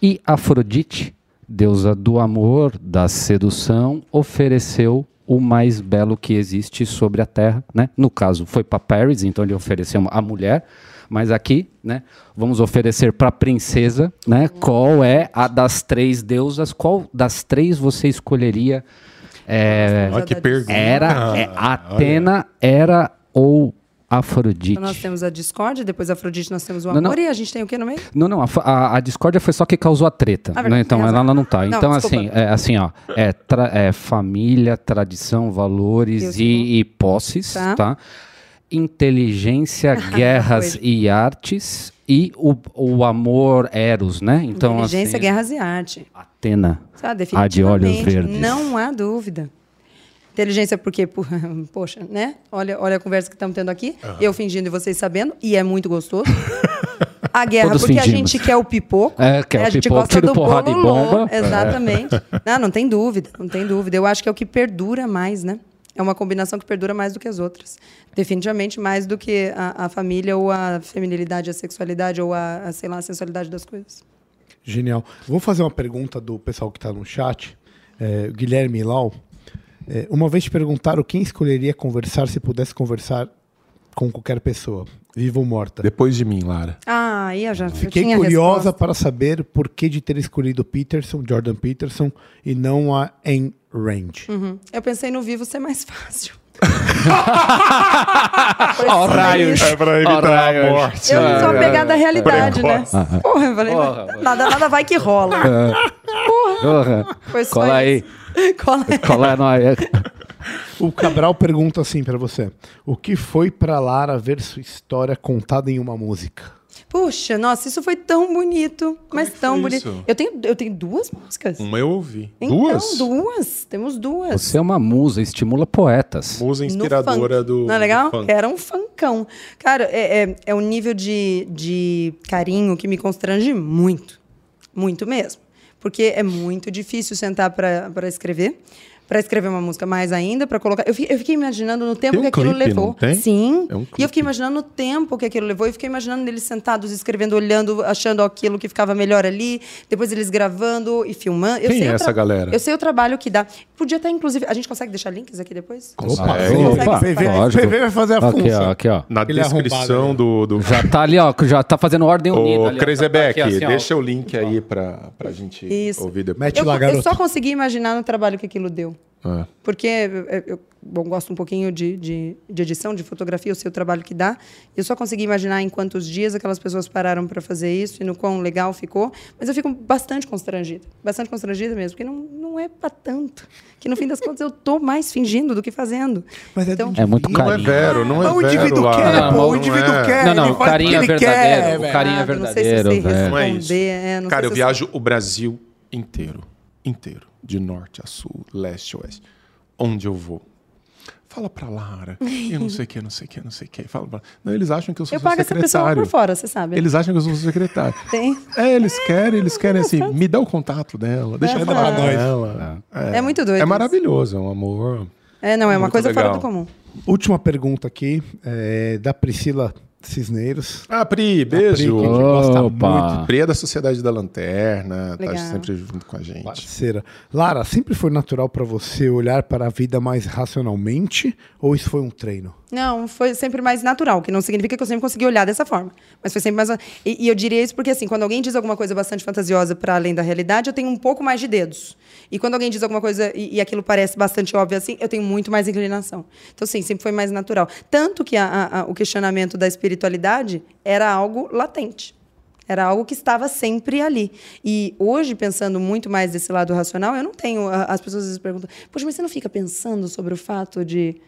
E Afrodite, deusa do amor, da sedução, ofereceu o mais belo que existe sobre a terra, né? No caso, foi para Paris, então ele ofereceu a mulher, mas aqui, né, vamos oferecer para a princesa, né? Qual é a das três deusas? Qual das três você escolheria? É, Olha que pergunta. era é, Atena era ou Afrodite. Então nós temos a discórdia, depois a Afrodite nós temos o Não, amor não. e a gente tem o que no meio? Não, não, a, a, a discórdia foi só que causou a treta. Ah, né? Então ela, ela não tá. Não, então, assim, é, assim, ó, é, tra- é família, tradição, valores e, e posses, Tá. tá? Inteligência, guerras e artes e o, o amor eros, né? Então, Inteligência, assim, guerras e arte. Atena. Sabe, A de olhos verdes. Não há dúvida. Inteligência porque, por- poxa, né? Olha, olha a conversa que estamos tendo aqui. Eu fingindo e vocês sabendo. E é muito gostoso. A guerra, Todos porque fingimos. a gente quer o pipoco. É, quer né? o a gente pipoco, gosta do porrada e bomba. Exatamente. Não, não tem dúvida, não tem dúvida. Eu acho que é o que perdura mais, né? É uma combinação que perdura mais do que as outras. Definitivamente mais do que a, a família ou a feminilidade, a sexualidade ou a, a, sei lá, a sensualidade das coisas. Genial. Vou fazer uma pergunta do pessoal que está no chat. É, Guilherme Lau. É, uma vez te perguntaram quem escolheria conversar se pudesse conversar com qualquer pessoa, viva ou morta. Depois de mim, Lara. Ah, aí eu já Fiquei curiosa resposta. para saber por que de ter escolhido Peterson, Jordan Peterson, e não a Ayn Rand. Uhum. Eu pensei no vivo ser mais fácil. Ó, raios. É pra evitar a morte. Eu sou apegada à realidade, né? Precoce. Porra, eu falei, nada, nada vai que rola. Porra. Foi só Cola aí. isso. Cola aí. Cola nós. O Cabral pergunta assim para você: O que foi para Lara ver sua história contada em uma música? Puxa, nossa, isso foi tão bonito. mas é que tão foi bonito. isso? Eu tenho, eu tenho duas músicas. Uma eu ouvi. Então, Duas? duas. Temos duas. Você é uma musa, estimula poetas. Musa inspiradora do. Não é legal? Era um funkão. Cara, é, é, é um nível de, de carinho que me constrange muito. Muito mesmo. Porque é muito difícil sentar para escrever. Para escrever uma música mais ainda, para colocar. Eu fiquei, eu fiquei imaginando no tempo Tem um que aquilo clipe, levou. não tem? Sim. É um e eu fiquei imaginando o tempo que aquilo levou. E fiquei imaginando eles sentados, escrevendo, olhando, achando aquilo que ficava melhor ali. Depois eles gravando e filmando. Eu Quem sei é o essa galera? Eu sei o trabalho que dá. Podia até, inclusive. A gente consegue deixar links aqui depois? Opa, Consegue. opa, PV, lógico. PV vai fazer a Aqui, função. ó, aqui, ó. Na Ele é descrição arrombado, do. do... Já tá ali, ó, já tá fazendo ordem unida. Ô, ó. Krezebeck, Tá assim, ó. deixa o link aí pra, pra gente Isso. ouvir depois. Mete Eu, lá, eu só consegui imaginar no trabalho que aquilo deu. É. Porque eu, eu- bom, gosto um pouquinho de, de, de edição, de fotografia, eu sei o trabalho que dá. Eu só consegui imaginar em quantos dias aquelas pessoas pararam para fazer isso e no quão legal ficou. Mas eu fico bastante constrangida. Bastante constrangida mesmo, porque não, não é para tanto. Que no fim das contas eu tô mais fingindo do que fazendo. Mas é, Então- É muito indivíduo. Não é carinho. vero, não é o vero. indivíduo Lara. quer, Não, pô, não o indivíduo é. quer. Não, não, ele o carinho o é ele quer, verdadeiro, o carinho é Ah, não sei se eu sei verdadeiro, velho. É responder. isso. é, não Cara, sei eu viajo o Brasil inteiro. Inteiro. De norte a sul, leste a oeste. Onde eu vou. Fala pra Lara. Eu não sei o que, não sei o que, não sei o que. Fala pra... Não, eles acham que eu sou Eu seu pago essa pessoa secretário. por fora, você sabe. Eles acham que eu sou seu secretário. Tem. É, eles querem, eles querem assim, me dá o contato dela, deixa eu falar com nós. ela. É muito doido É maravilhoso, é um amor. É, não, é uma coisa fora legal. do comum. Última pergunta aqui, é, da Priscila Cisneiros. Ah, Pri, Pri, que a gente beijo. gosta muito, Pri é da Sociedade da Lanterna, Legal. tá sempre junto com a gente. parceira. Lara, sempre foi natural para você olhar para a vida mais racionalmente ou isso foi um treino? Não, foi sempre mais natural, que não significa que eu sempre consegui olhar dessa forma. Mas foi sempre mais. E, e eu diria isso porque, assim, quando alguém diz alguma coisa bastante fantasiosa para além da realidade, eu tenho um pouco mais de dedos. E quando alguém diz alguma coisa e, e aquilo parece bastante óbvio assim, eu tenho muito mais inclinação. Então, sim, sempre foi mais natural. Tanto que a- a- a- o questionamento da espiritualidade era algo latente. Era algo que estava sempre ali. E hoje, pensando muito mais desse lado racional, eu não tenho. a- As pessoas às vezes perguntam, poxa, mas você não fica pensando sobre o fato de.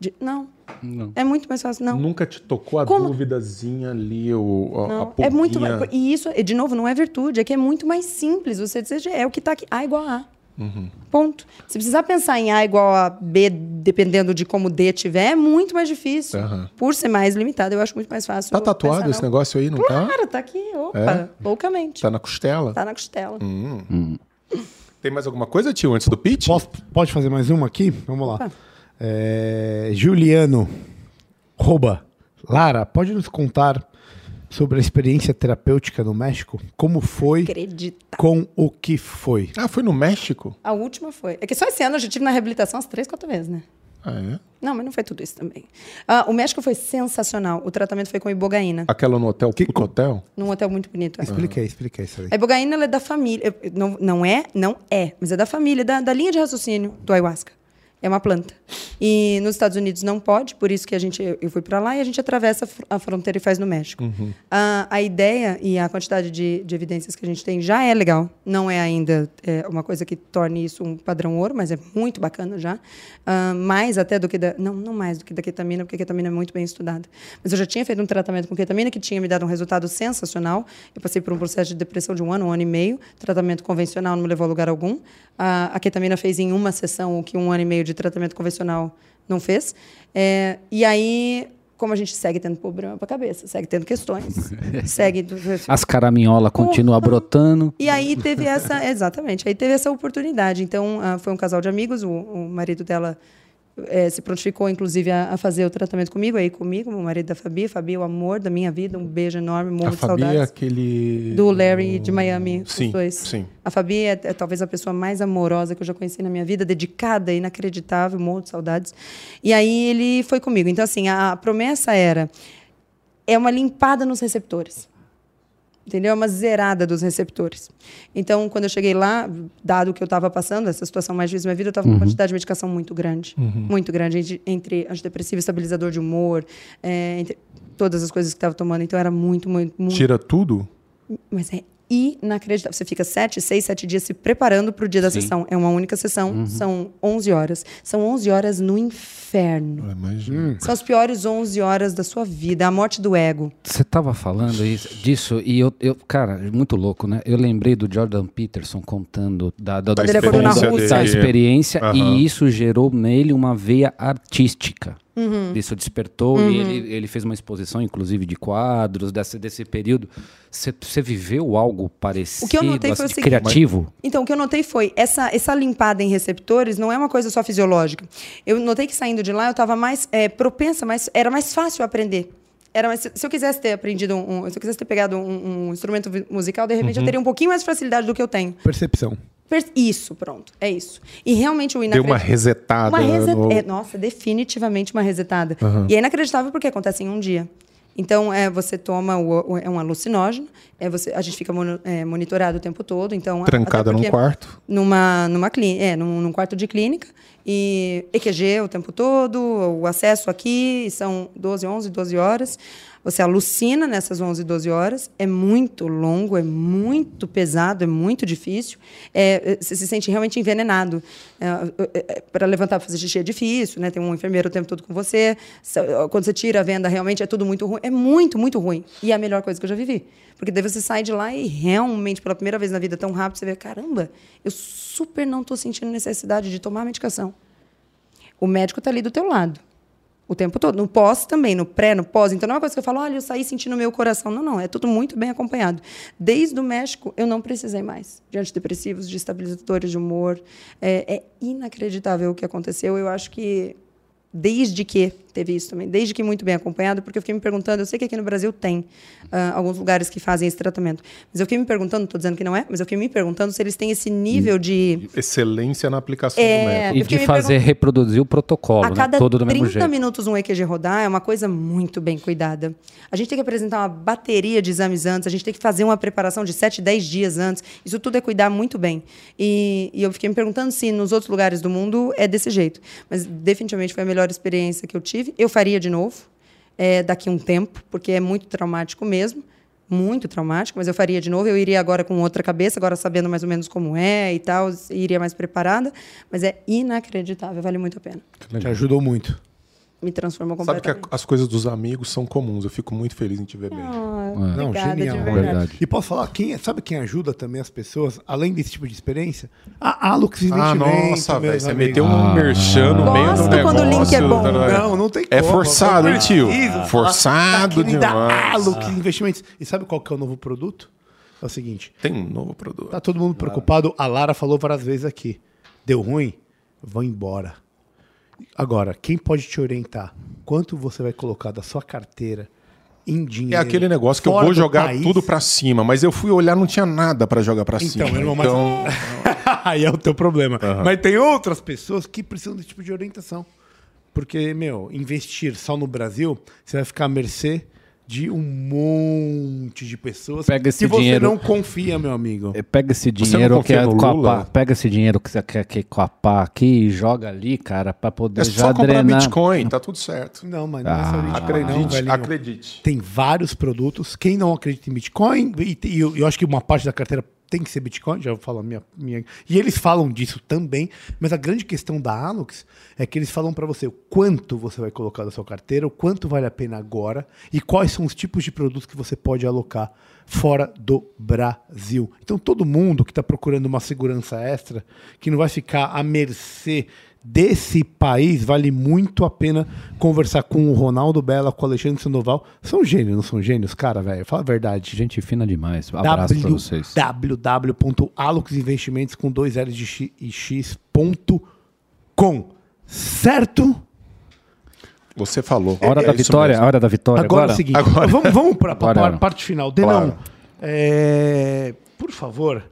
de... Não. Não. É muito mais fácil. Não. Nunca te tocou a Como? dúvidazinha ali, o, a, a Não, é muito e isso, de novo, não é virtude, é que é muito mais simples. Você dizer é o que está aqui, A igual a A. Uhum. Ponto. Se precisar pensar em A igual a B, dependendo de como D tiver, é muito mais difícil. Aham. Por ser mais limitado, eu acho muito mais fácil. Tá tatuado pensar, esse não. negócio aí, não tá? Claro, tá aqui, opa, É? loucamente. Tá na costela? Tá na costela. Tem mais alguma coisa, tio, antes do pitch? Posso, pode fazer mais uma aqui? Vamos lá. É, Juliano Rouba. Lara, pode nos contar sobre a experiência terapêutica no México? Como foi? Acredita. Com o que foi? Ah, foi no México? A última foi. É que só esse ano eu já tive na reabilitação umas três, quatro vezes, né? Ah, é? Não, mas não foi tudo isso também. Ah, o México foi sensacional. O tratamento foi com ibogaína, Aquela no hotel, puto hotel? num hotel muito bonito. é. Explica aí isso aí. A ibogaína ela é da família. eu- Não, não é, não é, mas é da família, da, da linha de raciocínio do ayahuasca. É uma planta. E nos Estados Unidos não pode, por isso que a gente, eu fui para lá e a gente atravessa a fr- a fronteira e faz no México. A, a ideia e a quantidade de, de evidências que a gente tem já é legal. Não é ainda é, uma coisa que torne isso um padrão ouro, mas é muito bacana já. Ah, mais até do que da. Não, não mais do que da ketamina, porque a ketamina é muito bem estudada. Mas eu já tinha feito um tratamento com ketamina que tinha me dado um resultado sensacional. Eu passei por um processo de depressão de um ano, um ano e meio. Tratamento convencional não me levou a lugar algum. A, a ketamina fez em uma sessão o que um ano e meio de tratamento convencional não fez. É, e aí, como a gente segue tendo problema para a cabeça, segue tendo questões, segue. As caraminholas continuam brotando. E aí teve essa, exatamente, aí teve essa oportunidade. Então, ah, foi um casal de amigos, o, o marido dela eh, se prontificou, inclusive, a, a fazer o tratamento comigo, aí comigo, o marido da Fabi, Fabi, o amor da minha vida, um beijo enorme, morro A de Fabi é saudades. aquele. Do Larry de Miami, Sim, os dois. sim. A Fabi é, é talvez a pessoa mais amorosa que eu já conheci na minha vida, dedicada, inacreditável, morro de saudades. E aí ele foi comigo. Então, assim, a, a promessa era: é uma limpada nos receptores. Entendeu? É uma zerada dos receptores. Então, quando eu cheguei lá, dado o que eu estava passando, essa situação mais difícil da minha vida, eu estava com uma quantidade de medicação muito grande. Muito grande. Entre, entre antidepressivo, estabilizador de humor, é, entre todas as coisas que estava tomando. Então, era muito, muito, muito. Tira tudo? Mas é inacreditável. Você fica sete, seis, sete dias se preparando para o dia da sessão. É uma única sessão, são 11 horas. São 11 horas no inferno. Imagina. São as piores 11 horas da sua vida. A morte do ego. Você tava falando isso- disso e eu, eu, cara, muito louco, né? Eu lembrei do Jordan Peterson contando da, da, Da na experiência da experiência Aham. e isso gerou nele uma veia artística. Uhum. Isso despertou e ele, ele fez uma exposição, inclusive, de quadros desse, desse período. Você viveu algo parecido, O que eu notei foi o assim, seguinte- criativo? Então, o que eu notei foi, essa, essa limpada em receptores não é uma coisa só fisiológica. Eu notei que saindo de lá eu estava mais é, propensa, mais, era mais fácil aprender. Era mais, se eu quisesse ter aprendido, um, se eu quisesse ter pegado um, um instrumento musical, de repente eu teria um pouquinho mais de facilidade do que eu tenho. Percepção. Isso, pronto, é isso. E realmente o Deu inacreditável... uma resetada. Uma reset... no- é, nossa, definitivamente uma resetada. E é inacreditável porque acontece em um dia. Então, é, você toma o, o- é um alucinógeno, é, você, a gente fica mono- é, monitorado o tempo todo. Então, Trancada num quarto. Numa, numa clínica, é, num, num quarto de clínica. E EQG o tempo todo, o acesso aqui, são 12, 11, 12 horas. Você alucina nessas 11, 12 horas. É muito longo, é muito pesado, é muito difícil. É, é, você se sente realmente envenenado. Para levantar para fazer xixi é difícil, né? tem um enfermeiro o tempo todo com você. Quando você tira a venda, realmente é tudo muito ruim. É muito, muito ruim. E é a melhor coisa que eu já vivi. Porque daí você sai de lá e realmente, pela primeira vez na vida tão rápido, você vê, caramba, eu super não estou sentindo necessidade de tomar medicação. O médico está ali do teu lado. O tempo todo. No pós também, no pré, no pós. Então não é uma coisa que eu falo, olha, eu saí sentindo meu coração. Não, não. É tudo muito bem acompanhado. Desde o México, eu não precisei mais de antidepressivos, de estabilizadores de humor. É, é inacreditável o que aconteceu. Eu acho que desde que teve isso também, desde que muito bem acompanhado, porque eu fiquei me perguntando, eu sei que aqui no Brasil tem ah, alguns lugares que fazem esse tratamento, mas eu fiquei me perguntando, não estou dizendo que não é, mas eu fiquei me perguntando se eles têm esse nível de Excelência na aplicação É, do método. E de fazer reproduzir o protocolo, a né? cada Todo do mesmo 30 jeito. minutos um EQG rodar é uma coisa muito bem cuidada. A gente tem que apresentar uma bateria de exames antes, a gente tem que fazer uma preparação de 7, 10 dias antes. Isso tudo é cuidar muito bem. E, e eu fiquei me perguntando se nos outros lugares do mundo é desse jeito. Mas definitivamente foi a melhor experiência que eu tive. Eu faria de novo, é, daqui a um tempo, porque é muito traumático mesmo. Muito traumático, mas eu faria de novo. Eu iria agora com outra cabeça, agora sabendo mais ou menos como é e tal, iria mais preparada. Mas é inacreditável, vale muito a pena. Te ajudou muito. Me transformou Sabe que a- completamente. as coisas dos amigos são comuns. Eu fico muito feliz em te ver bem. Ah, Não, obrigada, genial. de É verdade. verdade. E posso falar, quem, sabe quem ajuda também as pessoas, além desse tipo de experiência? A Alux Ah, Investimento. nossa, velho. Você meteu um Ah. merchan no meio do negócio. quando o link é bom. Não, não tem É como. forçado, Eu hein, tio? Forçado da querida demais. Alux Investimentos. E sabe qual que é o novo produto? É o seguinte, Tem um novo produto. tá todo mundo preocupado, a Lara falou várias vezes aqui. Deu ruim? Vão embora. Agora, quem pode te orientar? Quanto você vai colocar da sua carteira em dinheiro? É aquele negócio que eu vou jogar país? tudo pra cima, mas eu fui olhar, não tinha nada pra jogar pra Então, cima. meu irmão, mas- Então, Aí é o teu problema. Mas tem outras pessoas que precisam desse tipo de orientação. Porque, meu, investir só no Brasil, você vai ficar à mercê de um monte de pessoas Pega esse que você dinheiro- não confia, meu amigo. É, Pega esse não dinheiro que é com a Lula? pá, pega esse dinheiro que você quer que com a pá aqui e joga ali, cara, pra poder É já só comprar drenar. Bitcoin, tá tudo certo. Não, mas não Ah, é só Bitcoin, não, Acredite, velhinho. acredite. Tem vários produtos. Quem não acredita em Bitcoin, e, e eu, eu acho que uma parte da carteira tem que ser Bitcoin, já falo a minha, minha. E eles falam disso também, mas a grande questão da Alux é que eles falam para você o quanto você vai colocar da sua carteira, o quanto vale a pena agora e quais são os tipos de produtos que você pode alocar fora do Brasil. Então todo mundo que está procurando uma segurança extra, que não vai ficar à mercê desse país, vale muito a pena conversar com o Ronaldo Bela, com o Alexandre Sandoval. São gênios, não são gênios, cara, velho? Fala a verdade. Gente fina demais. Abraço pra vocês. www.aluxinvestimentos com dois L's de X, e X.com. Certo? Você falou. Hora É da isso vitória, mesmo. hora da vitória. Agora, Agora, é o seguinte, Agora. vamos, vamos para a parte final. Denão, Claro. é, por favor,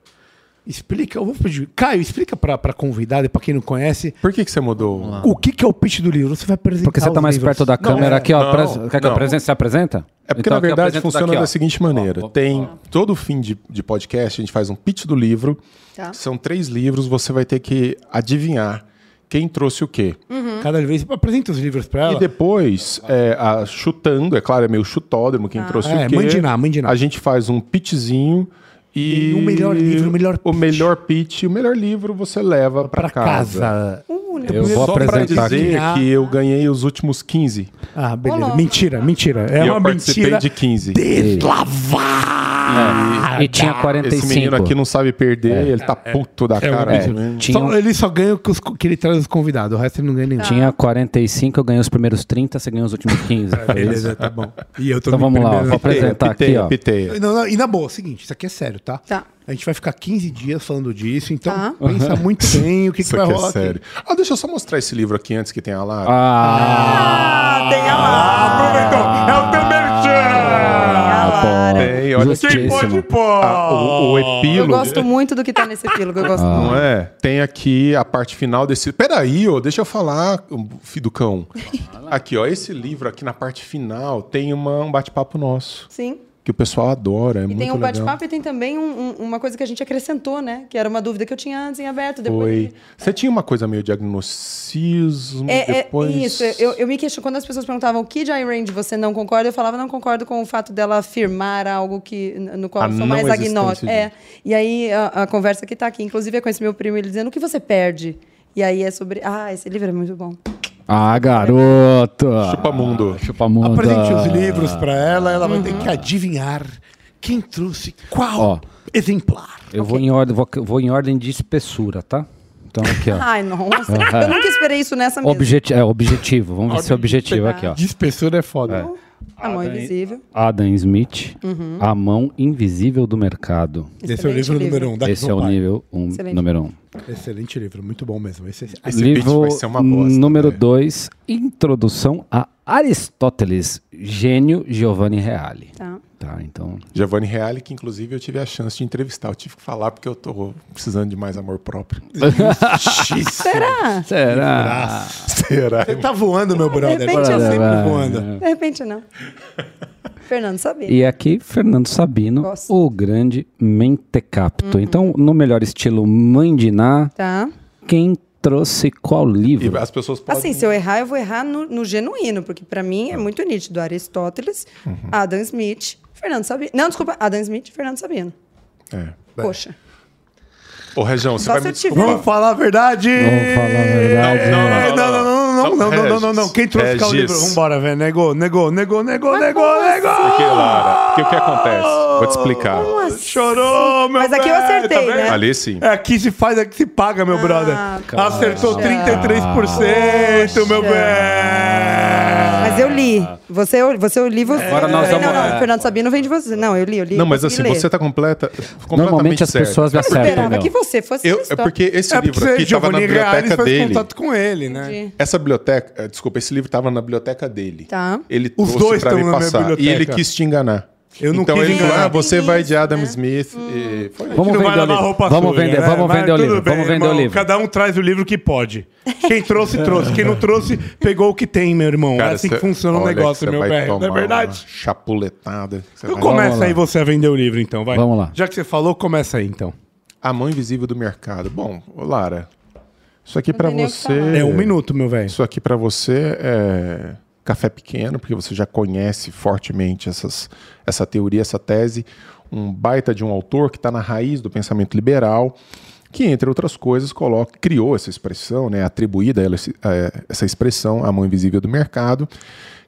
explica. Eu vou pedir. Caio, explica para a convidada e para quem não conhece Por que, que você mudou? o que, que é o pitch do livro. Você vai apresentar porque você tá os mais livros. perto da Não, câmera é. aqui, ó. não, Pres- Quer que eu não. apresente? Você apresenta? É porque, Então, na verdade, funciona daqui, ó. da seguinte maneira. Ó, Tem todo fim de, de podcast, a gente faz um pitch do livro. Tá. São três livros, você vai ter que adivinhar quem trouxe o quê. Cada vez apresenta os livros para E ela. depois, é, a- chutando, é claro, é meio chutódromo quem trouxe É, o quê. mandinar, mandinar. A gente faz um pitchzinho e... E o melhor livro, o melhor O pitch. melhor pitch, o melhor livro você leva para casa. casa. Eu vou Só para apresentar dizer aqui. que eu ganhei os últimos 15. Ah, beleza. Olá. Mentira, mentira. É e uma eu participei mentira de 15. deslavada. E tinha 45. Esse menino aqui não sabe perder, ele tá puto da cara. é. né? Tinha, Só- ele só ganha que, os- que ele traz os convidados, o resto ele não ganha nenhum. tinha 45, eu ganhei os primeiros 30, você ganhou os últimos 15. Foi isso? Beleza, tá bom. E eu tô Então vamos lá, vou aqui. apresentar aqui, piteia, ó. piteia. Não, não, e na boa, é o seguinte, isso aqui é sério, tá? Tá. A gente vai ficar 15 dias falando disso, então Tá. pensa muito bem o que, que Isso vai aqui é rolar sério. Ah, deixa eu só mostrar esse livro aqui antes que tenha a Lara. Ah, Ah, tem a Lara. É o A Olha Justíssimo. pô. Ah, o, o Eu epílogo. gosto muito do que tá nesse epílogo. Eu gosto Ah. muito. Não é? Tem aqui a parte final desse. Peraí, ó, deixa eu falar, filho do cão. Aqui, ó, esse livro aqui na parte final tem uma, um bate-papo nosso. Sim. Que o pessoal adora, é E muito tem um bate-papo e tem também um- um- uma coisa que a gente acrescentou, né? Que era uma dúvida que eu tinha antes em aberto. Depois Foi. Você tinha uma coisa meio diagnosticismo, É, depois... é isso. Eu, eu me questiono. Quando as pessoas perguntavam o que de Range você não concorda, eu falava não concordo com o fato dela afirmar algo que, no qual A eu sou mais de- É. E aí a, a conversa que tá aqui, inclusive é com esse meu primo, ele dizendo o que você perde. E aí é sobre. Ah, esse livro é muito bom. Ah, garoto. Chupa mundo. Chupa mundo. Apresente os livros pra ela, ela vai ter que adivinhar quem trouxe qual Ó. exemplar. Eu vou, em ordem, vou, vou em ordem de espessura, tá? Então aqui, ó. Ai, nossa. eu nunca esperei isso nessa mesa. Objeti é, objetivo. Vamos ver se é objetivo aqui, ó. De espessura é foda. A mão invisível. Adam Smith, A Mão Invisível do Mercado. Esse é o Excelente livro número um. daqui Esse é o nível um, Excelente. número um. Excelente livro, muito bom mesmo. Esse, esse- livro vai ser uma bosta, número velho. 2, Introdução a Aristóteles, Gênio Giovanni Reale. Tá. Tá, então... Giovanni Reale, que inclusive eu tive a chance de entrevistar. Eu tive que falar porque eu tô precisando de mais amor próprio. Será? Será? Será? Você tá voando, meu brother. repente Você tá eu sempre sei. voando. De repente, não. Fernando sabia. E aqui, Fernando Sabino, Gosto. o grande mentecapto. Então, no melhor estilo Mandiná, Tá? quem trouxe qual livro? E as pessoas podem... Assim, se eu errar, eu vou errar no, no genuíno, porque pra mim é muito nítido. Aristóteles, Adam Smith, Fernando Sabino. Não, desculpa, Adam Smith, Fernando Sabino. É. Poxa. Ô, Região, você Só vai se me. Vamos falar a verdade. Vamos falar a verdade. Não, não, Não, não, não, não, não, não, não, não, não, não. Quem trouxe Regis. livro? Vambora, velho. Negou, negou, negou, negou, Mas negou, negou. Por que, Lara? Porque o que acontece? Vou te explicar. Assim? Chorou, meu Mas aqui eu acertei, vendo? né? Ali sim. É aqui se faz, aqui se paga, meu brother. Acertou poxa. 33%, meu Poxa. Mas eu li. Você, você eu li você. Agora nós não, vamos- não, é. o Fernando Sabino vem de você. Não, eu li, eu li. Não, mas consegui assim, ler. você tá completa, completamente Normalmente as certo. pessoas Eu acertam, esperava meu. que você fosse Eu, é porque esse É livro porque aqui estava na Giovanni Reales biblioteca faz dele. contato com ele, né? Entendi. Essa biblioteca, eh, desculpa, esse livro estava na biblioteca dele. Tá. Ele Os trouxe dois pra estão me na minha passar. E biblioteca. ele quis te enganar. Eu não então quis ele falou, ah, você vai de Isso, Adam né? Smith. E foi. Vamos vai vender o lavar livro. roupa Vamos suja, vender, né? vamos Mas vender o livro. bem, Vamos vender o irmão. livro. Cada um traz o livro que pode. Quem trouxe, trouxe. Quem não trouxe, pegou o que tem, meu irmão. é assim cê- que funciona o negócio, meu vai velho. Não é verdade? Chapuletada. Então vai- começa aí você a vender o livro, então, vai. Vamos lá. Já que você falou, começa aí, então. A mão invisível do mercado. Bom, Lara, isso aqui o que você. É um minuto, meu velho. Isso aqui pra você é café pequeno, porque você já conhece fortemente essas, essa teoria, essa tese. Um baita de um autor que está na raiz do pensamento liberal, que, entre outras coisas, coloca, criou essa expressão, né, atribuída a ela, essa expressão, a mão invisível do mercado,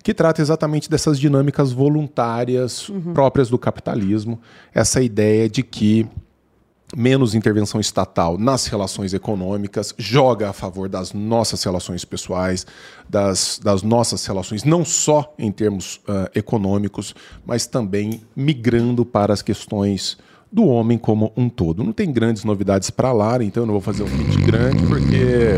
que trata exatamente dessas dinâmicas voluntárias próprias do capitalismo, essa ideia de que menos intervenção estatal nas relações econômicas, joga a favor das nossas relações pessoais, das, das nossas relações, não só em termos ah, econômicos, mas também migrando para as questões do homem como um todo. Não tem grandes novidades para Lara, então eu não vou fazer um pitch grande, porque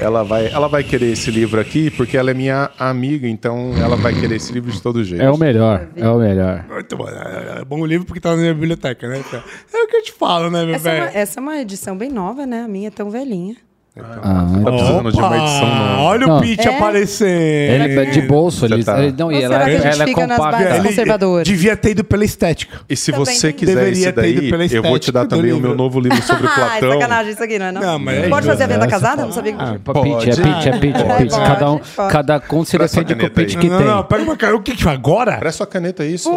ela vai, ela vai querer esse livro aqui, porque ela é minha amiga, então ela vai querer esse livro de todo jeito. É o melhor, é o melhor. Muito bom. É é bom o livro porque tá na minha biblioteca, né? É o que eu te falo, né, meu Essa é, uma, velho? essa é uma edição bem nova, né? A minha é tão velhinha. Ah, Tá precisando de uma edição nova. Olha Não. o pitch É? aparecendo. ele é de bolso, ele, tá- ele- não, e ela, será que a gente ela é fica nas compacta. bases Ele conservadoras? devia ter ido pela estética. E se Também você quiser Deveria esse ter ido daí, pela eu vou te dar também o livro. meu novo livro sobre Ah, é Platão. sacanagem isso aqui, não é? Não, Não, mas é Pode fazer a venda casada? Não sabia que Ah, pitch, é pitch, é pitch, é pitch. Cada um, pode. cada um se defende com o caneta pitch aí. que não, tem. não, pega uma cara. O que que agora? Presta sua caneta aí, isso.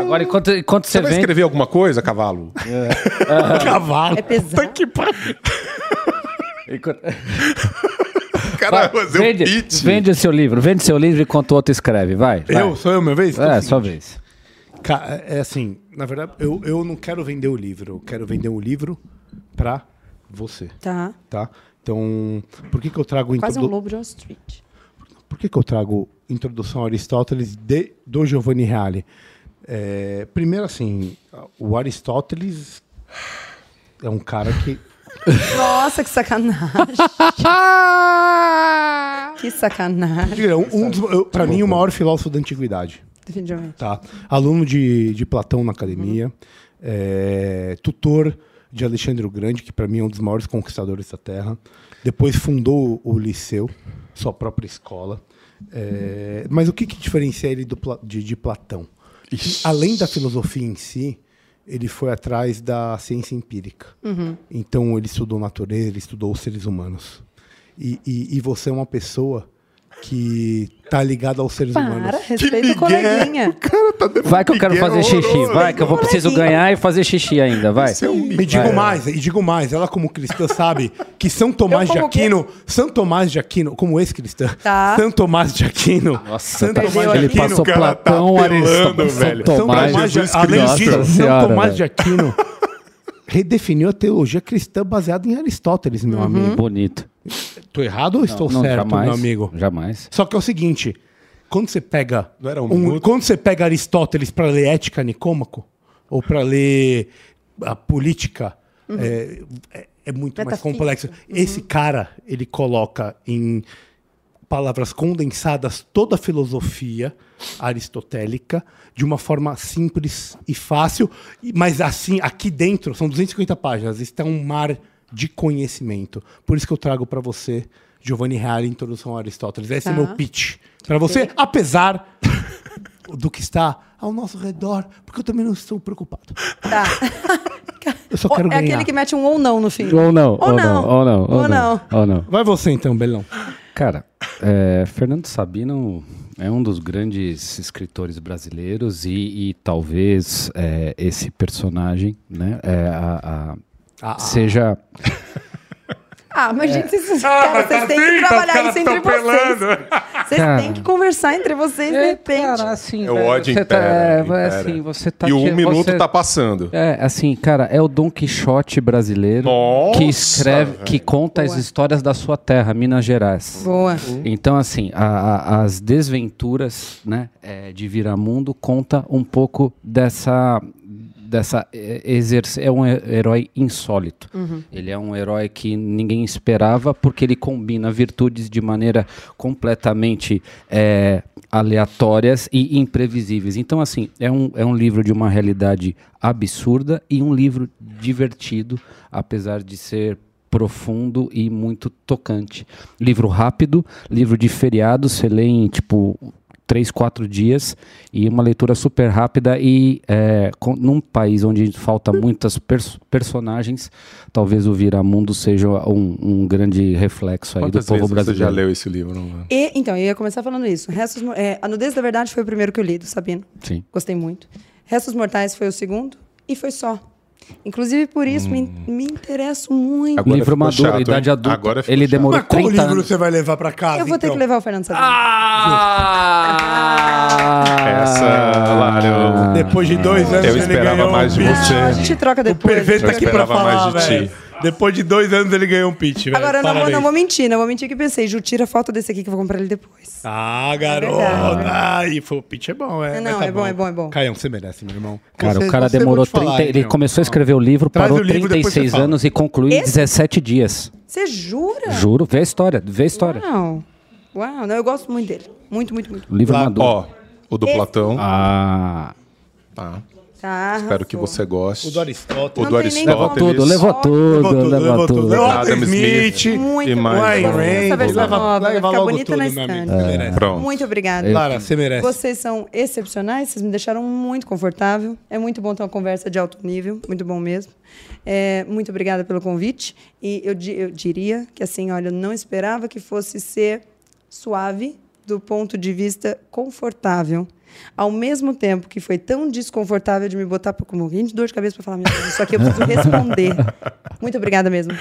Agora, enquanto, enquanto Você você vai vem... escrever alguma coisa, cavalo? Cavalo. É pesado. Puta que pariu. Enquanto- Cara, Vai, fazer um vende, pitch. vende o seu livro, vende seu livro enquanto o outro escreve, vai. vai. Eu? Sou eu, minha vez? Então É, o sua seguinte, vez. É assim, na verdade, eu, eu não quero vender o livro. Eu quero vender o livro pra você, Tá. tá? Então, por que que eu trago... Quase um introdu- lobo de Wall Street. Por que, que eu trago Introdução a Aristóteles de, do Giovanni Reale? É, primeiro, assim, o Aristóteles é um cara que. Nossa, que sacanagem. que sacanagem. Um, um dos, eu, pra mim, o maior filósofo da antiguidade. Definitivamente. Tá? Aluno de, de Platão na academia, é, tutor de Alexandre o Grande, que para mim é um dos maiores conquistadores da Terra. Depois fundou o Liceu, sua própria escola. É, mas o que, que diferencia ele do, de, de Platão? Além da filosofia em si, ele foi atrás da ciência empírica. Então ele estudou natureza, ele estudou os seres humanos. E, e, e você é uma pessoa que tá ligada aos seres Para, humanos. respeita o coleguinha. Vai que eu quero fazer xixi, vai que eu vou preciso ganhar e fazer xixi ainda, vai. E digo mais, e digo mais, ela como cristã sabe que São Tomás de como quê? Aquino, São Tomás de Aquino, como ex-cristã, Tá. São Tomás de Aquino, Nossa, São tá- Tomás ele de Aquino, passou cara tá Platão, apelando, Aristóteles, velho. São São Tomás. Tomás de, Jesus além Cristo. disso, Nossa São Senhora, Tomás de Aquino redefiniu a teologia cristã baseada em Aristóteles, meu amigo. Bonito. Tô errado ou estou Não, certo, jamais, meu amigo? Jamais. Só que é o seguinte, quando você pega Não era um minuto? quando você pega Aristóteles para ler Ética Nicômaco ou para ler a política é, é- é muito mais Metafísica. complexo. Esse cara ele coloca em palavras condensadas toda a filosofia aristotélica de uma forma simples e fácil, mas assim, aqui dentro, são 250 páginas, está um mar de conhecimento. Por isso que eu trago para você Giovanni Reale, Introdução a Aristóteles. Esse é Tá. meu pitch para você, apesar do que está ao nosso redor, porque eu também não estou preocupado. Tá. Eu só Ou- quero é ganhar. aquele que mete um ou não no fim. Ou não, Ou não. ou não, Ou não. ou não. Vai você então, Belão. Cara, é, Fernando Sabino é um dos grandes escritores brasileiros e, e talvez é, esse personagem, né, é, a- a- Ah, ah. seja Ah, mas gente, vocês, Ah, cara, mas vocês tá têm que assim, tá, trabalhar isso entre vocês. pelando. Vocês Cara. têm que conversar entre vocês de repente. assim, É o ódio você tá, impera, é, impera. assim, você tá E o um minuto você- tá passando. É, assim, cara, é o Dom Quixote brasileiro Nossa, que escreve, velho. que conta as Boa. histórias da sua terra, Minas Gerais. Boa. Então, assim, a- a- as desventuras né, é, de Viramundo conta um pouco dessa, dessa é, exerce é um he- herói insólito. Ele é um herói que ninguém esperava porque ele combina virtudes de maneira completamente é, aleatórias e imprevisíveis. Então, assim, é um, é um livro de uma realidade absurda e um livro divertido, apesar de ser profundo e muito tocante. Livro rápido, livro de feriado, você lê em tipo três, quatro dias e uma leitura super rápida e é, com- num país onde falta muitas pers- personagens, talvez o Viramundo seja um, um grande reflexo aí Quantas do povo vezes você brasileiro. já leu esse livro? Não? E, então, eu ia começar falando isso. Restos, é, a Nudez da Verdade foi o primeiro que eu li, do Sabino. Sim. Gostei muito. Restos Mortais foi o segundo e foi só. Inclusive, por isso, me, me interesso muito. Agora livro maduro, chato, idade hein? adulta. Agora ele chato. demorou Mas qual 30 livro anos. você vai levar pra casa, eu vou ter então? que levar o Fernando Sabino. Ah! Essa, Lara, Depois de dois anos eu ele esperava ganhou mais um de você. a gente troca O depois. perfeito Eu tá aqui pra esperava mais falar, de ti. velho. Depois de dois anos ele ganhou um pitch, velho. Agora, não vou, não vou mentir, não vou mentir que pensei. Ju, tira foto desse aqui que eu vou comprar ele depois. Ah, garoto. verdade. Ai, foi, o pitch é bom, é. É, não, tá é bom, é bom, é bom. Caião, você merece, meu irmão. Cara, Você- o cara demorou vou te falar, 30. hein, ele começou a escrever o livro, Traz parou o livro, depois 36 você fala. anos e concluiu em Esse? 17 dias. Você jura? Juro, vê a história, vê a história. Uau. Uau, não, eu gosto muito dele. Muito, muito, muito. O livro Lá, maduro. Ó, o do Esse- Platão. Ah, Tá. Tá, Espero que você goste. O do Aristóteles. O do nem levou Aristóteles. tudo, levou tudo, Levou tudo, levou tudo. Levou Adam Smith. Smith. Muito E mais. Reynolds. versão Leva, nova, vai leva ficar logo bonita tudo, na amigo. estante. Pronto. Muito obrigada. Lara, você merece. Vocês são excepcionais, vocês me deixaram muito confortável. É muito bom ter uma conversa de alto nível, muito bom mesmo. É, muito obrigada pelo convite. E eu, di- eu diria que, assim, olha, eu não esperava que fosse ser suave do ponto de vista confortável. Ao mesmo tempo que foi tão desconfortável de me botar com um pouquinho de dor de cabeça para falar, meu Deus, isso aqui eu preciso responder. Muito obrigada mesmo.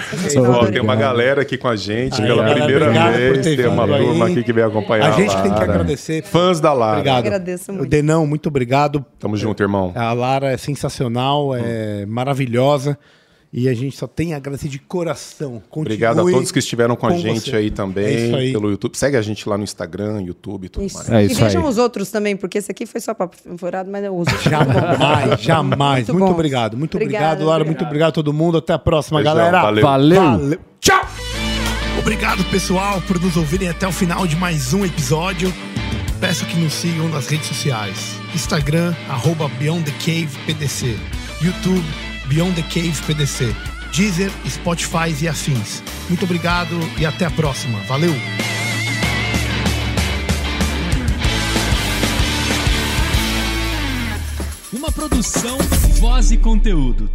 Tem uma galera aqui com a gente Aí, pela galera, primeira vez. Tem uma vindo turma aí. aqui que veio acompanhar A gente tem que agradecer. Fãs da Lara. Obrigado. Agradeço muito. O Denão, muito obrigado. Tamo junto, irmão. A Lara é sensacional, é maravilhosa. E a gente só tem a agradecer de coração. Continue Obrigado a todos que estiveram com a com gente você. aí É também, isso aí. pelo YouTube. Segue a gente lá no Instagram, YouTube e tudo Isso. mais. É e vejam aí. os outros também, porque esse aqui foi só papo furado, mas eu uso. Jamais, jamais. Muito Muito, obrigado. Muito Obrigada, obrigado, Lara. obrigada. Muito obrigado a todo mundo. Até a próxima, Beijão, galera. valeu. Valeu. Tchau! Obrigado, pessoal, por nos ouvirem até o final de mais um episódio. Peço que nos sigam nas redes sociais. Instagram, arroba Beyond the Cave PDC. YouTube, Beyond the Cave PDC. Deezer, Spotify e afins. Muito obrigado e até a próxima. Valeu! Uma produção, voz e conteúdo.